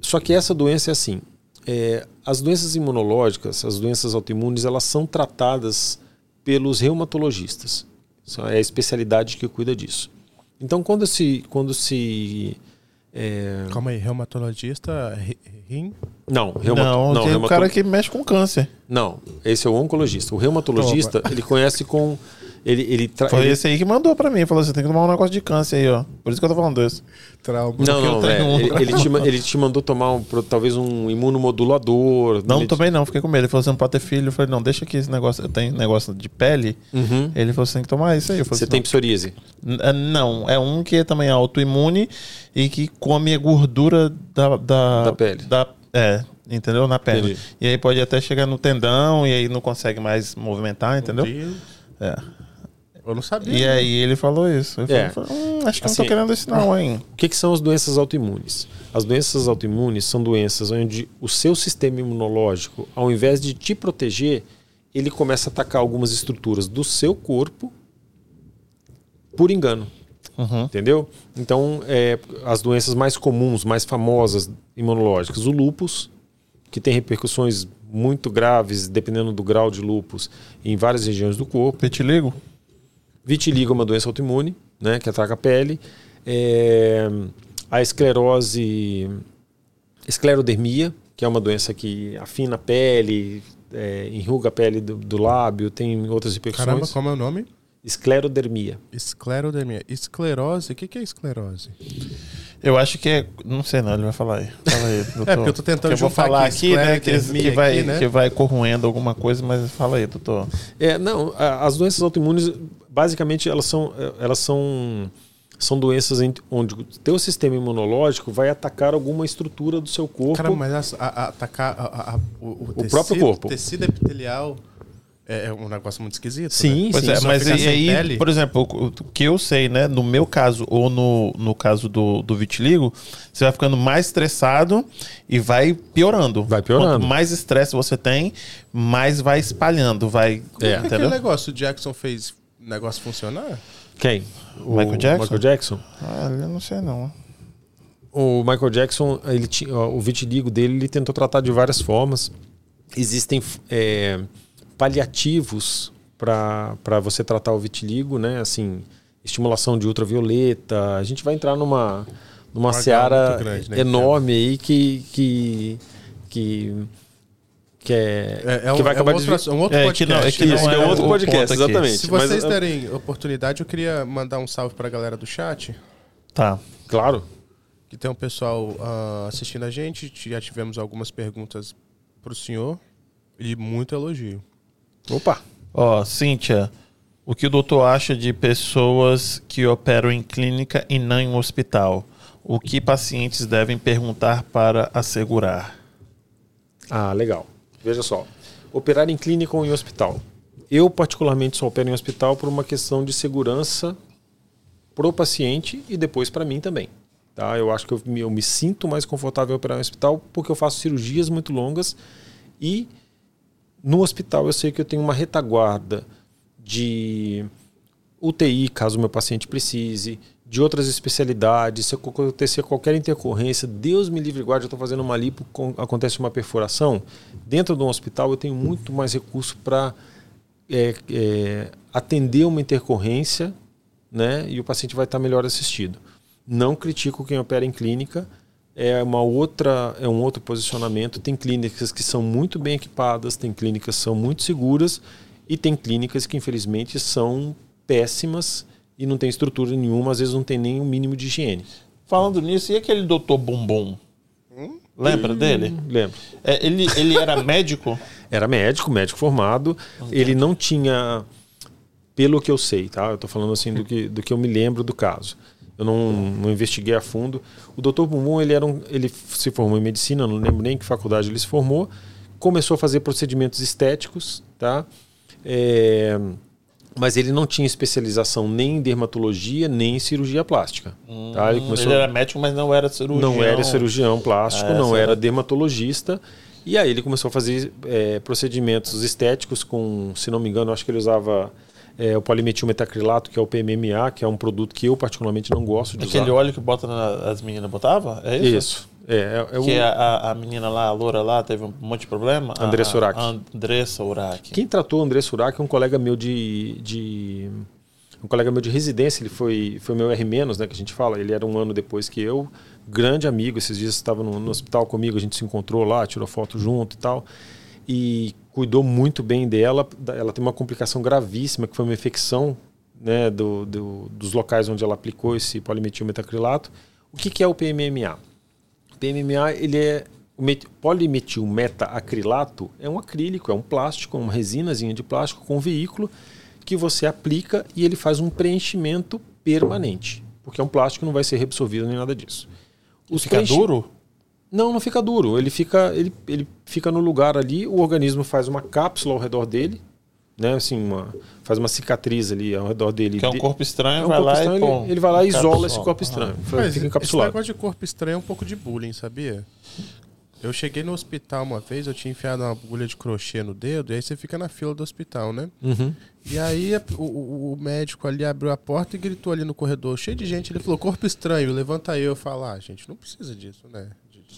só que essa doença é assim. É, as doenças imunológicas, as doenças autoimunes, elas são tratadas pelos reumatologistas. É a especialidade que cuida disso. Então, quando se, quando se é... Calma aí, reumatologista, rim? Não, reumato... não, não tem reumato... um cara que mexe com câncer. Não, esse é o oncologista. O reumatologista, ele conhece com ele, ele tra... Foi ele... esse aí que mandou pra mim. Falou: você tem que tomar um negócio de câncer aí, ó. Por isso que eu tô falando desse. Trauma. Não, não, é, um... ele, ele, te, ele te mandou tomar um, talvez um imunomodulador. Não, não tomei não, fiquei com medo. Ele falou: você não pode ter filho. Eu falei: não, deixa aqui esse negócio. Eu tenho negócio de pele. Uhum. Ele falou: você tem que tomar isso aí. Eu falei, você assim, tem psoríase? É, não, é um que é também é autoimune e que come a gordura da, da, da pele. Da, é, entendeu? Na pele. Entendi. E aí pode até chegar no tendão e aí não consegue mais movimentar, entendeu? É. Eu não sabia. E aí ele falou isso. Ele é. falou, hum, acho que assim, não tô querendo isso não, hein? O que, que são as doenças autoimunes? As doenças autoimunes são doenças onde o seu sistema imunológico, ao invés de te proteger, ele começa a atacar algumas estruturas do seu corpo por engano. Uhum. Entendeu? Então, é, as doenças mais comuns, mais famosas imunológicas, o lúpus, que tem repercussões muito graves, dependendo do grau de lúpus, em várias regiões do corpo. Petiligo? Vitiligo é uma doença autoimune, né, que ataca a pele. É, a esclerose, esclerodermia, que é uma doença que afina a pele, é, enruga a pele do, do, lábio, tem outras repercussões. Caramba, como é o nome? Esclerodermia. Esclerodermia. Esclerose, o que, que é esclerose? Eu acho que é. Não sei não, ele vai falar aí. Fala aí, doutor. *laughs* é porque eu tô tentando eu vou falar aqui, né? Que, que, vai, aqui, né? que vai corroendo alguma coisa, mas fala aí, doutor. É, não, as doenças autoimunes, basicamente, elas são. Elas são são doenças onde o teu sistema imunológico vai atacar alguma estrutura do seu corpo. Cara, mas a, a, atacar a, o, o, o tecido, próprio corpo. tecido epitelial é, é um negócio muito esquisito. Sim, né? sim. É, mas e aí, pele. por exemplo, o que eu sei, né? No meu caso, ou no, no caso do, do vitiligo, você vai ficando mais estressado e vai piorando. Vai piorando. Quanto mais estresse você tem, mais vai espalhando. Vai, é. Como aquele negócio o Jackson fez o negócio funcionar? Quem? O Michael Jackson? Michael Jackson? Ah, eu não sei não. O Michael Jackson, ele tinha, o vitiligo dele, ele tentou tratar de várias formas. Existem é, paliativos para você tratar o vitiligo, né? Assim, estimulação de ultravioleta. A gente vai entrar numa, numa Uma seara grande, né, enorme aí que, que, que, que é, É, é um, que vai é um acabar outro, desvi- um outro É, que podcast. não- é que né? Isso, não que é é outro o podcast, exatamente. Se Mas, vocês derem oportunidade, eu queria mandar um salve pra galera do chat. Tá. Claro. Que tem um pessoal ah, assistindo a gente. Já tivemos algumas perguntas pro senhor. E muito elogio. Opa. Ó, Cíntia, o que o doutor acha de pessoas que operam em clínica e não em hospital? O que pacientes devem perguntar para assegurar? Ah, legal. Veja só. Operar em clínica ou em hospital. Eu, particularmente, só opero em hospital por uma questão de segurança pro paciente e depois para mim também. Tá? Eu acho que eu me, eu me sinto mais confortável em operar em hospital porque eu faço cirurgias muito longas e no hospital eu sei que eu tenho uma retaguarda de UTI, caso o meu paciente precise, de outras especialidades, se acontecer qualquer intercorrência, Deus me livre guarde, eu estou fazendo uma lipo, acontece uma perfuração, dentro de um hospital eu tenho muito mais recurso para é, é, atender uma intercorrência né, e o paciente vai estar melhor assistido. Não critico quem opera em clínica, é uma outra é um outro posicionamento. Tem clínicas que são muito bem equipadas, tem clínicas que são muito seguras e tem clínicas que infelizmente são péssimas e não tem estrutura nenhuma, às vezes não tem nem o mínimo de higiene. Falando nisso, e aquele doutor Bumbum? Lembra dele? Lembro. É, ele, ele era *laughs* médico? Era médico, médico formado. Ele não tinha, pelo que eu sei, tá? Eu tô falando assim do que, do que eu me lembro do caso. Eu não, não investiguei a fundo. O Dr. Bumbum, ele era um, ele se formou em medicina, não lembro nem em que faculdade ele se formou. Começou a fazer procedimentos estéticos, tá? É, mas ele não tinha especialização nem em dermatologia, nem em cirurgia plástica. tá? Ele começou Ele era médico, mas não era cirurgião. não era cirurgião plástico, Ah, não era dermatologista. E aí ele começou a fazer é, procedimentos estéticos com, se não me engano, acho que ele usava é, o polimetilmetacrilato, que é o PMMA, que é um produto que eu particularmente não gosto de Aquele usar. óleo que bota na- as meninas botava? É isso? Isso. É, é, é o- Que a, a- menina lá, a loura lá, teve um monte de problema? Andressa Urach. Andressa Urach. Quem tratou o André Surak é um colega meu de, de um colega meu de residência, ele foi, foi meu R-, né, que a gente fala, ele era um ano depois que eu, grande amigo, esses dias estava no, no hospital comigo, a gente se encontrou lá, tirou foto junto e tal, e cuidou muito bem dela, ela tem uma complicação gravíssima, que foi uma infecção né, do, do- dos locais onde ela aplicou esse polimetilmetacrilato. O que, que é o PMMA? O PMMA ele é polimetilmeta-acrilato é um acrílico, é um plástico, uma resinazinha de plástico com veículo que você aplica e ele faz um preenchimento permanente, porque é um plástico que não vai ser reabsorvido nem nada disso. Os Fica preenchi- duro? Não, não fica duro. Ele fica, ele, ele fica no lugar ali, o organismo faz uma cápsula ao redor dele, né? Assim, uma, faz uma cicatriz ali ao redor dele. Que é um corpo estranho, é um vai corpo lá estranho, e pô, ele, ele vai lá e isola esse corpo estranho. Mas fica esse encapsulado. negócio de corpo estranho é um pouco de bullying, sabia? Eu cheguei no hospital uma vez, eu tinha enfiado uma agulha de crochê no dedo, e aí você fica na fila do hospital, né? Uhum. E aí o, o- o médico ali abriu a porta e gritou ali no corredor, cheio de gente, ele falou, corpo estranho, levanta aí. Eu falo, ah, gente, não precisa disso, né?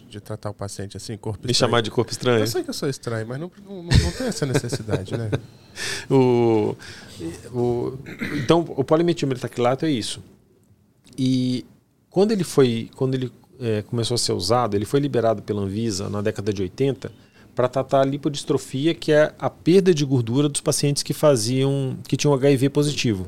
De, tratar o paciente assim, corpo Me estranho. chamar de corpo estranho. Eu sei que eu sou estranho, mas não, não, não- tem essa necessidade, né? *laughs* O, o, então, o polimetilmetacrilato é isso. E quando ele foi, quando ele é, começou a ser usado, ele foi liberado pela Anvisa na década de 80 para tratar a lipodistrofia, que é a perda de gordura dos pacientes que faziam, que tinham HIV positivo,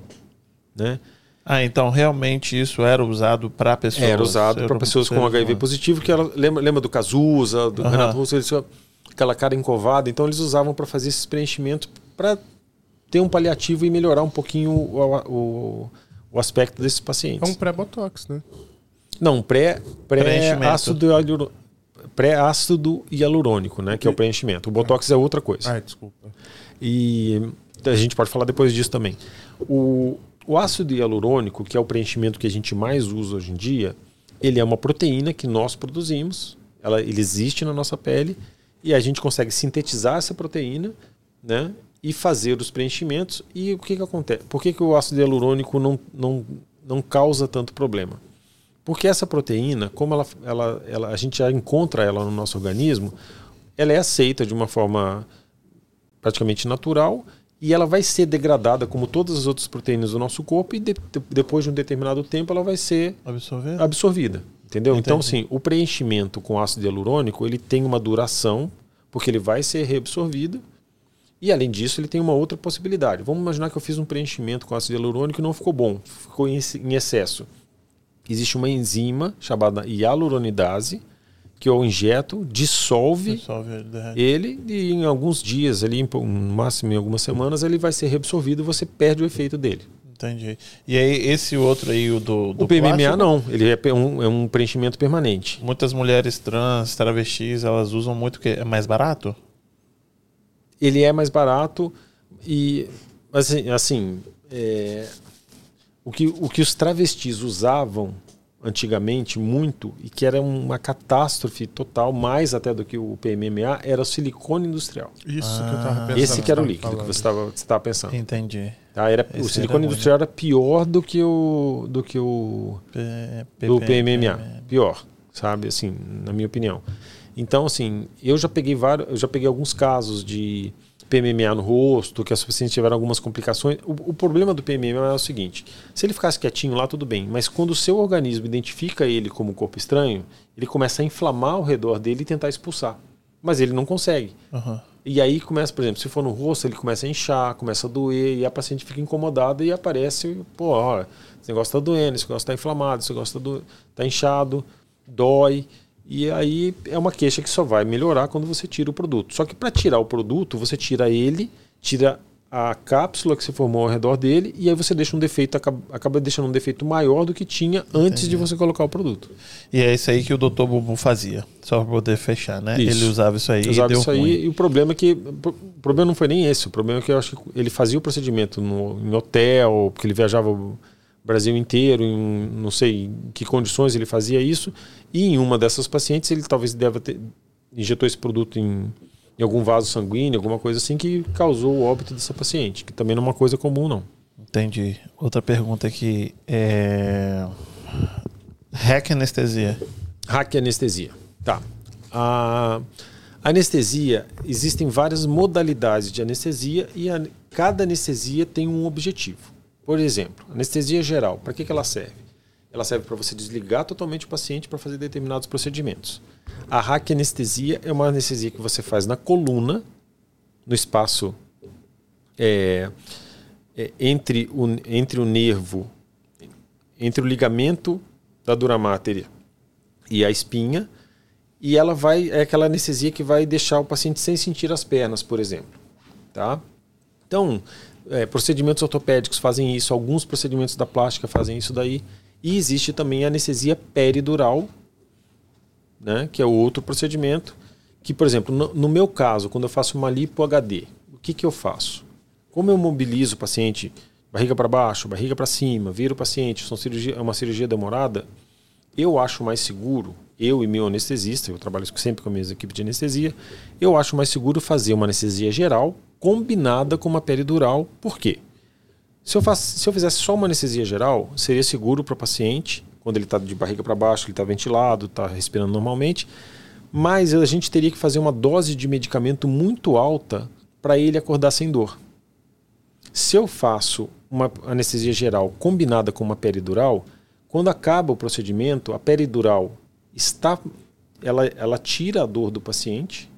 né? Ah, então realmente isso era usado para pessoas. Era usado para pessoas com HIV positivo, que ela, lembra, lembra do Cazuza, do Aham. Renato Russo, eles, aquela cara encovada. Então eles usavam para fazer esses preenchimentos para ter um paliativo e melhorar um pouquinho o, o, o aspecto desses É pacientes. um pré-botox, né? Não, pré, pré Preenchimento. ácido pré-ácido hialurônico, né, que é o preenchimento. O botox é outra coisa. Ai, desculpa. E a gente pode falar depois disso também. O, o ácido hialurônico, que é o preenchimento que a gente mais usa hoje em dia, ele é uma proteína que nós produzimos, ela, ele existe na nossa pele, e a gente consegue sintetizar essa proteína né, e fazer os preenchimentos. E o que, que acontece? Por que, que o ácido hialurônico não, não, não causa tanto problema? Porque essa proteína, como ela, ela, ela, a gente já encontra ela no nosso organismo, ela é aceita de uma forma praticamente natural e ela vai ser degradada como todas as outras proteínas do nosso corpo e de, de, depois de um determinado tempo ela vai ser Absorver? absorvida. Entendeu? Entendi. Então, assim, o preenchimento com ácido hialurônico ele tem uma duração, porque ele vai ser reabsorvido. E além disso, ele tem uma outra possibilidade. Vamos imaginar que eu fiz um preenchimento com ácido hialurônico e não ficou bom, ficou em, em excesso. Existe uma enzima chamada hialuronidase que eu injeto, dissolve Dissolve ele, e em alguns dias, ali, no máximo em algumas semanas, ele vai ser reabsorvido e você perde o efeito dele. Entendi. E aí, esse outro aí, o do, do o PMMA plástico, não, ele é um, é um preenchimento permanente. Muitas mulheres trans, travestis, elas usam muito que é mais barato? ele é mais barato e assim, assim é, o, que, o que os travestis usavam antigamente muito e que era uma catástrofe total, mais até do que o PMMA, era o silicone industrial. Isso que eu tava Ah. pensando. Esse que era o líquido que falando. você estava você tava pensando. Entendi. Tá? Era, Esse o era silicone ruim, industrial era pior do que o do que o P- do PMMA. Pior, sabe? Assim, na minha opinião. Então, assim, eu já peguei vários, eu já peguei alguns casos de PMMA no rosto, que as pacientes tiveram algumas complicações. O, o problema do PMMA é o seguinte: se ele ficasse quietinho lá, tudo bem, mas quando o seu organismo identifica ele como um corpo estranho, ele começa a inflamar ao redor dele e tentar expulsar. Mas ele não consegue. Aham. E aí começa, por exemplo, se for no rosto, ele começa a inchar, começa a doer, e a paciente fica incomodada e aparece, pô, ó, esse negócio tá doendo, esse negócio tá inflamado, esse negócio tá, do, tá inchado, dói. E aí é uma queixa que só vai melhorar quando você tira o produto. Só que para tirar o produto, você tira ele, tira a cápsula que se formou ao redor dele, e aí você deixa um defeito, acaba, acaba deixando um defeito maior do que tinha antes de você colocar o produto. E é isso aí que o Dr. Bubu fazia, só para poder fechar, né? Isso. Ele usava isso aí usava e deu isso aí ruim. e o problema é que o problema não foi nem esse o problema é que eu acho que ele fazia o procedimento no, em hotel porque ele viajava Brasil inteiro em não sei em que condições ele fazia isso e em uma dessas pacientes ele talvez deva ter injetou esse produto em, em algum vaso sanguíneo alguma coisa assim que causou o óbito dessa paciente que também não é uma coisa comum não Entendi. Outra pergunta aqui é. Hack anestesia. Hack anestesia. Tá. A anestesia, existem várias modalidades de anestesia e a- cada anestesia tem um objetivo. Por exemplo, anestesia geral, para que, que ela serve? Ela serve para você desligar totalmente o paciente para fazer determinados procedimentos. A hack anestesia é uma anestesia que você faz na coluna, no espaço é, é, entre, o, entre o nervo, entre o ligamento da dura mater e a espinha, e ela vai é aquela anestesia que vai deixar o paciente sem sentir as pernas, por exemplo, tá? Então, é, procedimentos ortopédicos fazem isso, alguns procedimentos da plástica fazem isso daí, e existe também a anestesia peridural, né, que é outro procedimento, que, por exemplo, no, no meu caso, quando eu faço uma lipo HD, o que, que eu faço? Como eu mobilizo o paciente barriga para baixo, barriga para cima, viro o paciente, são cirurgia, é uma cirurgia demorada, eu acho mais seguro, eu e meu anestesista, eu trabalho sempre com a minha equipe de anestesia, eu acho mais seguro fazer uma anestesia geral combinada com uma peridural. Por quê? Se eu, faço, se eu fizesse só uma anestesia geral, seria seguro para o paciente, quando ele está de barriga para baixo, ele está ventilado, está respirando normalmente, mas a gente teria que fazer uma dose de medicamento muito alta para ele acordar sem dor. Se eu faço uma anestesia geral combinada com uma peridural, quando acaba o procedimento, a peridural está, ela, ela tira a dor do paciente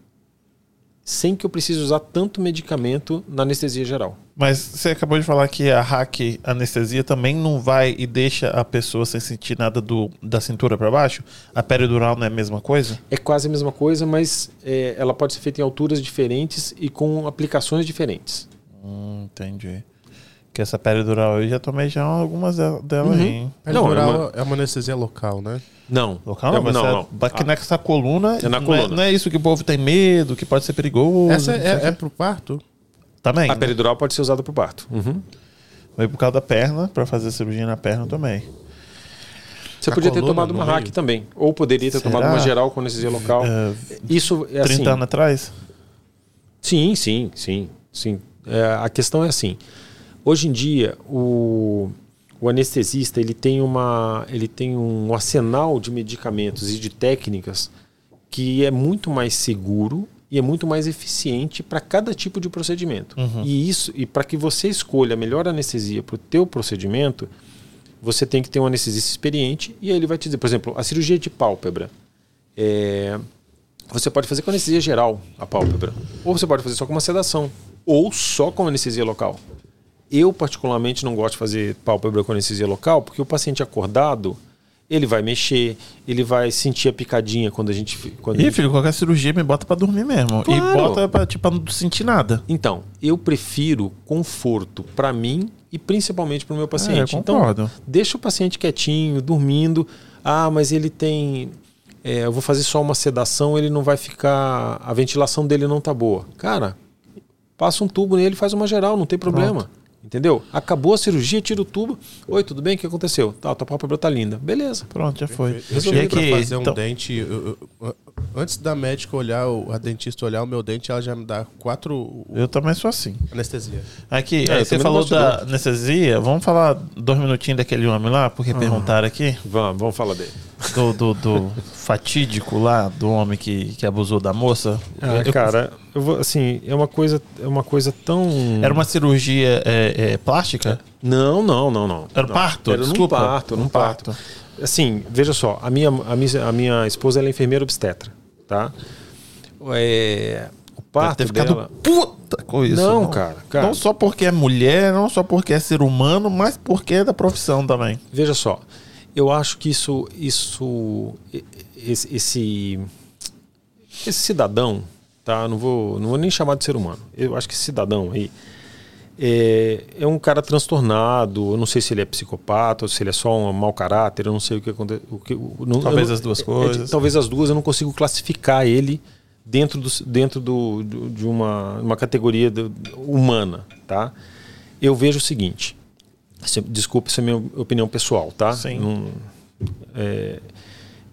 sem que eu precise usar tanto medicamento na anestesia geral. Mas você acabou de falar que a hack anestesia também não vai e deixa a pessoa sem sentir nada do, da cintura para baixo? A peridural não é a mesma coisa? É quase a mesma coisa, mas é, ela pode ser feita em alturas diferentes e com aplicações diferentes. Hum, entendi. Que essa peridural eu já tomei já algumas de- dela Uhum. aí. hein? Não, é Peridural uma- é uma anestesia local, né? Não. Local não, É- mas não, é, não. Aqui nessa coluna, É na não, coluna. não é isso que o povo tem medo, que pode ser perigoso. Essa não é, é pro parto? Também. A né? peridural pode ser usada para o parto. Uhum. Foi por causa da perna, pra fazer cirurgia na perna também. Você A podia ter tomado uma hack também. Ou poderia ter Será? tomado uma geral com anestesia local. É, Isso é 30 assim. anos atrás? Sim, sim, sim, sim. É, a questão é assim. Hoje em dia, o, o anestesista ele tem, uma, ele tem um arsenal de medicamentos e de técnicas que é muito mais seguro e é muito mais eficiente para cada tipo de procedimento. Uhum. E isso, e para que você escolha a melhor anestesia para o teu procedimento, você tem que ter um anestesista experiente e aí ele vai te dizer, por exemplo, a cirurgia de pálpebra. É, você pode fazer com anestesia geral a pálpebra, ou você pode fazer só com uma sedação, ou só com anestesia local. Eu particularmente não gosto de fazer pálpebra com anestesia local, porque o paciente acordado ele vai mexer, ele vai sentir a picadinha quando a gente. Quando Ih, gente- filho, qualquer cirurgia me bota pra dormir mesmo. E Claro. bota pra, tipo, não sentir nada. Então, eu prefiro conforto para mim e principalmente para o meu paciente. É, então, deixa o paciente quietinho, dormindo. Ah, mas ele tem. é, eu vou fazer só uma sedação, ele não vai ficar. A ventilação dele não tá boa. Cara, passa um tubo nele, faz uma geral, não tem problema. Entendeu? Acabou a cirurgia, tira o tubo. Oi, tudo bem? O que aconteceu? Tá, tua pálpebra tá linda. Beleza. Pronto, já foi. Eu cheguei aqui, pra fazer um então- dente. eu- eu- antes da médica olhar, o- a dentista olhar o meu dente, ela já me dá quatro Eu também sou assim. anestesia. Aqui, É, você falou da anestesia. Vamos falar dois minutinhos daquele homem lá, porque perguntaram aqui. Vamos, vamos falar dele. Do, do, do fatídico lá, do homem que, que abusou da moça. Ah, Eu- cara, eu vou, assim, é uma coisa, é uma coisa tão. Era uma cirurgia é, é, plástica? Não, não, não, não. Era um Não. parto? Era num Desculpa. parto, num Um parto. parto. Assim, veja só, a minha, a minha, a minha esposa ela é enfermeira obstetra, tá? É, o Deve parto ter dela... puta com isso. Não, cara, cara. Não só porque é mulher, não só porque é ser humano, mas porque é da profissão também. Veja só, eu acho que isso, isso, esse, esse, esse cidadão, tá? Não vou, não vou nem chamar de ser humano. Eu acho que esse cidadão aí é, é um cara transtornado. Eu não sei se ele é psicopata ou se ele é só um mau caráter. Eu não sei o que acontece. O que, o- não- Talvez eu as duas é- é coisas. talvez as duas. Eu não consigo classificar ele dentro, do, dentro do, do- de uma, uma categoria do- humana, tá? Eu vejo o seguinte. Se- Desculpe, essa é a minha opinião pessoal, tá? Sim. Não- é,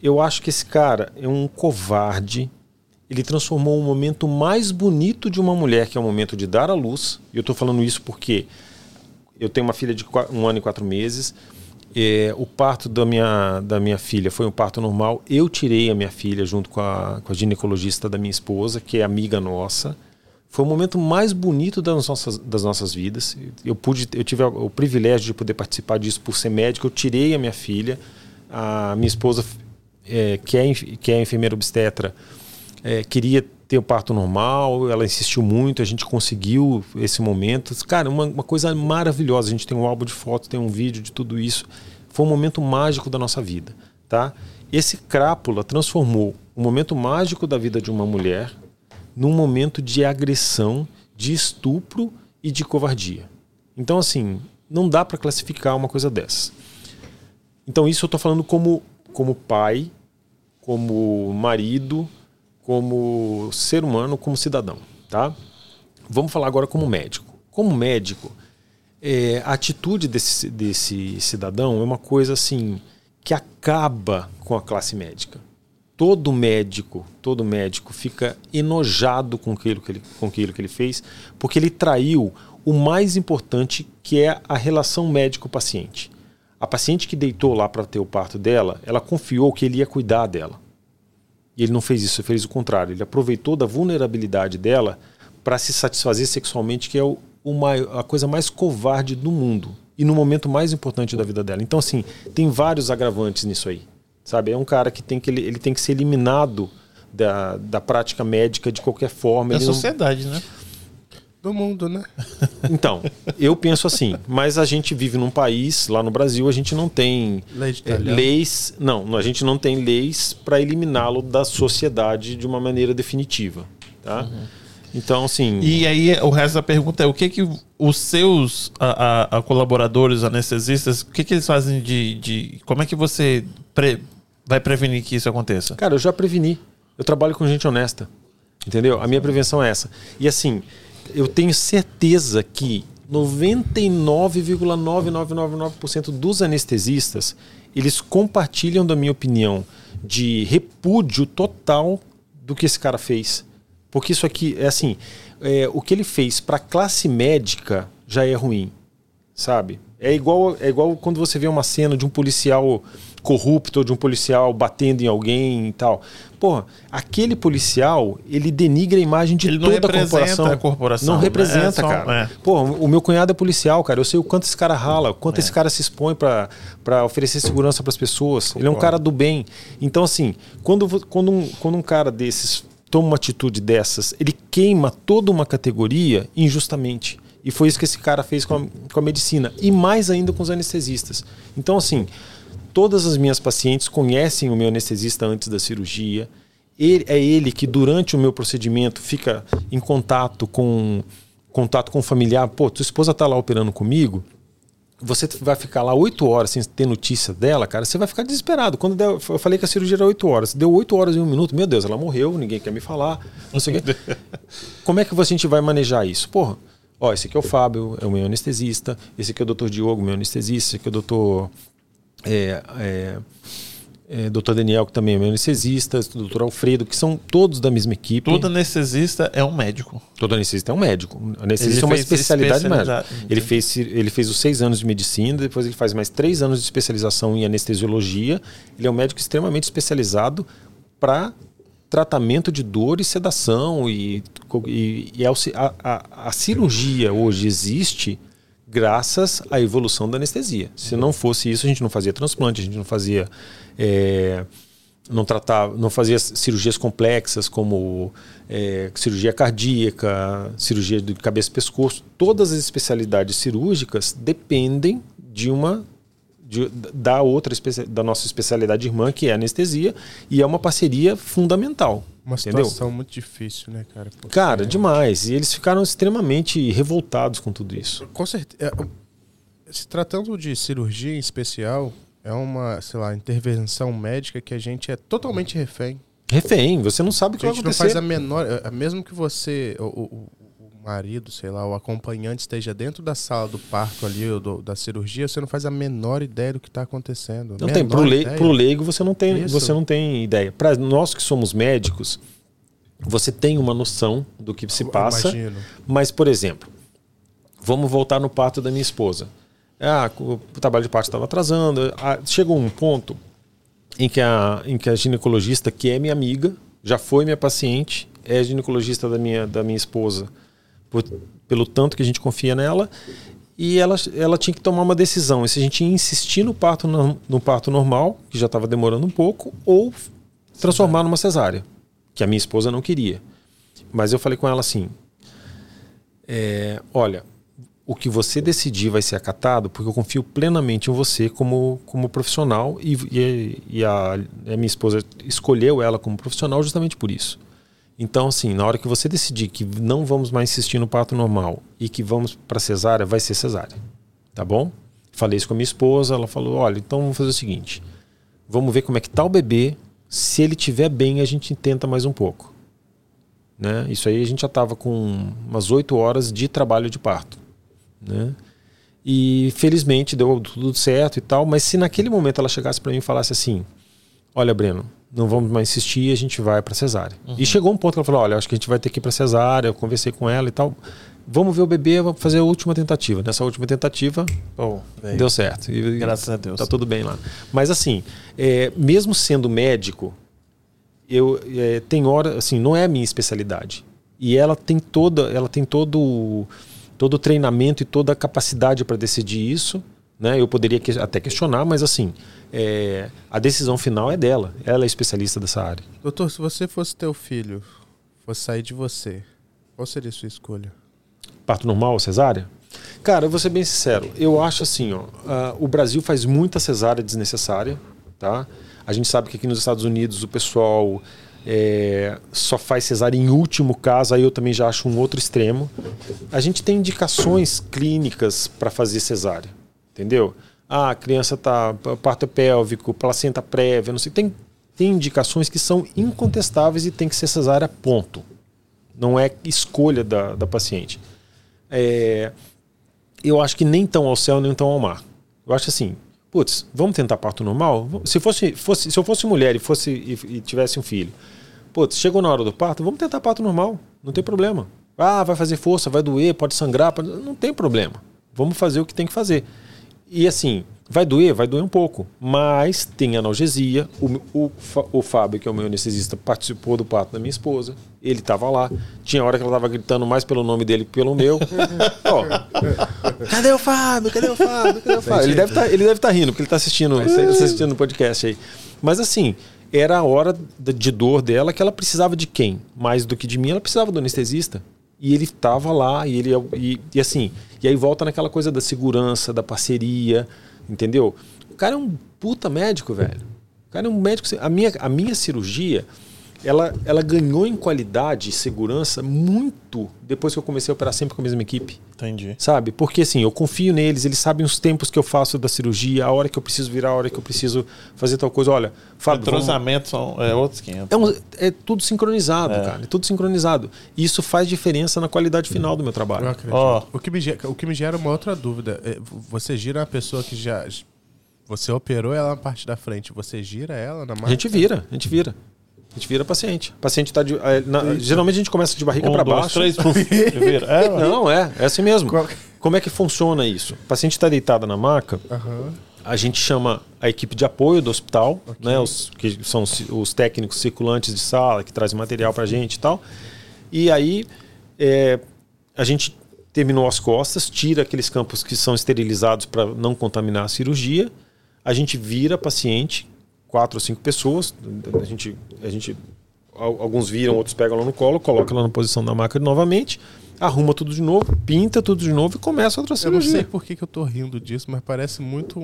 eu acho que esse cara é um covarde. Ele transformou o momento mais bonito de uma mulher, que é o momento de dar à luz. E eu estou falando isso porque eu tenho uma filha de um ano e quatro meses. É, o parto da minha, da minha filha foi um parto normal. Eu tirei a minha filha junto com a, com a ginecologista da minha esposa, que é amiga nossa. Foi o momento mais bonito das nossas, das nossas vidas. Eu pude, eu tive o privilégio de poder participar disso por ser médico. Eu tirei a minha filha. A minha esposa, é, que, é, que é enfermeira obstetra, é, queria ter o parto normal. Ela insistiu muito. A gente conseguiu esse momento. Cara, uma, uma coisa maravilhosa. A gente tem um álbum de fotos, tem um vídeo de tudo isso. Foi um momento mágico da nossa vida, tá? Esse crápula transformou o momento mágico da vida de uma mulher num momento de agressão, de estupro e de covardia. Então, assim, não dá para classificar uma coisa dessas. Então, isso eu estou falando como, como pai, como marido, como ser humano, como cidadão, tá? Vamos falar agora como médico. Como médico, é, a atitude desse, desse cidadão é uma coisa assim que acaba com a classe médica. Todo médico, todo médico fica enojado com aquilo que ele, com aquilo que ele fez, porque ele traiu o mais importante, que é a relação médico-paciente. A paciente que deitou lá para ter o parto dela, ela confiou que ele ia cuidar dela. E ele não fez isso, ele fez o contrário. Ele aproveitou da vulnerabilidade dela para se satisfazer sexualmente, que é o, a coisa mais covarde do mundo. E no momento mais importante da vida dela. Então, assim, tem vários agravantes nisso aí. Sabe? É um cara que tem que, ele, ele tem que ser eliminado da, da prática médica de qualquer forma. Da Ele não- sociedade, né? Do mundo, né? *laughs* Então, eu penso assim, mas a gente vive num país, lá no Brasil, a gente não tem Lei de é, leis. Não, a gente não tem leis para eliminá-lo da sociedade de uma maneira definitiva. Tá? Então, assim. E aí o resto da pergunta é o que que os seus a, a- a colaboradores anestesistas, o que que eles fazem de... de como é que você pre- vai prevenir que isso aconteça? Cara, eu já preveni. Eu trabalho com gente honesta. Entendeu? A minha prevenção é essa. E assim, eu tenho certeza que 99,9999% dos anestesistas, eles compartilham da minha opinião de repúdio total do que esse cara fez. Porque isso aqui é assim, é, o que ele fez para classe médica já é ruim, sabe? É igual, é igual quando você vê uma cena de um policial corrupto, ou de um policial batendo em alguém e tal. Porra, aquele policial, ele denigra a imagem de Ele toda a corporação. a corporação, Não né? representa, É só- cara. é. Pô, o meu cunhado é policial, cara. Eu sei o quanto esse cara rala, o É. quanto esse cara se expõe pra oferecer segurança pras pessoas. Ele é um cara do bem. Então, assim, quando, quando, um, quando um cara desses toma uma atitude dessas, ele queima toda uma categoria injustamente. E foi isso que esse cara fez com a, com a medicina. E mais ainda com os anestesistas. Então, assim, todas as minhas pacientes conhecem o meu anestesista antes da cirurgia. Ele, é ele que, durante o meu procedimento, fica em contato com contato com o familiar. Pô, tua esposa tá lá operando comigo. Você vai ficar lá oito horas sem ter notícia dela, cara, você vai ficar desesperado. Quando der- eu falei que a cirurgia era oito horas, deu oito horas e um minuto, meu Deus, ela morreu, ninguém quer me falar, não sei o quê. *laughs* Como é que a gente vai manejar isso? Porra, ó, esse aqui é o Fábio, é o meu anestesista, esse aqui é o doutor Diogo, meu anestesista, esse aqui é o doutor é, é, é, Dr. Daniel, que também é meu anestesista, Dr. Alfredo, que são todos da mesma equipe. Todo anestesista é um médico. Todo anestesista é um médico. Anestesista Ele é uma fez especialidade médica. especialidade, Ele fez, ele fez os seis anos de medicina, depois ele faz mais três anos de especialização em anestesiologia. Ele é um médico extremamente especializado para tratamento de dor e sedação. E, e, e a, a, a cirurgia hoje existe graças à evolução da anestesia. Se não fosse isso, a gente não fazia transplante, a gente não fazia. é, não tratava, não fazia cirurgias complexas como é, cirurgia cardíaca, cirurgia de cabeça e pescoço. Todas as especialidades cirúrgicas dependem de uma de- da outra da nossa especialidade irmã que é a anestesia e é uma parceria fundamental. Uma entendeu? situação muito difícil, né, cara? Porque- Cara, demais. E eles ficaram extremamente revoltados com tudo isso. Com certeza. Se tratando de cirurgia em especial, é uma, sei lá, intervenção médica que a gente é totalmente refém. Refém, você não sabe o que A vai gente não acontecer. faz a menor. é, Mesmo que você, o- o marido, sei lá, o acompanhante esteja dentro da sala do parto ali, ou do- da cirurgia, você não faz a menor ideia do que está acontecendo. Não tem, Menor pro, lei, ideia. pro leigo você não tem, Isso. você não tem ideia. Para nós que somos médicos, você tem uma noção do que se passa. Imagino. Mas, por exemplo, vamos voltar no parto da minha esposa. Ah, o trabalho de parto estava atrasando. Ah, chegou um ponto em que, a, em que a ginecologista, que é minha amiga, já foi minha paciente, é ginecologista da minha, da minha esposa, por- pelo tanto que a gente confia nela, e ela, ela tinha que tomar uma decisão: se a gente ia insistir no parto, no, no parto normal, que já estava demorando um pouco, ou transformar numa cesárea, que a minha esposa não queria. Mas eu falei com ela assim: é, olha, o que você decidir vai ser acatado, porque eu confio plenamente em você como, como profissional e, e, e a, a minha esposa escolheu ela como profissional justamente por isso. Então, assim, na hora que você decidir que não vamos mais insistir no parto normal e que vamos para cesárea, vai ser cesárea. Tá bom? Falei isso com a minha esposa, ela falou: olha, então vamos fazer o seguinte: vamos ver como é que tá o bebê. Se ele estiver bem, a gente tenta mais um pouco. Né? Isso aí a gente já estava com umas oito horas de trabalho de parto. Né? E felizmente deu tudo certo e tal, mas se naquele momento ela chegasse para mim e falasse assim: Olha, Breno, não vamos mais insistir, a gente vai para cesárea. E chegou um ponto que ela falou: Olha, acho que a gente vai ter que ir para cesárea. Eu conversei com ela e tal. Vamos ver o bebê, vamos fazer a última tentativa. Nessa última tentativa, Oh, deu certo. E- Graças a Deus. Tá tudo bem lá. Mas assim, é, mesmo sendo médico, eu é, tem hora, assim, não é a minha especialidade. E ela tem toda, ela tem todo todo o treinamento e toda a capacidade para decidir isso. Né? Eu poderia que- até questionar, mas assim, é, a decisão final é dela. Ela é especialista dessa área. Doutor, se você fosse teu filho, fosse sair de você, qual seria a sua escolha? Parto normal ou cesárea? Cara, eu vou ser bem sincero. Eu acho assim, ó, ah, o Brasil faz muita cesárea desnecessária, tá? A gente sabe que aqui nos Estados Unidos o pessoal é, só faz cesárea em último caso, aí eu também já acho um outro extremo. A gente tem indicações clínicas para fazer cesárea, entendeu? Ah, a criança tá parto pélvico, placenta prévia, não sei, tem tem indicações que são incontestáveis e tem que ser cesárea ponto. Não é escolha da, da paciente é, eu acho que nem tão ao céu, nem tão ao mar. Eu acho assim, putz, vamos tentar parto normal? Se, fosse, fosse, se eu fosse mulher e, fosse, e, e tivesse um filho, putz, chegou na hora do parto, vamos tentar parto normal, não tem problema. Ah, vai fazer força, vai doer, pode sangrar, pode... não tem problema. Vamos fazer o que tem que fazer. E assim, vai doer? Vai doer um pouco. Mas tem analgesia. O, o, o Fábio, que é o meu anestesista, participou do parto da minha esposa. Ele estava lá. Tinha hora que ela estava gritando mais pelo nome dele que pelo meu. *laughs* Ó, cadê o Fábio? Cadê o Fábio? Cadê o Fábio? Ele deve tá, estar rindo, porque ele está assistindo, assistindo o podcast aí. Mas assim, era a hora de dor dela que ela precisava de quem? Mais do que de mim, ela precisava do anestesista. E ele estava lá, e ele e, e assim, e aí volta naquela coisa da segurança, da parceria, entendeu? O cara é um puta médico, velho. O cara é um médico. A minha, a minha cirurgia, ela, ela ganhou em qualidade e segurança muito depois que eu comecei a operar sempre com a mesma equipe. Entendi. Sabe? Porque assim, eu confio neles, eles sabem os tempos que eu faço da cirurgia, a hora que eu preciso virar, a hora que eu preciso fazer tal coisa. Olha, Fábio, vamos- Entrosamento são, é outros 500. é, um- é tudo sincronizado, É. cara. É tudo sincronizado. E isso faz diferença na qualidade final do meu Eu trabalho. acredito. Ó. O, que me, o que me gera uma outra dúvida. é, Você gira uma pessoa que já. Você operou ela na parte da frente. Você gira ela na A marca? gente vira, a gente vira. A gente vira paciente. O paciente tá de. eh, na- geralmente a gente começa de barriga Um, para baixo. três, puf. *laughs* É, ué. Não, é, é assim mesmo. Qual- Como é que funciona isso? O paciente está deitado na maca, Aham. a gente chama a equipe de apoio do hospital, né, os, que são os, os técnicos circulantes de sala, que trazem material para a gente e tal. E aí é, a gente terminou as costas, tira aqueles campos que são esterilizados para não contaminar a cirurgia. A gente vira paciente, quatro ou cinco pessoas. A gente, a gente, al- alguns viram, outros pegam ela no colo, colocam ela na posição da maca novamente, arruma tudo de novo, pinta tudo de novo e começa outra Eu não cirurgia. sei por que, que eu tô rindo disso, mas parece muito um,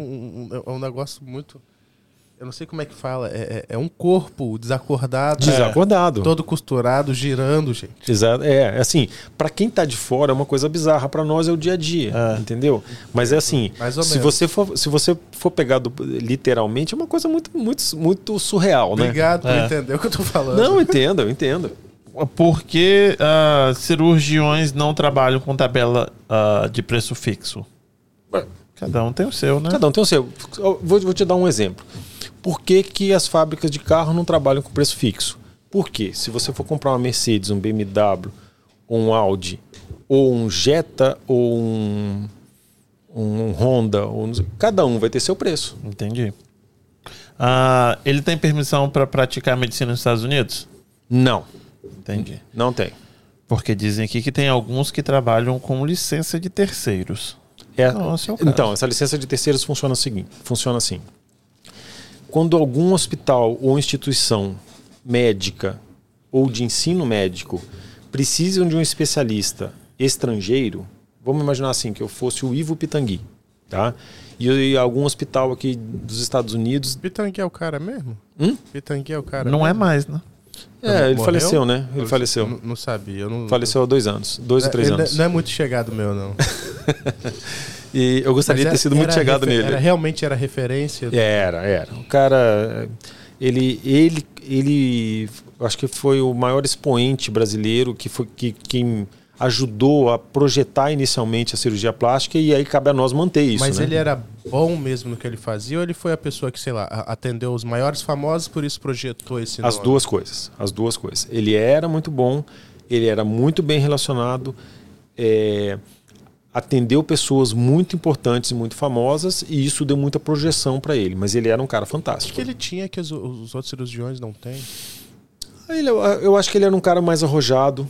um- é um negócio muito. Eu não sei como é que fala. É, é- é um corpo desacordado, Desacordado. todo costurado, girando, gente. Exato. É, assim, pra quem tá de fora é uma coisa bizarra, pra nós é o dia a dia, É. entendeu? Mas é assim, Mais ou se menos. você for, se você for pegar do- literalmente, é uma coisa muito muito muito surreal, né? Obrigado por É. entender o que eu tô falando. Não, eu entendo, eu entendo. Porque ah, cirurgiões não trabalham com tabela ah, de preço fixo. Cada um tem o seu, né? Cada um tem o seu. Eu Vou, vou te dar um exemplo. Por que, que as fábricas de carro não trabalham com preço fixo? Porque se você for comprar uma Mercedes, um BMW, um Audi, ou um Jetta, ou um, um Honda, ou cada um vai ter seu preço. Entendi. Ah, ele tem permissão para praticar medicina nos Estados Unidos? Não, Entendi. não tem. Porque dizem aqui que tem alguns que trabalham com licença de terceiros. É, Não, é então, essa licença de terceiros funciona, seguinte, funciona assim. Quando algum hospital ou instituição médica ou de ensino médico precisam de um especialista estrangeiro, vamos imaginar assim, que eu fosse o Ivo Pitangui, tá? E, e algum hospital aqui dos Estados Unidos... Pitangui é o cara mesmo? Hum? Pitangui é o cara Não é mesmo? mais, né? É, ele Morreu? faleceu, né? Ele Eu faleceu. Não, não sabia. Não, Faleceu há dois anos, dois ou três Ele anos. Não é muito chegado meu, não. *laughs* E eu gostaria de ter Mas sido muito era chegado nele. Era, realmente era referência. Era, era. O cara, ele, ele, ele, acho que foi o maior expoente brasileiro que foi que quem ajudou a projetar inicialmente a cirurgia plástica e aí cabe a nós manter isso. Mas né? ele era bom mesmo no que ele fazia ou ele foi a pessoa que, sei lá, atendeu os maiores famosos, por isso projetou esse As nome? duas coisas, as duas coisas. Ele era muito bom, ele era muito bem relacionado, é, atendeu pessoas muito importantes e muito famosas e isso deu muita projeção para ele. Mas ele era um cara O fantástico. que ele tinha que os, os outros cirurgiões não têm? Ele, eu acho que ele era um cara mais arrojado,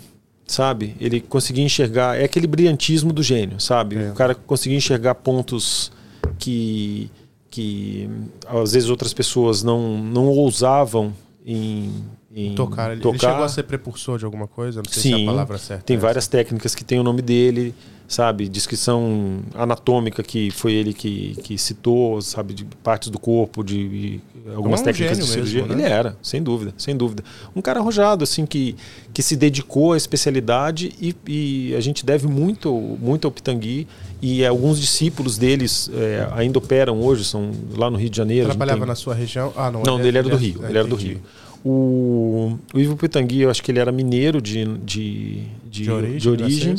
sabe? Ele conseguia enxergar. É aquele brilhantismo do gênio, sabe? É. O cara conseguia enxergar pontos que, que às vezes outras pessoas não, não ousavam em, em Tocar. Ele, ele chegou a ser prepulsor de alguma coisa? Não sei se é Sim, a palavra certa. Tem é várias técnicas que tem o nome dele, sabe? Descrição anatômica que foi ele que, que citou, sabe? De partes do corpo, de algumas É um técnicas de cirurgia. mesmo, né? Ele era, sem dúvida, sem dúvida. Um cara arrojado, assim, que, que se dedicou à especialidade e, e a gente deve muito, muito ao Pitangui e alguns discípulos deles é, ainda operam hoje, são lá no Rio de Janeiro. Trabalhava tem- na sua região? Ah, não. não, ele ele era do é- Rio. é, Ele era do. Rio. O, o Ivo Pitangui, eu acho que ele era mineiro de, de, de, De origem? de origem.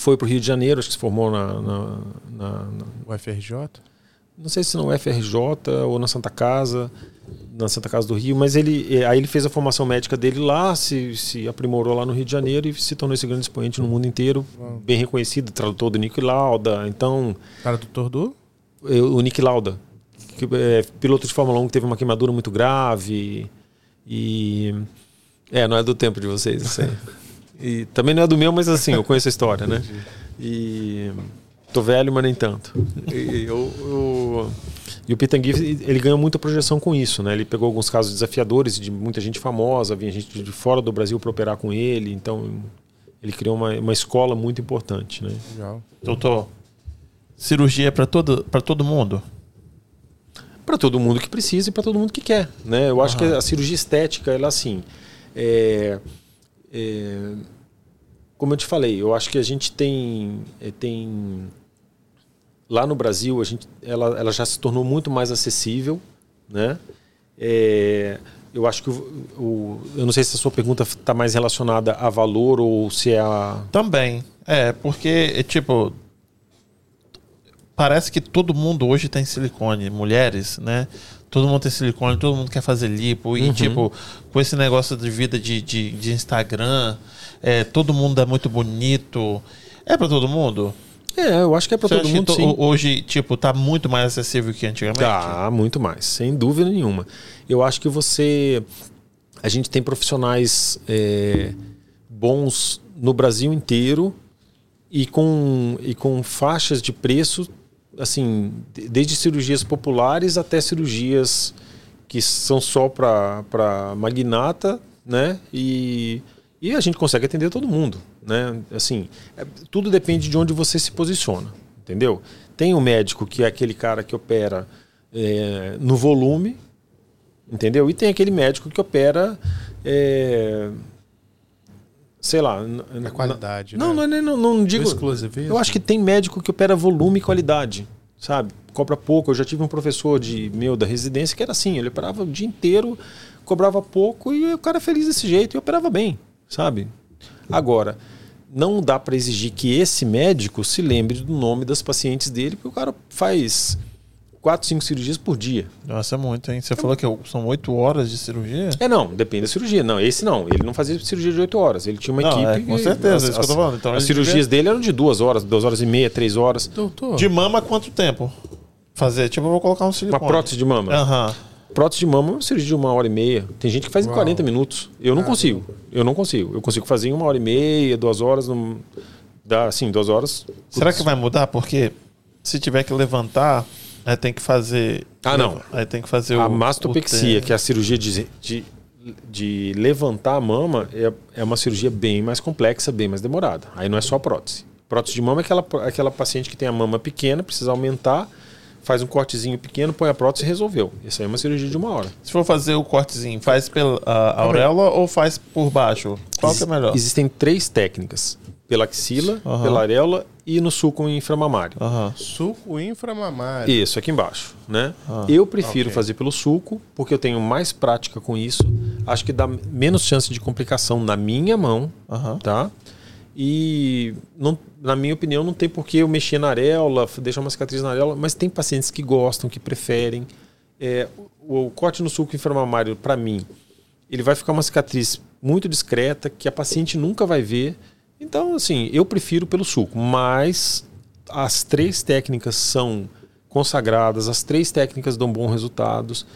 Foi para o Rio de Janeiro, acho que se formou na, na, na- na- O FRJ? Não sei se no FRJ ou na Santa Casa, na Santa Casa do Rio, mas ele eh, aí ele fez a formação médica dele lá, se, se aprimorou lá no Rio de Janeiro e se tornou esse grande expoente no mundo inteiro, bem reconhecido, tradutor do Nico Lauda. Então, Tradutor do? eu- o Nick Lauda, que é piloto de Fórmula 1 que teve uma queimadura muito grave. E. É, não é do tempo de vocês, isso aí. *laughs* E também não é do meu, mas assim, eu conheço a história, né? E. Tô velho, mas nem tanto. E, eu, eu- e o Pitangui, ele ganhou muita projeção com isso, né? Ele pegou alguns casos desafiadores de muita gente famosa, vinha gente de fora do Brasil para operar com ele, então ele criou uma, uma escola muito importante, né? Legal. Doutor, cirurgia é para todo, pra todo mundo? para todo mundo que precisa e para todo mundo que quer, né? Eu acho que a cirurgia estética, ela assim, é, é, como eu te falei, eu acho que a gente tem, é, tem lá no Brasil, a gente, ela, ela já se tornou muito mais acessível, né? É, eu acho que o, o- eu não sei se a sua pergunta está mais relacionada a valor ou se é a Também. É, porque, é, tipo. Parece que todo mundo hoje tem silicone, mulheres, né? Todo mundo tem silicone, todo mundo quer fazer lipo. E, tipo, com esse negócio de vida de, de, de Instagram, é, todo mundo é muito bonito. É pra todo mundo? é, eu acho que é para todo mundo to- hoje, tipo, tá muito mais acessível que antigamente? Tá, muito mais, sem dúvida nenhuma. Eu acho que você. A gente tem profissionais é, bons no Brasil inteiro e com, e com faixas de preço, assim, de- desde cirurgias populares até cirurgias que são só para magnata, né? E, e a gente consegue atender todo mundo, né? Assim, é- tudo depende de onde você se posiciona, entendeu? Tem o médico que é aquele cara que opera é, no volume, entendeu? E tem aquele médico que opera, é, sei lá, Na qualidade. não, né? não, nem- não, não digo. exclusivismo. Eu acho que tem médico que opera volume e qualidade, sabe? Cobra pouco. Eu já tive um professor de meu da residência que era assim, ele operava o dia inteiro, cobrava pouco e o cara feliz desse jeito e operava bem, sabe? Agora, não dá para exigir que esse médico se lembre do nome das pacientes dele, porque o cara faz quatro, cinco cirurgias por dia. Nossa, é muito, hein? Você falou que são oito horas de cirurgia? É, não, depende da cirurgia. Não, esse não. Ele não fazia cirurgia de 8 horas. Ele tinha uma Não, equipe. é, com e certeza, as, isso que eu tô as- falando. Então, as cirurgias dele eram de duas horas, duas horas e meia, três horas. Doutor, De mama, quanto tempo? Fazer, tipo, eu vou colocar um Uma silicone. prótese de mama. Aham. Prótese de mama é uma cirurgia de uma hora e meia. Tem gente que faz em Uau. 40 minutos. Eu não consigo. Eu não consigo. Eu consigo fazer em uma hora e meia, duas horas. Num... Dá, assim, duas horas. Será que vai mudar? Porque se tiver que levantar, aí tem que fazer. Ah, não. Aí tem que fazer A o. mastopexia, o que é a cirurgia de, de, de levantar a mama, é, é uma cirurgia bem mais complexa, bem mais demorada. Aí não é só prótese. Prótese de mama é aquela, aquela paciente que tem a mama pequena, precisa aumentar, faz um cortezinho pequeno, põe a prótese e resolveu. Isso aí é uma cirurgia de uma hora. Se for fazer o cortezinho, faz pela a auréola ou faz por baixo? Qual que é melhor? Existem três técnicas: pela axila, Aham. pela areola e no sulco inframamário. Aham. suco inframamário. Isso, aqui embaixo, né? Ah, eu prefiro ok. fazer pelo sulco, porque eu tenho mais prática com isso. Acho que dá menos chance de complicação na minha mão, Aham. tá? E, não, na minha opinião, não tem por que eu mexer na areola, deixar uma cicatriz na areola, mas tem pacientes que gostam, que preferem. É, o, o corte no sulco inframamário, para mim, ele vai ficar uma cicatriz muito discreta, que a paciente nunca vai ver. Então, assim, eu prefiro pelo sulco, mas as três técnicas são consagradas, as três técnicas dão bons resultados,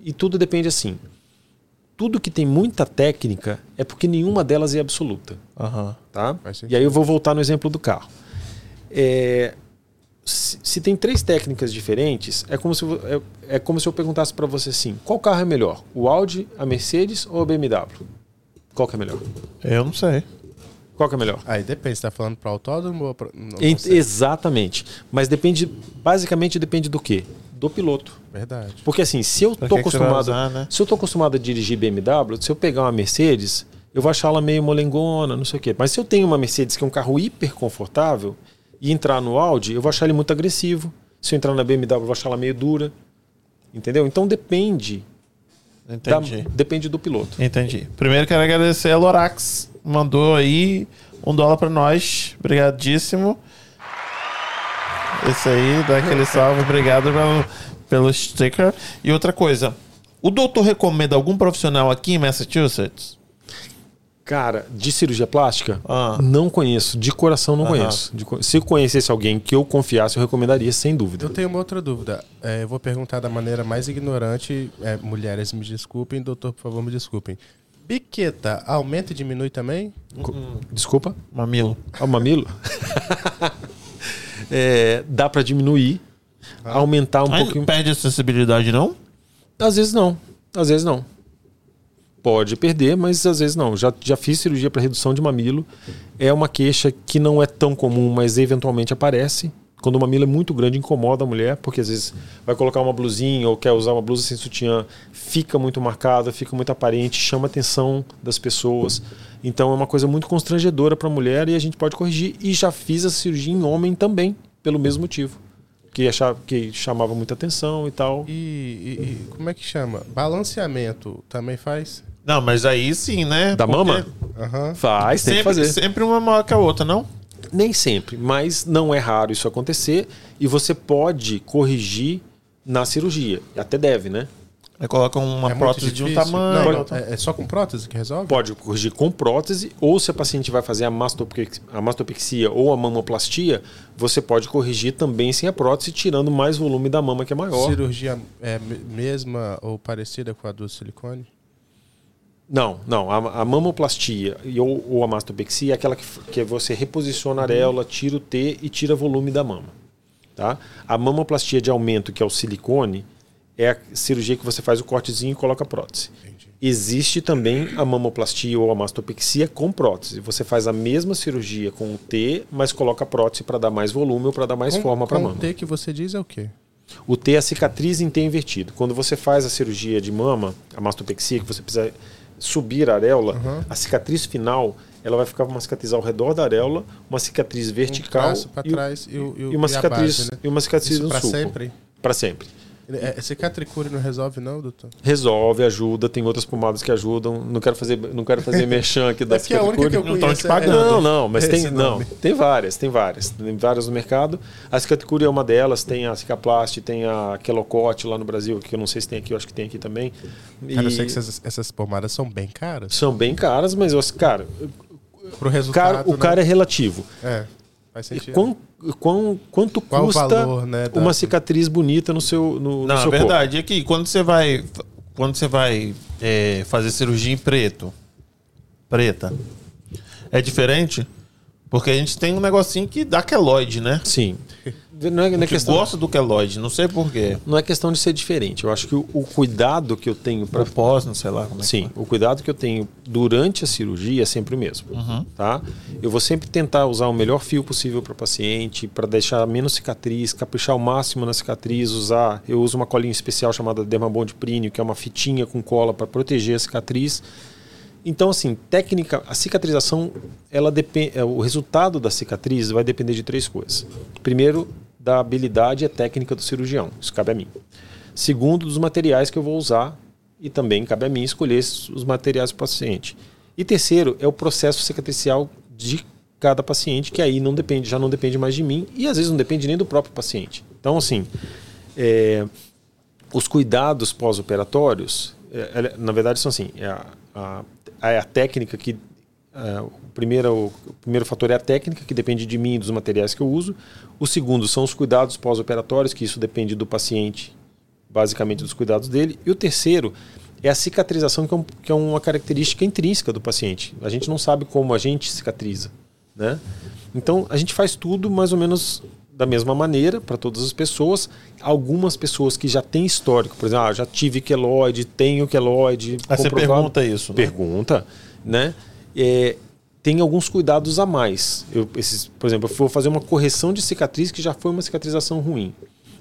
e tudo depende assim. Tudo que tem muita técnica é porque nenhuma delas é absoluta Aham. tá? E aí eu vou voltar no exemplo do carro. É, se, se tem três técnicas diferentes, é como se, é, é como se eu perguntasse para você assim: qual carro é melhor? O Audi, a Mercedes ou a BMW? Qual que é melhor? Eu não sei. Qual que é melhor? Aí depende, você tá falando para autódromo ou sei. exatamente. Mas depende, basicamente depende do quê? Do piloto. Verdade. Porque assim, se eu Pra tô acostumado, usar, né? se eu tô acostumado a dirigir BMW, se eu pegar uma Mercedes, eu vou achar ela meio molengona, não sei o quê. Mas se eu tenho uma Mercedes que é um carro hiper confortável e entrar no Audi, eu vou achar ele muito agressivo. Se eu entrar na BMW, eu vou achar ela meio dura. Entendeu? Então depende. da- Entendi. depende do piloto. Entendi. Primeiro quero agradecer a Lorax. Mandou aí um dólar pra nós. Obrigadíssimo. Esse aí, dá aquele salve. Obrigado pelo, pelo sticker. E outra coisa. O doutor recomenda algum profissional aqui em Massachusetts? Cara, de cirurgia plástica, Ah. não conheço. De coração não Aham. conheço. De se eu conhecesse alguém que eu confiasse, eu recomendaria, sem dúvida. Eu tenho uma outra dúvida. É, eu vou perguntar da maneira mais ignorante. É, mulheres, me desculpem. Doutor, por favor, me desculpem. Biqueta aumenta e diminui também? Desculpa? Mamilo. O mamilo? *laughs* É, dá pra diminuir, aumentar um Aí pouquinho. perde a sensibilidade, não? Às vezes não. Às vezes não. Pode perder, mas às vezes não. Já, já fiz cirurgia para redução de mamilo. É uma queixa que não é tão comum, mas eventualmente aparece. Quando o mamilo é muito grande, incomoda a mulher, porque às vezes vai colocar uma blusinha ou quer usar uma blusa sem sutiã, fica muito marcada, fica muito aparente, chama a atenção das pessoas. Então é uma coisa muito constrangedora para a mulher e a gente pode corrigir. E já fiz a cirurgia em homem também, pelo mesmo motivo. Que, achava, que chamava muita atenção e tal. E, e- e como é que chama? Balanceamento também faz? Não, mas aí sim, né? Da Porque mama? Aham. Faz, tem que Sempre, fazer. sempre uma maior que a outra, não? Nem sempre, mas não é raro isso acontecer e você pode corrigir na cirurgia. Até deve, né? Aí coloca uma É prótese de um tamanho. Não, é, é só com prótese que resolve? Pode corrigir com prótese, ou se a paciente vai fazer a mastopexia, a mastopexia ou a mamoplastia, você pode corrigir também sem a prótese, tirando mais volume da mama que é maior. Cirurgia é me- mesma ou parecida com a do silicone? Não, não. A, a mamoplastia e, ou, ou a mastopexia é aquela que, que você reposiciona a areola, tira o T e tira volume da mama. Tá? A mamoplastia de aumento, que é o silicone, é a cirurgia que você faz o cortezinho e coloca a prótese. Existe também a mamoplastia ou a mastopexia com prótese. Você faz a mesma cirurgia com o T, mas coloca a prótese para dar mais volume ou para dar mais Com- forma para a mama. o T que você diz é o quê? O T é a cicatriz em T invertido. Quando você faz a cirurgia de mama, a mastopexia, que você precisa subir a areola, a cicatriz final, ela vai ficar uma cicatriz ao redor da areola, uma cicatriz vertical e, o- trás e o- e o- e uma e cicatriz base, né? e uma cicatriz Isso no sulco. sempre? Para sempre. É, cicatricure não resolve não, doutor? Resolve, ajuda, tem outras pomadas que ajudam. Não quero fazer, não quero fazer merchan aqui *laughs* da É porque a única que eu cicatricure. Não te pagando. Não, não, mas tem, não, tem várias, tem várias. Tem várias no mercado. A cicatricure é uma delas, tem a Cicaplast, tem a Quelocote lá no Brasil, que eu não sei se tem aqui, eu acho que tem aqui também. Cara, eu E sei que essas, essas pomadas são bem caras. São bem caras, mas, eu, cara, Pro o resultado, cara, o né? cara é relativo. É, faz E sentido. quão, quão, quanto Qual custa valor, né, da- uma cicatriz bonita no seu, no, Não, no é seu verdade. É que quando você vai. Quando você vai é, fazer cirurgia em preto, preta, é diferente? Porque a gente tem um negocinho que dá queloide, né? corpo? Sim. *laughs* Não é, não é Que questão, gosta do queloide, não sei porquê. não é questão de ser diferente. Eu acho que o, o cuidado que eu tenho para Propósito, não sei lá como é que Sim, o cuidado que eu tenho durante a cirurgia é sempre o mesmo. Tá? Eu vou sempre tentar usar o melhor fio possível para o paciente, para deixar menos cicatriz, caprichar ao máximo na cicatriz, usar. Eu uso uma colinha especial chamada Dermabond Prínio, que é uma fitinha com cola para proteger a cicatriz. Então, assim, técnica, a cicatrização, ela depende, o resultado da cicatriz vai depender de três coisas. Primeiro, da habilidade e técnica do cirurgião. Isso cabe a mim. Segundo, dos materiais que eu vou usar e também cabe a mim escolher os materiais do paciente. E terceiro, é o processo cicatricial de cada paciente, que aí não depende, já não depende mais de mim e às vezes não depende nem do próprio paciente. Então, assim, é, os cuidados pós-operatórios, é, ela- na verdade, são assim: é a, a, é a técnica que. É, o, primeiro, o primeiro fator é a técnica, que depende de mim e dos materiais que eu uso. O segundo são os cuidados pós-operatórios, que isso depende do paciente, basicamente dos cuidados dele. E o terceiro é a cicatrização, que é, um- que é uma característica intrínseca do paciente. A gente não sabe como a gente cicatriza. Né? Então, a gente faz tudo mais ou menos da mesma maneira para todas as pessoas. Algumas pessoas que já têm histórico, por exemplo, ah, já tive queloide, tenho queloide. Aí você pergunta isso, né? Pergunta, né? É, tem alguns cuidados a mais. Eu, esses, por exemplo, eu vou fazer uma correção de cicatriz que já foi uma cicatrização ruim.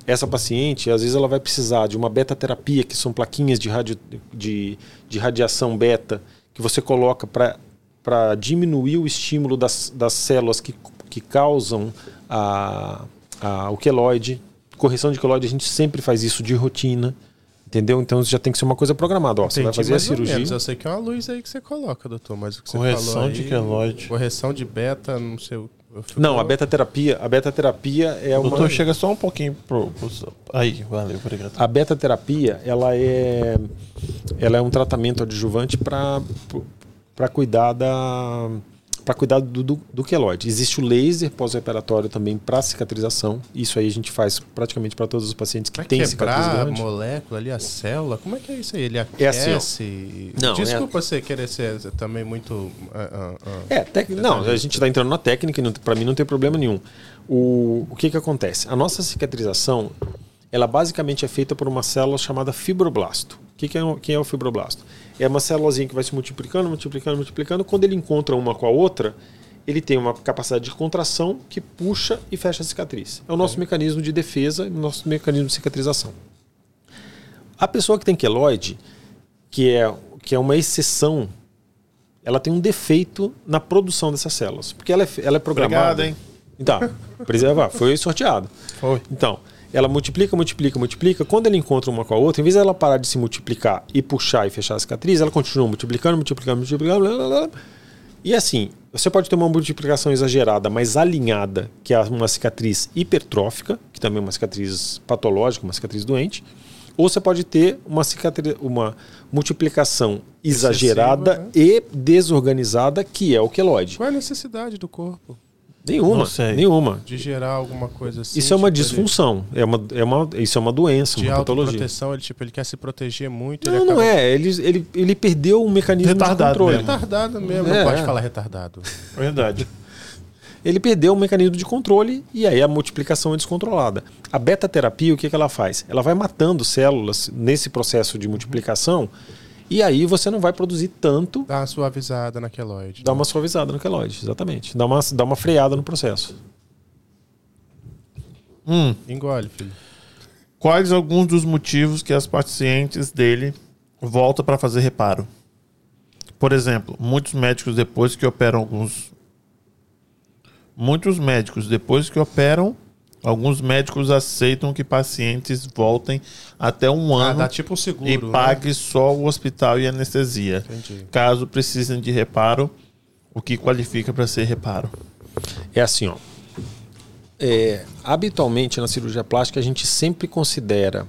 Essa paciente, às vezes, ela vai precisar de uma beta-terapia, que são plaquinhas de, radio, de, de radiação beta, que você coloca para diminuir o estímulo das, das células que, que causam a, a, o queloide. Correção de queloide, a gente sempre faz isso de rotina. Entendeu? Então já tem que ser uma coisa programada. Ó, você vai fazer a cirurgia. menos. Eu sei que é uma luz aí que você coloca, doutor, mas o que você Correção falou de aí, queloide. Correção de beta, não sei. eu fico- Não, a beta-terapia, a beta-terapia é O uma doutor chega só um pouquinho pro, pro- Aí, valeu, obrigado. a beta-terapia, ela é ela é um tratamento adjuvante para para cuidar da para cuidar do, do, do queloide. Existe o laser pós-operatório também para cicatrização. Isso aí a gente faz praticamente para todos os pacientes que têm cicatriz a grande. molécula ali, a célula? Como é que é isso aí? Ele É assim, aquece? Não, Desculpa você querer ser também muito... ah, ah. É, tec... não, a gente está entrando na técnica e para mim não tem problema nenhum. O, o que, que acontece? A nossa cicatrização, ela basicamente é feita por uma célula chamada fibroblasto. O que, que, é, o- que é o fibroblasto? É uma célulazinha que vai se multiplicando, multiplicando, multiplicando. Quando ele encontra uma com a outra, ele tem uma capacidade de contração que puxa e fecha a cicatriz. É o nosso mecanismo de defesa, o nosso mecanismo de cicatrização. A pessoa que tem queloide, que é, que é uma exceção, ela tem um defeito na produção dessas células. Porque ela é, ela é programada. Obrigado, hein? Então, preservar, foi sorteado. Foi. Então, ela multiplica, multiplica, multiplica. Quando ela encontra uma com a outra, em vez dela parar de se multiplicar e puxar e fechar a cicatriz, ela continua multiplicando, multiplicando, multiplicando. Blá, blá, blá. E assim, você pode ter uma multiplicação exagerada, mas alinhada, que é uma cicatriz hipertrófica, que também é uma cicatriz patológica, uma cicatriz doente. Ou você pode ter uma, cicatri... uma multiplicação exagerada né? e desorganizada, que é o queloide. Qual é a necessidade do corpo Nenhuma, Não sei. nenhuma. de gerar alguma coisa assim? Isso é uma tipo, ele- disfunção, é uma, é uma, isso é uma doença, De uma patologia. autoproteção, ele, tipo, ele quer se proteger muito. Não, ele não acaba é. Ele, ele, ele perdeu um mecanismo Retardado de controle. mesmo. Retardado mesmo, É, não pode é. falar retardado. Verdade. Ele perdeu um mecanismo de controle e aí a multiplicação é descontrolada. A beta-terapia, o que, que ela faz? Ela vai matando células nesse processo de multiplicação e aí você não vai produzir tanto, Dá uma suavizada na queloide. dá uma suavizada no queloide, exatamente. Dá uma, dá uma freada no processo. Hum. Engole, filho. Quais alguns dos motivos que as pacientes dele voltam para fazer reparo? Por exemplo, muitos médicos depois que operam alguns muitos médicos depois que operam, alguns médicos aceitam que pacientes voltem até um Ah, ano dá tipo seguro, e né? pague só o hospital e anestesia. Entendi. Caso precisem de reparo, o que qualifica para ser reparo? É assim, ó. É, habitualmente na cirurgia plástica a gente sempre considera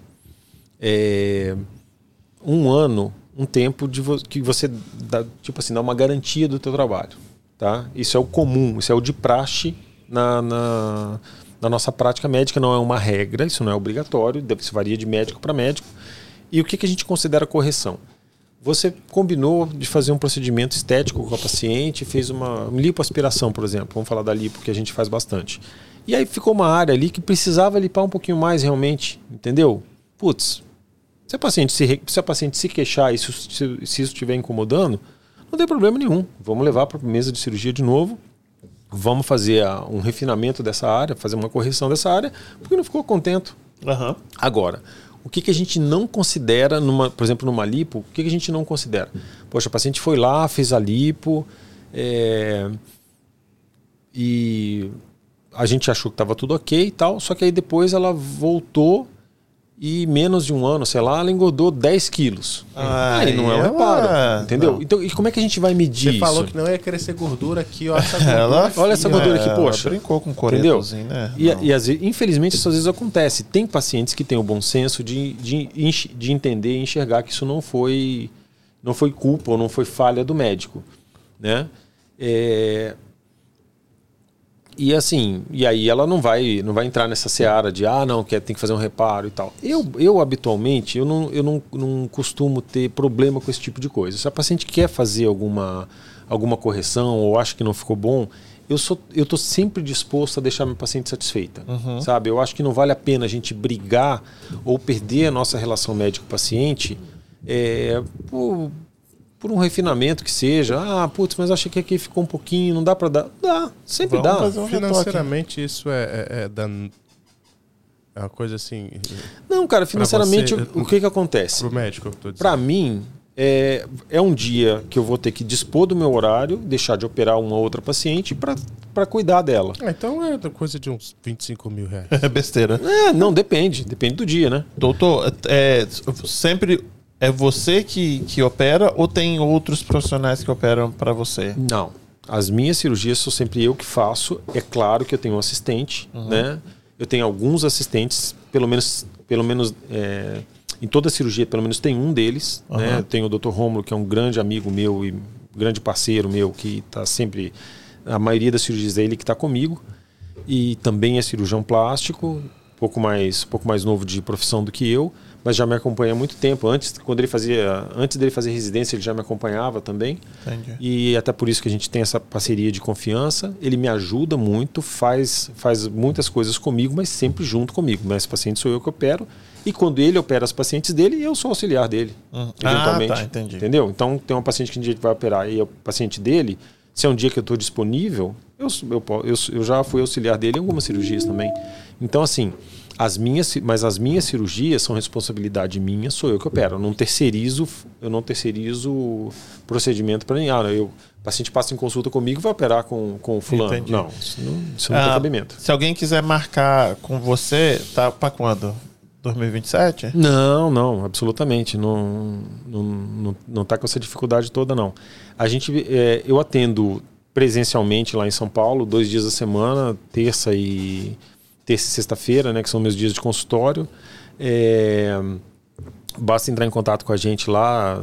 é, um ano um tempo de vo- que você dá, tipo assim, dá uma garantia do teu trabalho. Tá? Isso é o comum, isso é o de praxe na, na, na nossa prática médica, não é uma regra, isso não é obrigatório, isso varia de médico para médico. E o que, que a gente considera correção? Você combinou de fazer um procedimento estético com a paciente, fez uma lipoaspiração, por exemplo. Vamos falar da lipo, que a gente faz bastante. E aí ficou uma área ali que precisava limpar um pouquinho mais realmente, entendeu? Putz, se a paciente se, se, a paciente se queixar e se, se, se isso estiver incomodando, não tem problema nenhum. Vamos levar para a mesa de cirurgia de novo. Vamos fazer um refinamento dessa área, fazer uma correção dessa área, porque não ficou contento. Aham. Agora, o que, que a gente não considera, numa, por exemplo, numa lipo, o que, que a gente não considera? Poxa, a paciente foi lá, fez a lipo, é, e a gente achou que estava tudo ok e tal, só que aí depois ela voltou e menos de um ano, sei lá, ela engordou 10 quilos. aí não é um ela- reparo, entendeu? não. Então, e como é que a gente vai medir Você falou isso? que não ia crescer gordura aqui, ó. Essa gordura Ela, aqui, Olha essa gordura aqui, ela poxa. brincou com o Entendeu? né? E, e às vezes, infelizmente isso às vezes acontece. Tem pacientes que têm o bom senso de, de, de entender e enxergar que isso não foi, não foi culpa ou não foi falha do médico. Né? É, E assim, e aí ela não vai, não vai entrar nessa seara de ah, não, quer, tem que fazer um reparo e tal. Eu, eu habitualmente, eu, não, eu não, não costumo ter problema com esse tipo de coisa. Se a paciente quer fazer alguma, alguma correção ou acha que não ficou bom, eu sou eu tô sempre disposto a deixar minha paciente satisfeita, sabe? Eu acho que não vale a pena a gente brigar ou perder a nossa relação médico-paciente é, por, por um refinamento que seja. Ah, putz, mas achei que aqui ficou um pouquinho, não dá para dar. Dá, sempre Vamos dá. fazer um retoque. Financeiramente, isso é, é, é da- é uma coisa assim. Não, cara, financeiramente, você, o, que que acontece? Pro médico, eu tô dizendo. Para mim, é, é um dia que eu vou ter que dispor do meu horário, deixar de operar uma outra paciente para cuidar dela. Ah, então é coisa de uns 25 mil reais. *laughs* É besteira. É, não, depende. Depende do dia, né? Doutor, é, sempre é você que, que opera ou tem outros profissionais que operam para você? Não. As minhas cirurgias sou sempre eu que faço. É claro que eu tenho um assistente, né? Eu tenho alguns assistentes, pelo menos, pelo menos é, em toda cirurgia, pelo menos tem um deles. Né? Aham. Eu tenho o Dr. Romulo, que é um grande amigo meu e grande parceiro meu que está sempre a maioria das cirurgias é ele que está comigo e também é cirurgião plástico, pouco mais pouco mais novo de profissão do que eu, mas já me acompanha há muito tempo. Antes, quando ele fazia, antes dele fazer residência, ele já me acompanhava também. Entendi. E até por isso que a gente tem essa parceria de confiança. Ele me ajuda muito, faz faz muitas coisas comigo, mas sempre junto comigo. Mas paciente sou eu que opero. E quando ele opera os pacientes dele, eu sou auxiliar dele, uhum. eventualmente. Ah, tá, entendi. Entendeu? Então tem um paciente que um dia vai operar e é o paciente dele, se é um dia que eu estou disponível, eu, eu, eu, eu já fui auxiliar dele em algumas cirurgias também. Então, assim, as minhas, mas as minhas cirurgias são responsabilidade minha, sou eu que opero. Eu não terceirizo, eu não terceirizo procedimento para ninguém. Ah, eu, o paciente passa em consulta comigo vai operar com, com o fulano. Entendi. Não, isso não, isso não ah, tem cabimento. Se alguém quiser marcar com você, tá para quando? 2027? Não, não, absolutamente. Não, não, não, não tá com essa dificuldade toda, não. A gente, é, eu atendo presencialmente lá em São Paulo, dois dias a semana, terça e terça e sexta-feira, né, que são meus dias de consultório. É, basta entrar em contato com a gente lá.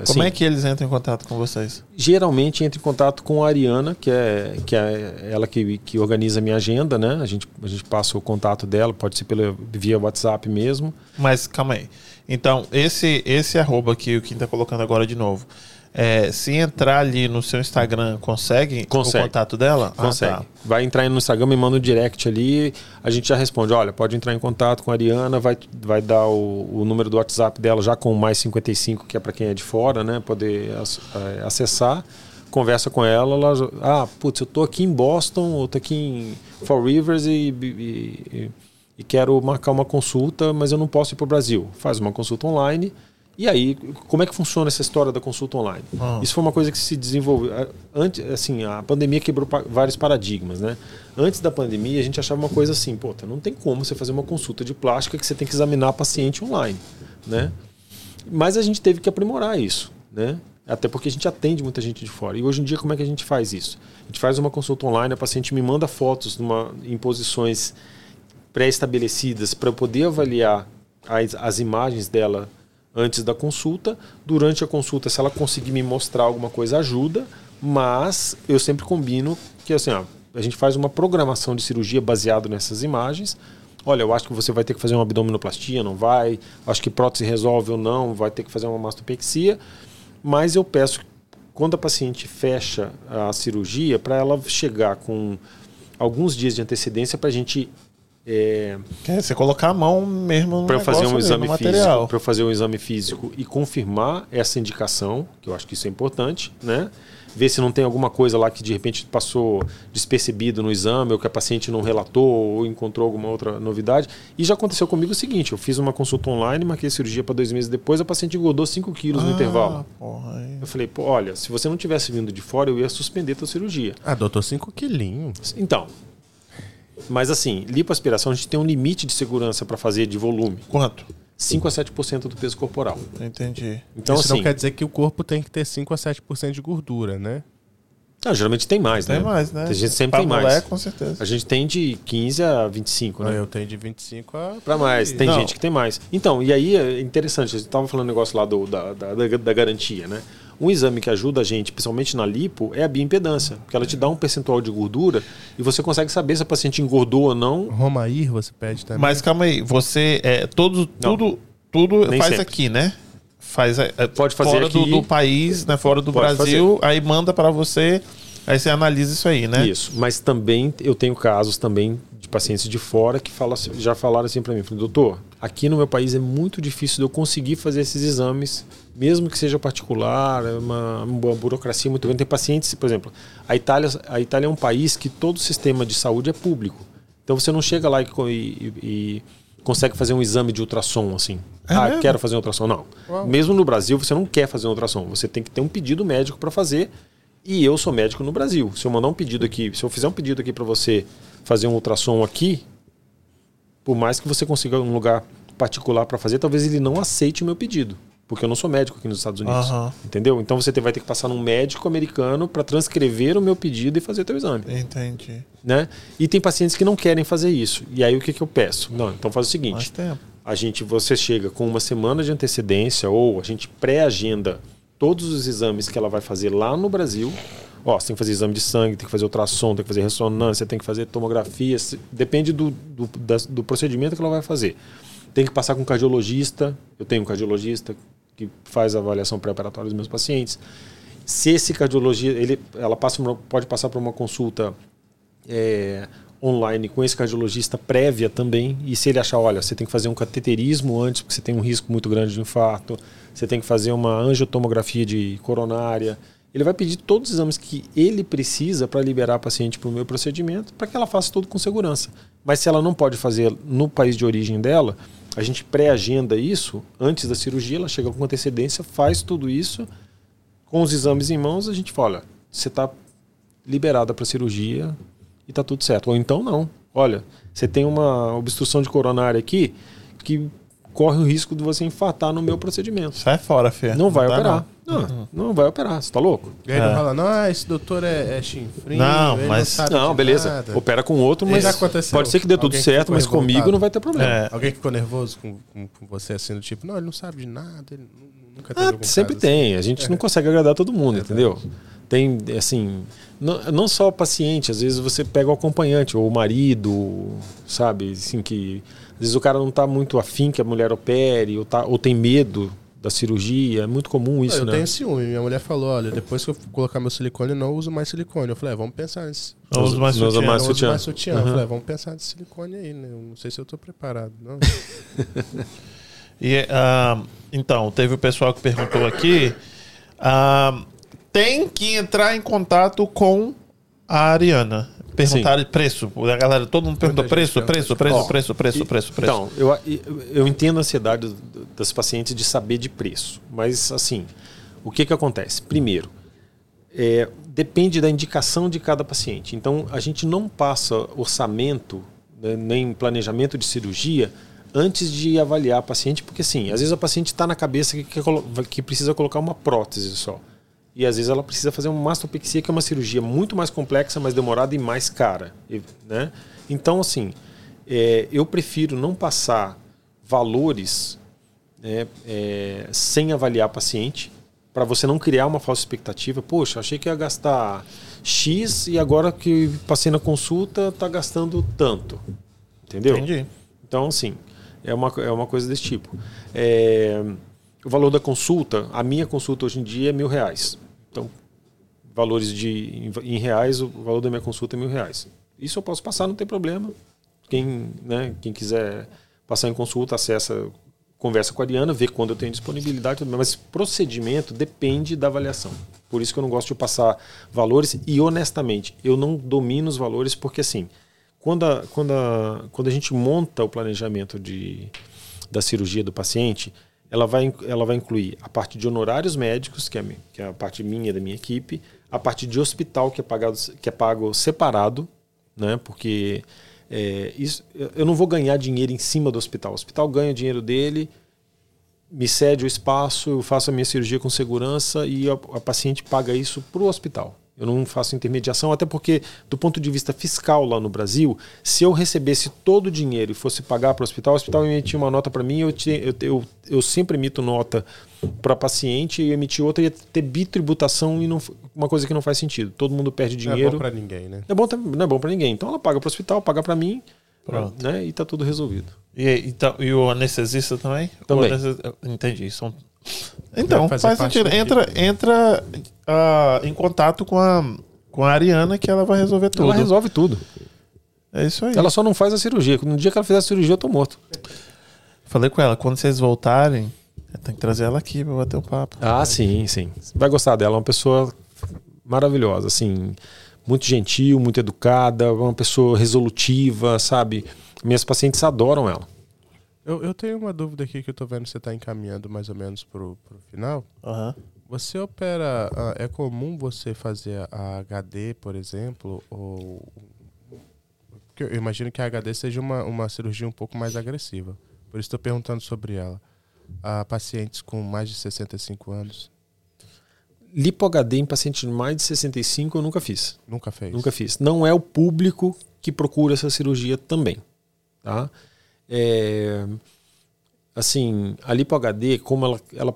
Assim, Como é que eles entram em contato com vocês? Geralmente entra em contato com a Ariana, que é, que é ela que, que organiza a minha agenda, né? A gente, a gente passa o contato dela, pode ser pela, via WhatsApp mesmo. Mas calma aí. Então, esse, esse arroba que o Kim está colocando agora de novo, é, se entrar ali no seu Instagram, consegue, consegue. o contato dela? Consegue. Ah, tá. Vai entrar no Instagram, me manda um direct ali, a gente já responde, olha, pode entrar em contato com a Ariana, vai, vai dar o, o número do WhatsApp dela já com mais 55, que é para quem é de fora, né? Poder é, acessar. Conversa com ela, ela, ah, putz, eu tô aqui em Boston, eu tô aqui em Fall Rivers e, e, e, e quero marcar uma consulta, mas eu não posso ir para o Brasil. Faz uma consulta online e aí, como é que funciona essa história da consulta online? Ah. Isso foi uma coisa que se desenvolveu. Antes, assim, a pandemia quebrou vários paradigmas, né? Antes da pandemia, a gente achava uma coisa assim, pô, não tem como você fazer uma consulta de plástica que você tem que examinar a paciente online, né? Mas a gente teve que aprimorar isso, né? Até porque a gente atende muita gente de fora. E hoje em dia, como é que a gente faz isso? A gente faz uma consulta online, a paciente me manda fotos numa, em posições pré-estabelecidas para eu poder avaliar as, as imagens dela antes da consulta. Durante a consulta, se ela conseguir me mostrar alguma coisa, ajuda. Mas eu sempre combino que assim, ó, a gente faz uma programação de cirurgia baseado nessas imagens. Olha, eu acho que você vai ter que fazer uma abdominoplastia, não vai. Acho que prótese resolve ou não, vai ter que fazer uma mastopexia. Mas eu peço, quando a paciente fecha a cirurgia, para ela chegar com alguns dias de antecedência para a gente é, é, você colocar a mão mesmo para fazer um exame físico, para fazer um exame físico e confirmar essa indicação, que eu acho que isso é importante, né? Ver se não tem alguma coisa lá que de repente passou despercebido no exame, ou que a paciente não relatou, ou encontrou alguma outra novidade. E já aconteceu comigo o seguinte: eu fiz uma consulta online, marquei cirurgia para dois meses depois, a paciente engordou 5 quilos ah, no intervalo. Porra, eu falei, pô, olha, se você não tivesse vindo de fora, eu ia suspender a tua cirurgia. Ah, doutor, 5 quilinhos. Então, mas assim, lipoaspiração a gente tem um limite de segurança para fazer de volume. Quanto? 5 a 7% do peso corporal. Entendi. Então, Isso assim, não quer dizer que o corpo tem que ter 5 a 7% de gordura, né? Não, geralmente tem mais, tem né? Tem mais, né? A gente sempre pra tem mulher, mais. com certeza. A gente tem de 15 a 25, né? Eu tenho de 25 a... Pra mais. Tem não. gente que tem mais. Então, e aí é interessante. A gente tava falando um negócio lá do, da, da, da garantia, né? Um exame que ajuda a gente, principalmente na lipo, é a bioimpedância, porque ela te dá um percentual de gordura e você consegue saber se a paciente engordou ou não. Romair você pede também. Mas calma aí, você é todo tudo tudo faz sempre. aqui, né? Faz é, pode fazer fora aqui, do, do, país, né? Fora do Brasil, fazer. aí manda para você, aí você analisa isso aí, né? Isso. Mas também eu tenho casos também de pacientes de fora que fala, já falaram assim para mim, doutor, aqui no meu país é muito difícil de eu conseguir fazer esses exames mesmo que seja particular, é uma, uma, burocracia muito grande. Tem pacientes, por exemplo, a Itália, a Itália é um país que todo o sistema de saúde é público. Então você não chega lá e, e, e consegue fazer um exame de ultrassom assim. É ah, mesmo? quero fazer um ultrassom. Não. Uau. Mesmo no Brasil, você não quer fazer um ultrassom. Você tem que ter um pedido médico para fazer. E eu sou médico no Brasil. Se eu mandar um pedido aqui, se eu fizer um pedido aqui para você fazer um ultrassom aqui, por mais que você consiga um lugar particular para fazer, talvez ele não aceite o meu pedido porque eu não sou médico aqui nos Estados Unidos. Uhum. Entendeu? Então você vai ter que passar num médico americano para transcrever o meu pedido e fazer o teu exame. Entendi. Né? E tem pacientes que não querem fazer isso. E aí o que, que eu peço? Não, então faz o seguinte. Mais tempo. A gente, você chega com uma semana de antecedência ou a gente pré-agenda todos os exames que ela vai fazer lá no Brasil. Ó, você tem que fazer exame de sangue, tem que fazer ultrassom, tem que fazer ressonância, tem que fazer tomografia. Depende do, do, da, do procedimento que ela vai fazer. Tem que passar com um cardiologista. Eu tenho um cardiologista que faz a avaliação pré-operatória dos meus pacientes. Se esse cardiologista, ele, ela passa, pode passar por uma consulta é, online com esse cardiologista prévia também. E se ele achar, olha, você tem que fazer um cateterismo antes, porque você tem um risco muito grande de infarto, você tem que fazer uma angiotomografia de coronária. Ele vai pedir todos os exames que ele precisa para liberar a paciente para o meu procedimento, para que ela faça tudo com segurança. Mas se ela não pode fazer no país de origem dela, a gente pré-agenda isso antes da cirurgia, ela chega com antecedência, faz tudo isso, com os exames em mãos, a gente fala, olha, você está liberada para cirurgia, e está tudo certo. Ou então não. Olha, você tem uma obstrução de coronária aqui que corre o risco de você infartar no meu procedimento. Sai fora, Fê. Não vai operar. Não. Não, não, vai operar. Você tá louco? E aí é. não fala, não, esse doutor é, é chinfrinho. Não, mas. Não, não beleza. Nada. Opera com outro, mas pode ser que dê tudo certo, mas comigo não vai ter problema. É. Alguém que ficou nervoso com, com, com, você assim, do tipo, não, ele não sabe de nada, ele nunca teve ah, Sempre tem. Assim. A gente é. não consegue agradar todo mundo, entendeu? Tem, assim, não, não só o paciente, às vezes você pega o acompanhante, ou o marido, sabe? Assim, que às vezes o cara não está muito afim que a mulher opere, ou, tá, ou tem medo da cirurgia. É muito comum isso, eu né? Eu tenho ciúme. Minha mulher falou: olha, depois que eu colocar meu silicone, eu não uso mais silicone. Eu falei: é, vamos pensar nisso. Não uso mais sutiã. Mais sutiã. mais sutiã. Uhum. Eu falei: é, vamos pensar nesse silicone aí, né? Eu não sei se eu estou preparado, não. *laughs* e, uh, então, teve o pessoal que perguntou aqui. Uh, tem que entrar em contato com a Ariana. Perguntar preço. A galera, todo mundo perguntou preço, preço, preço, oh, preço, preço, preço, preço. Então, eu, eu entendo a ansiedade das pacientes de saber de preço. Mas, assim, o que, que acontece? Primeiro, é, depende da indicação de cada paciente. Então, a gente não passa orçamento, né, nem planejamento de cirurgia antes de avaliar a paciente, porque, assim, às vezes a paciente está na cabeça que, que precisa colocar uma prótese só. E às vezes ela precisa fazer uma mastopexia, que é uma cirurgia muito mais complexa, mais demorada e mais cara. Né? Então, assim, é, eu prefiro não passar valores né, é, sem avaliar paciente, para você não criar uma falsa expectativa. Poxa, achei que ia gastar X e agora que passei na consulta está gastando tanto. Entendeu? Entendi. Então, assim, é uma, é uma coisa desse tipo. É, o valor da consulta, a minha consulta hoje em dia é mil reais. Então, valores de em, reais, o valor da minha consulta é mil reais. Isso eu posso passar, não tem problema. Quem, né, quem quiser passar em consulta, acessa, conversa com a Ariana, vê quando eu tenho disponibilidade, mas procedimento depende da avaliação. Por isso que eu não gosto de passar valores e, honestamente, eu não domino os valores porque, assim, quando a, quando a, quando a gente monta o planejamento de, da cirurgia do paciente, ela vai, ela vai incluir a parte de honorários médicos, que é, que é a parte minha da minha equipe, a parte de hospital, que é, pagado, que é pago separado, né? porque é, isso, eu não vou ganhar dinheiro em cima do hospital. O hospital ganha o dinheiro dele, me cede o espaço, eu faço a minha cirurgia com segurança e a, a paciente paga isso para o hospital. Eu não faço intermediação, até porque, do ponto de vista fiscal lá no Brasil, se eu recebesse todo o dinheiro e fosse pagar para o hospital, o hospital emitia uma nota para mim, eu, eu, eu, eu, sempre emito nota para paciente e emitir outra ia ter bitributação e não, uma coisa que não faz sentido. Todo mundo perde dinheiro. Não é bom para ninguém, né? É bom, não é bom para ninguém. Então ela paga para o hospital, paga para mim, Pronto. Né, e está tudo resolvido. E, então, e o anestesista também? Também. Anestesista, entendi. São então, faz sentido. Entra, entra uh, em contato com a, com a Ariana que ela vai resolver tudo. Ela resolve tudo. É isso aí. Ela só não faz a cirurgia. No dia que ela fizer a cirurgia, eu tô morto. Falei com ela, quando vocês voltarem, tem que trazer ela aqui pra bater um papo. Ah, sim, sim. Vai gostar dela. É uma pessoa maravilhosa, assim, muito gentil, muito educada, uma pessoa resolutiva, sabe? Minhas pacientes adoram ela. Eu, eu tenho uma dúvida aqui que eu tô vendo que você está encaminhando mais ou menos pro, pro final. Uhum. Você opera. Uh, é comum você fazer a HD, por exemplo, ou. Porque eu imagino que a HD seja uma, uma cirurgia um pouco mais agressiva. Por isso estou perguntando sobre ela. A pacientes com mais de 65 anos. Lipo HD em pacientes de mais de 65 eu nunca fiz. Nunca fez? Nunca fiz. Não é o público que procura essa cirurgia também. Tá? É, assim, a lipo HD, como ela, ela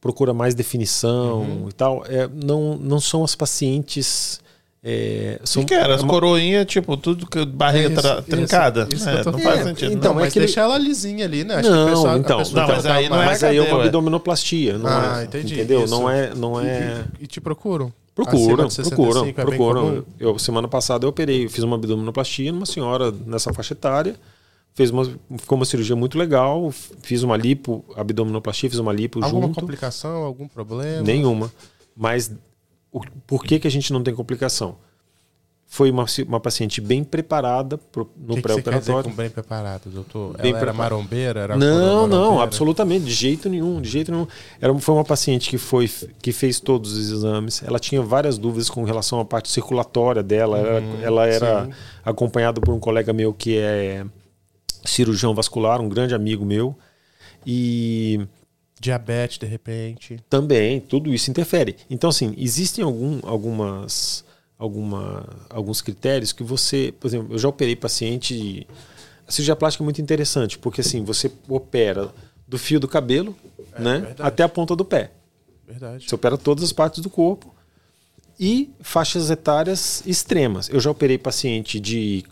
procura mais definição Uhum. e tal, é, não, não são as pacientes. É, O são, que, que era? As é uma- coroinhas, tipo, tudo com barriga Isso, tra- isso, trincada? isso que É, não faz sentido. Então, não, é mas que ele- deixa ela lisinha ali, né? Acho Não, que o pessoal, a então, pessoa não, quer mas aí não é mas aí é cadê, uma ué? abdominoplastia, não Ah, é? entendi, Entendeu? isso. Não é, não é. E, e te procuram? Acima Procuram, de 65 procuram, é procuram. Eu, semana passada eu operei, eu fiz uma abdominoplastia numa senhora nessa faixa etária, fez uma, ficou uma cirurgia muito legal, fiz uma lipo, abdominoplastia, fiz uma lipo Alguma junto. complicação, algum problema? Nenhuma. Mas o, por que, que a gente não tem complicação? Foi uma, uma paciente bem preparada pro, no pré-operatório. bem preparado, doutor? Bem ela era preparado. marombeira? Era Não, não, absolutamente, de jeito nenhum, de jeito nenhum. Era, foi uma paciente que foi que fez todos os exames. Ela tinha várias dúvidas com relação à parte circulatória dela. Ela- Hum, ela era sim. acompanhada por um colega meu que é cirurgião vascular, um grande amigo meu. E Diabetes, de repente. também tudo isso interfere. Então, assim, existem algum, algumas, alguma, alguns critérios que você, por exemplo, eu já operei paciente. A cirurgia plástica é muito interessante, porque assim, você opera do fio do cabelo né, verdade. até a ponta do pé. Verdade. Você opera todas as partes do corpo e faixas etárias extremas. Eu já operei paciente de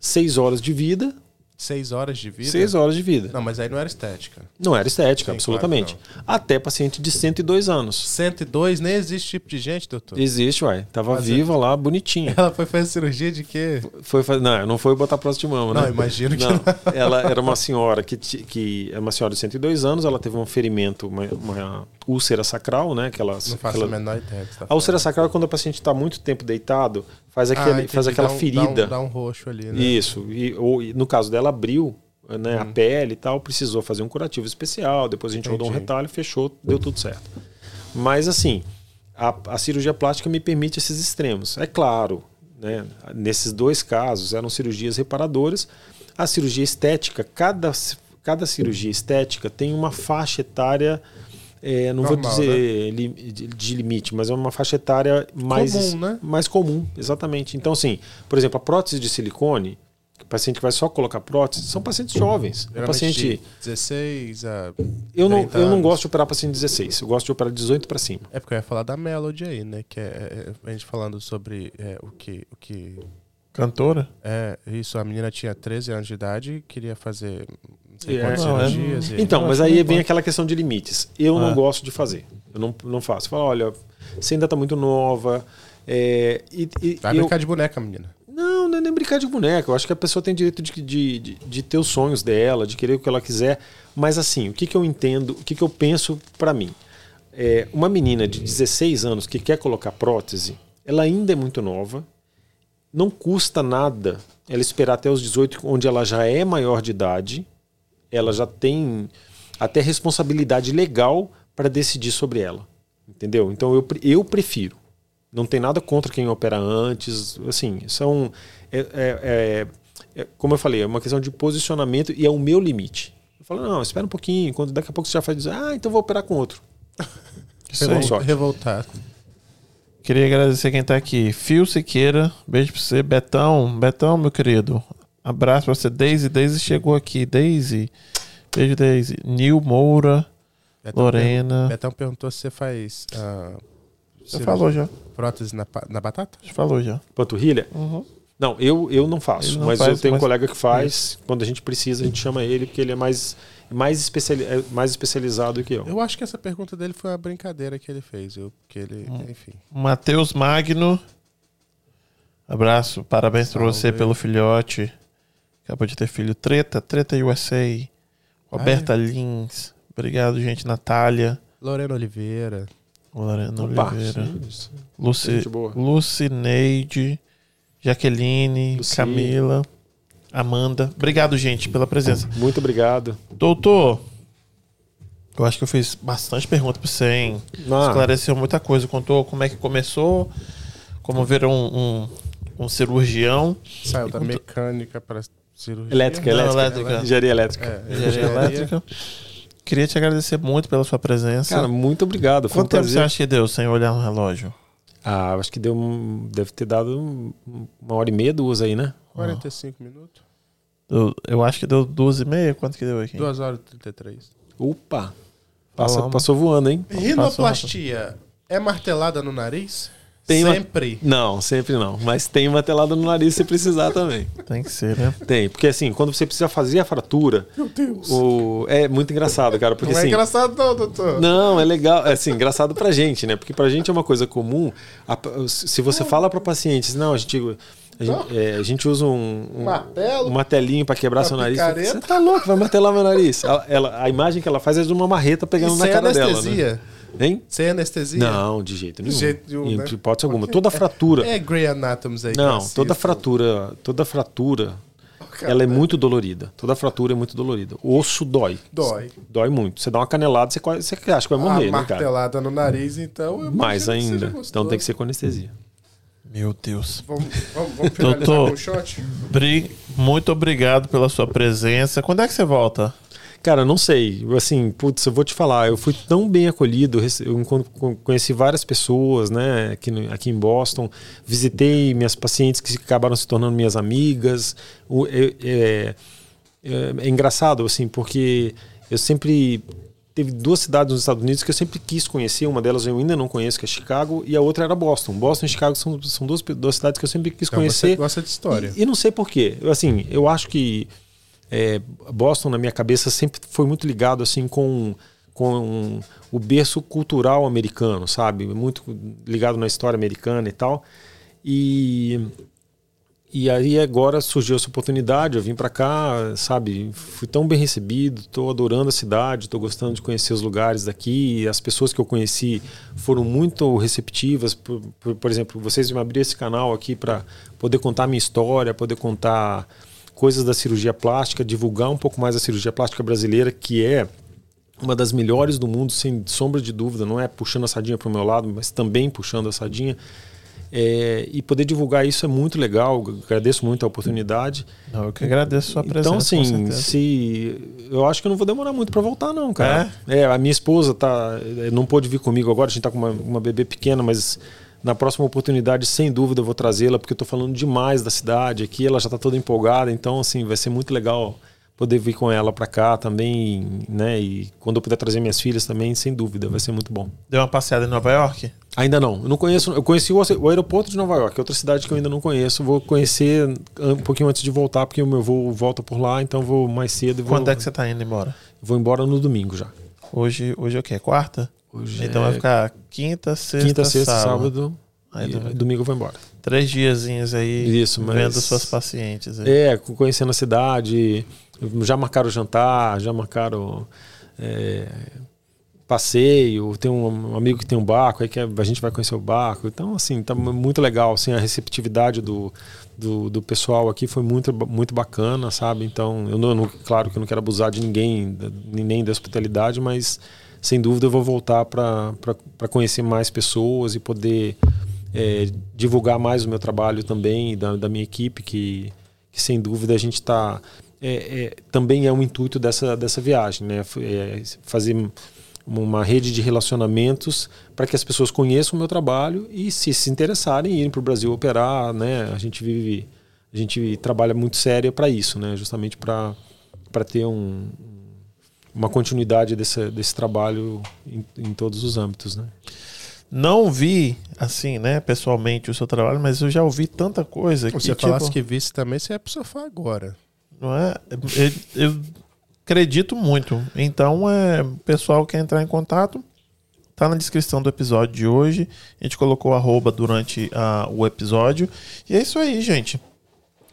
6 horas de vida, Seis horas de vida? 6 horas de vida. Não, mas aí não era estética. Não era estética, Sim, absolutamente. claro Até paciente de 102 anos. 102, nem existe tipo de gente, doutor. Existe, uai. Tava Fazer- viva lá, bonitinha. *laughs* Ela foi fazer cirurgia de quê? Foi fazer, não, não foi botar próstata de mama, né? Não, imagino que Não, ela era uma senhora que, que é uma senhora de 102 anos, ela teve um ferimento, uma, uma úlcera sacral, né? Aquela, Não faço aquela- a menor ideia. tá A úlcera sacral é quando o paciente está muito tempo deitado, faz, Ah, aquele, entendi. faz aquela Dá um- ferida. Dá um, dá um roxo ali, né? Isso. E, ou, no caso dela, abriu né, a Hum. pele e tal, precisou fazer um curativo especial, depois a gente rodou um Entendi. retalho, fechou, deu tudo certo. Mas assim, a, a cirurgia plástica me permite esses extremos. É claro, né, nesses dois casos eram cirurgias reparadoras. A cirurgia estética, cada, cada cirurgia estética tem uma faixa etária, é, não vou Normal, dizer li- de, limite, mas é uma faixa etária mais Comum, né? mais comum, exatamente. Então, assim, por exemplo, a prótese de silicone, o paciente que vai só colocar prótese, são pacientes jovens. O Geralmente paciente, de 16 a. eu não, 30 eu não gosto de operar paciente de 16, eu gosto de operar de 18 para cima. É porque eu ia falar da Melody aí, né? Que é, é, a gente falando sobre é, o que. O que Cantora? é isso, a menina tinha 13 anos de idade e queria fazer não sei É, quantas não, é- e- Então, mas aí vem aquela questão de limites. Eu não Ah. gosto de fazer. Eu não, não faço. Fala, olha, você ainda está muito nova. é, e, e Vai eu- brincar de boneca, menina. Não, não é nem brincar de boneca. Eu acho que a pessoa tem direito de, de, de, de ter os sonhos dela, de querer o que ela quiser. Mas assim, o que, que eu entendo, o que, que eu penso para mim? É, uma menina de 16 anos que quer colocar prótese, ela ainda é muito nova. Não custa nada ela esperar até os 18, onde ela já é maior de idade. Ela já tem até responsabilidade legal para decidir sobre ela. Entendeu? Então eu, eu prefiro. Não tem nada contra quem opera antes. Assim, são. É, é- é- é- como eu falei, é uma questão de posicionamento e é o meu limite. Eu falo, não, espera um pouquinho, quando daqui a pouco você já faz dizer, ah, então vou operar com outro. *laughs* Isso Revol-. Revoltado. Queria agradecer quem tá aqui. Fio Siqueira, beijo pra você. Betão, Betão, meu querido. Abraço pra você. Daisy, Daisy chegou aqui. Daisy, beijo, Daisy. Nil Moura, Betão Lorena. per- Betão perguntou se você faz. ah, Você falou já. Prótese na, na batata? Você falou já. Panturrilha? Uhum. Não, eu, eu não faço, não mas faz, eu tenho mas- um colega que faz. Quando a gente precisa, a gente chama ele, porque ele é mais, mais, especiali é mais especializado que eu. Eu acho que essa pergunta dele foi uma brincadeira que ele fez. Eu, que ele, Hum. enfim. Matheus Magno. Abraço, parabéns pra você pelo filhote. Acabou de ter filho. Treta, Treta USA. Roberta Lins. Obrigado, gente. Natália. Lorena Oliveira. Lorena Opa, Oliveira. isso. Luci. Lucineide, Jaqueline, Luci. Camila, Amanda. Obrigado, gente, pela presença. Muito obrigado. Doutor, eu acho que eu fiz bastante pergunta pra você, hein? Ah, Esclareceu muita coisa. Contou como é que começou, como ver um, um, um cirurgião. Saiu da mecânica para cirurgia. elétrica, Não, elétrica. elétrica. Engenharia elétrica. É, engenharia elétrica. Queria te agradecer muito pela sua presença. Cara, muito obrigado. Um Quanto tempo você acha que deu sem olhar no relógio? Ah, acho que deu um- deve ter dado um- uma hora e meia, duas aí, né? 45 minutos. Eu, eu acho que deu duas e meia. Quanto que deu aqui? 2 horas e 33. Opa! Passa, passou voando, hein? Rinoplastia é martelada no nariz? Tem uma- Sempre. Não, sempre não. Mas tem uma telada no nariz se precisar também. Tem que ser, né? Tem, porque assim, quando você precisa fazer a fratura, Meu Deus. o... é muito engraçado, cara. Porque não é assim. engraçado não, doutor. Não, é legal, é assim, engraçado pra gente, né? Porque pra gente é uma coisa comum. A- se você fala pra pacientes, não, a gente, a gente, é, a gente usa um, um, Martelo? um martelinho pra quebrar Uma seu nariz. picareta? Você tá louco, vai martelar meu nariz. Ela, ela- a imagem que ela faz é de uma marreta pegando E na sem cara dela, anestesia? né? Hein? Sem anestesia? Não, de jeito nenhum. De jeito nenhum, Em né? hipótese alguma. Toda fratura. É Grey Anatoms aí. Não, toda fratura, toda fratura, Cara, ela é muito dolorida. Toda fratura é muito dolorida. O osso dói. Dói. Dói muito. Você dá uma canelada, você, quase- você acha que vai morrer, a né, cara? martelada no nariz, então. eu Mais ainda. seja Então tem que ser com anestesia. Meu Deus. Vamos, vamos, vamos finalizar Doutor. um shot? Bri, muito obrigado pela sua presença. Quando é que você volta? Cara, não sei. Assim, putz, eu vou te falar. Eu fui tão bem acolhido. Eu conheci várias pessoas, né, aqui, no- aqui em Boston. Visitei minhas pacientes que acabaram se tornando minhas amigas. O- é, é- é- é engraçado, assim, porque eu sempre teve duas cidades nos Estados Unidos que eu sempre quis conhecer. Uma delas eu ainda não conheço, que é Chicago, e a outra era Boston. Boston e Chicago são, são duas, duas cidades que eu sempre quis Então, conhecer. Você gosta de história. E, e não sei porquê. Assim, eu acho que é, Boston, na minha cabeça, sempre foi muito ligado assim com, com o berço cultural americano, sabe? Muito ligado na história americana e tal. E, e aí agora surgiu essa oportunidade, eu vim para cá, sabe? Fui tão bem recebido, estou adorando a cidade, estou gostando de conhecer os lugares daqui. As pessoas que eu conheci foram muito receptivas. Por, por, por exemplo, vocês me abriram esse canal aqui para poder contar minha história, poder contar coisas da cirurgia plástica, divulgar um pouco mais a cirurgia plástica brasileira, que é uma das melhores do mundo, sem sombra de dúvida. Não é puxando a sardinha para o meu lado, mas também puxando a sardinha. É, e poder divulgar isso é muito legal. Agradeço muito a oportunidade. Eu que agradeço a sua presença. Então, com assim, certeza. se eu acho que eu não vou demorar muito para voltar, não, cara. É? a minha esposa tá, não pôde vir comigo agora. A gente tá com uma, uma bebê pequena, mas na próxima oportunidade, sem dúvida, eu vou trazê-la, porque eu tô falando demais da cidade aqui. Ela já tá toda empolgada, então, assim, vai ser muito legal poder vir com ela para cá também, né? E quando eu puder trazer minhas filhas também, sem dúvida, vai ser muito bom. Deu uma passeada em Nova York? Ainda não. Eu não conheço. Eu conheci o, aeroporto de Nova York, é outra cidade que eu ainda não conheço. Vou conhecer um pouquinho antes de voltar, porque o meu voo volta por lá, então vou mais cedo e vou, Quando é que você tá indo embora? vou embora no domingo já. Hoje, hoje é o quê? Quarta? Hoje então é vai ficar quinta, sexta, quinta, sexta, sábado. sábado. Aí domingo. domingo eu vou embora. Três diazinhos aí Isso, mas- vendo suas pacientes. aí. É, conhecendo a cidade, já marcaram jantar, já marcaram é, passeio. Tem um amigo que tem um barco, aí que a gente vai conhecer o barco. Então, assim, tá muito legal. Assim, a receptividade do, do, do pessoal aqui foi muito, muito bacana, sabe? Então, eu não, claro que eu não quero abusar de ninguém, nem da hospitalidade, mas sem dúvida eu vou voltar para conhecer mais pessoas e poder é, divulgar mais o meu trabalho também, da, da minha equipe, que, que sem dúvida a gente está. também é um intuito dessa, dessa viagem, né? É, fazer uma rede de relacionamentos para que as pessoas conheçam o meu trabalho e se se interessarem irem para o Brasil operar, né? A gente vive, a gente trabalha muito sério para isso, né? Justamente para para ter um, uma continuidade desse, desse trabalho em, em todos os âmbitos, né? Não vi, assim, né, pessoalmente o seu trabalho, mas eu já ouvi tanta coisa que, Se você tipo, falasse que visse também, você ia pro sofá agora. não é? Eu, eu acredito muito. Então, é, o pessoal quer entrar em contato, tá na descrição do episódio de hoje. A gente colocou arroba durante ah, o episódio. E é isso aí, gente.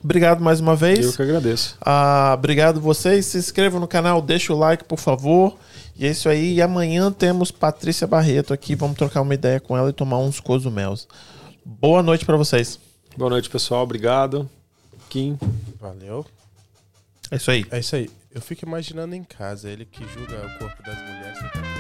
Obrigado mais uma vez. Eu que agradeço. Ah, obrigado vocês. Se inscrevam no canal, deixa o like, por favor. E é isso aí. E amanhã temos Patrícia Barreto aqui. Vamos trocar uma ideia com ela e tomar uns cozumelos. Boa noite pra vocês. Boa noite, pessoal. Obrigado. Kim. Valeu. É isso aí. É isso aí. Eu fico imaginando em casa, ele que julga o corpo das mulheres.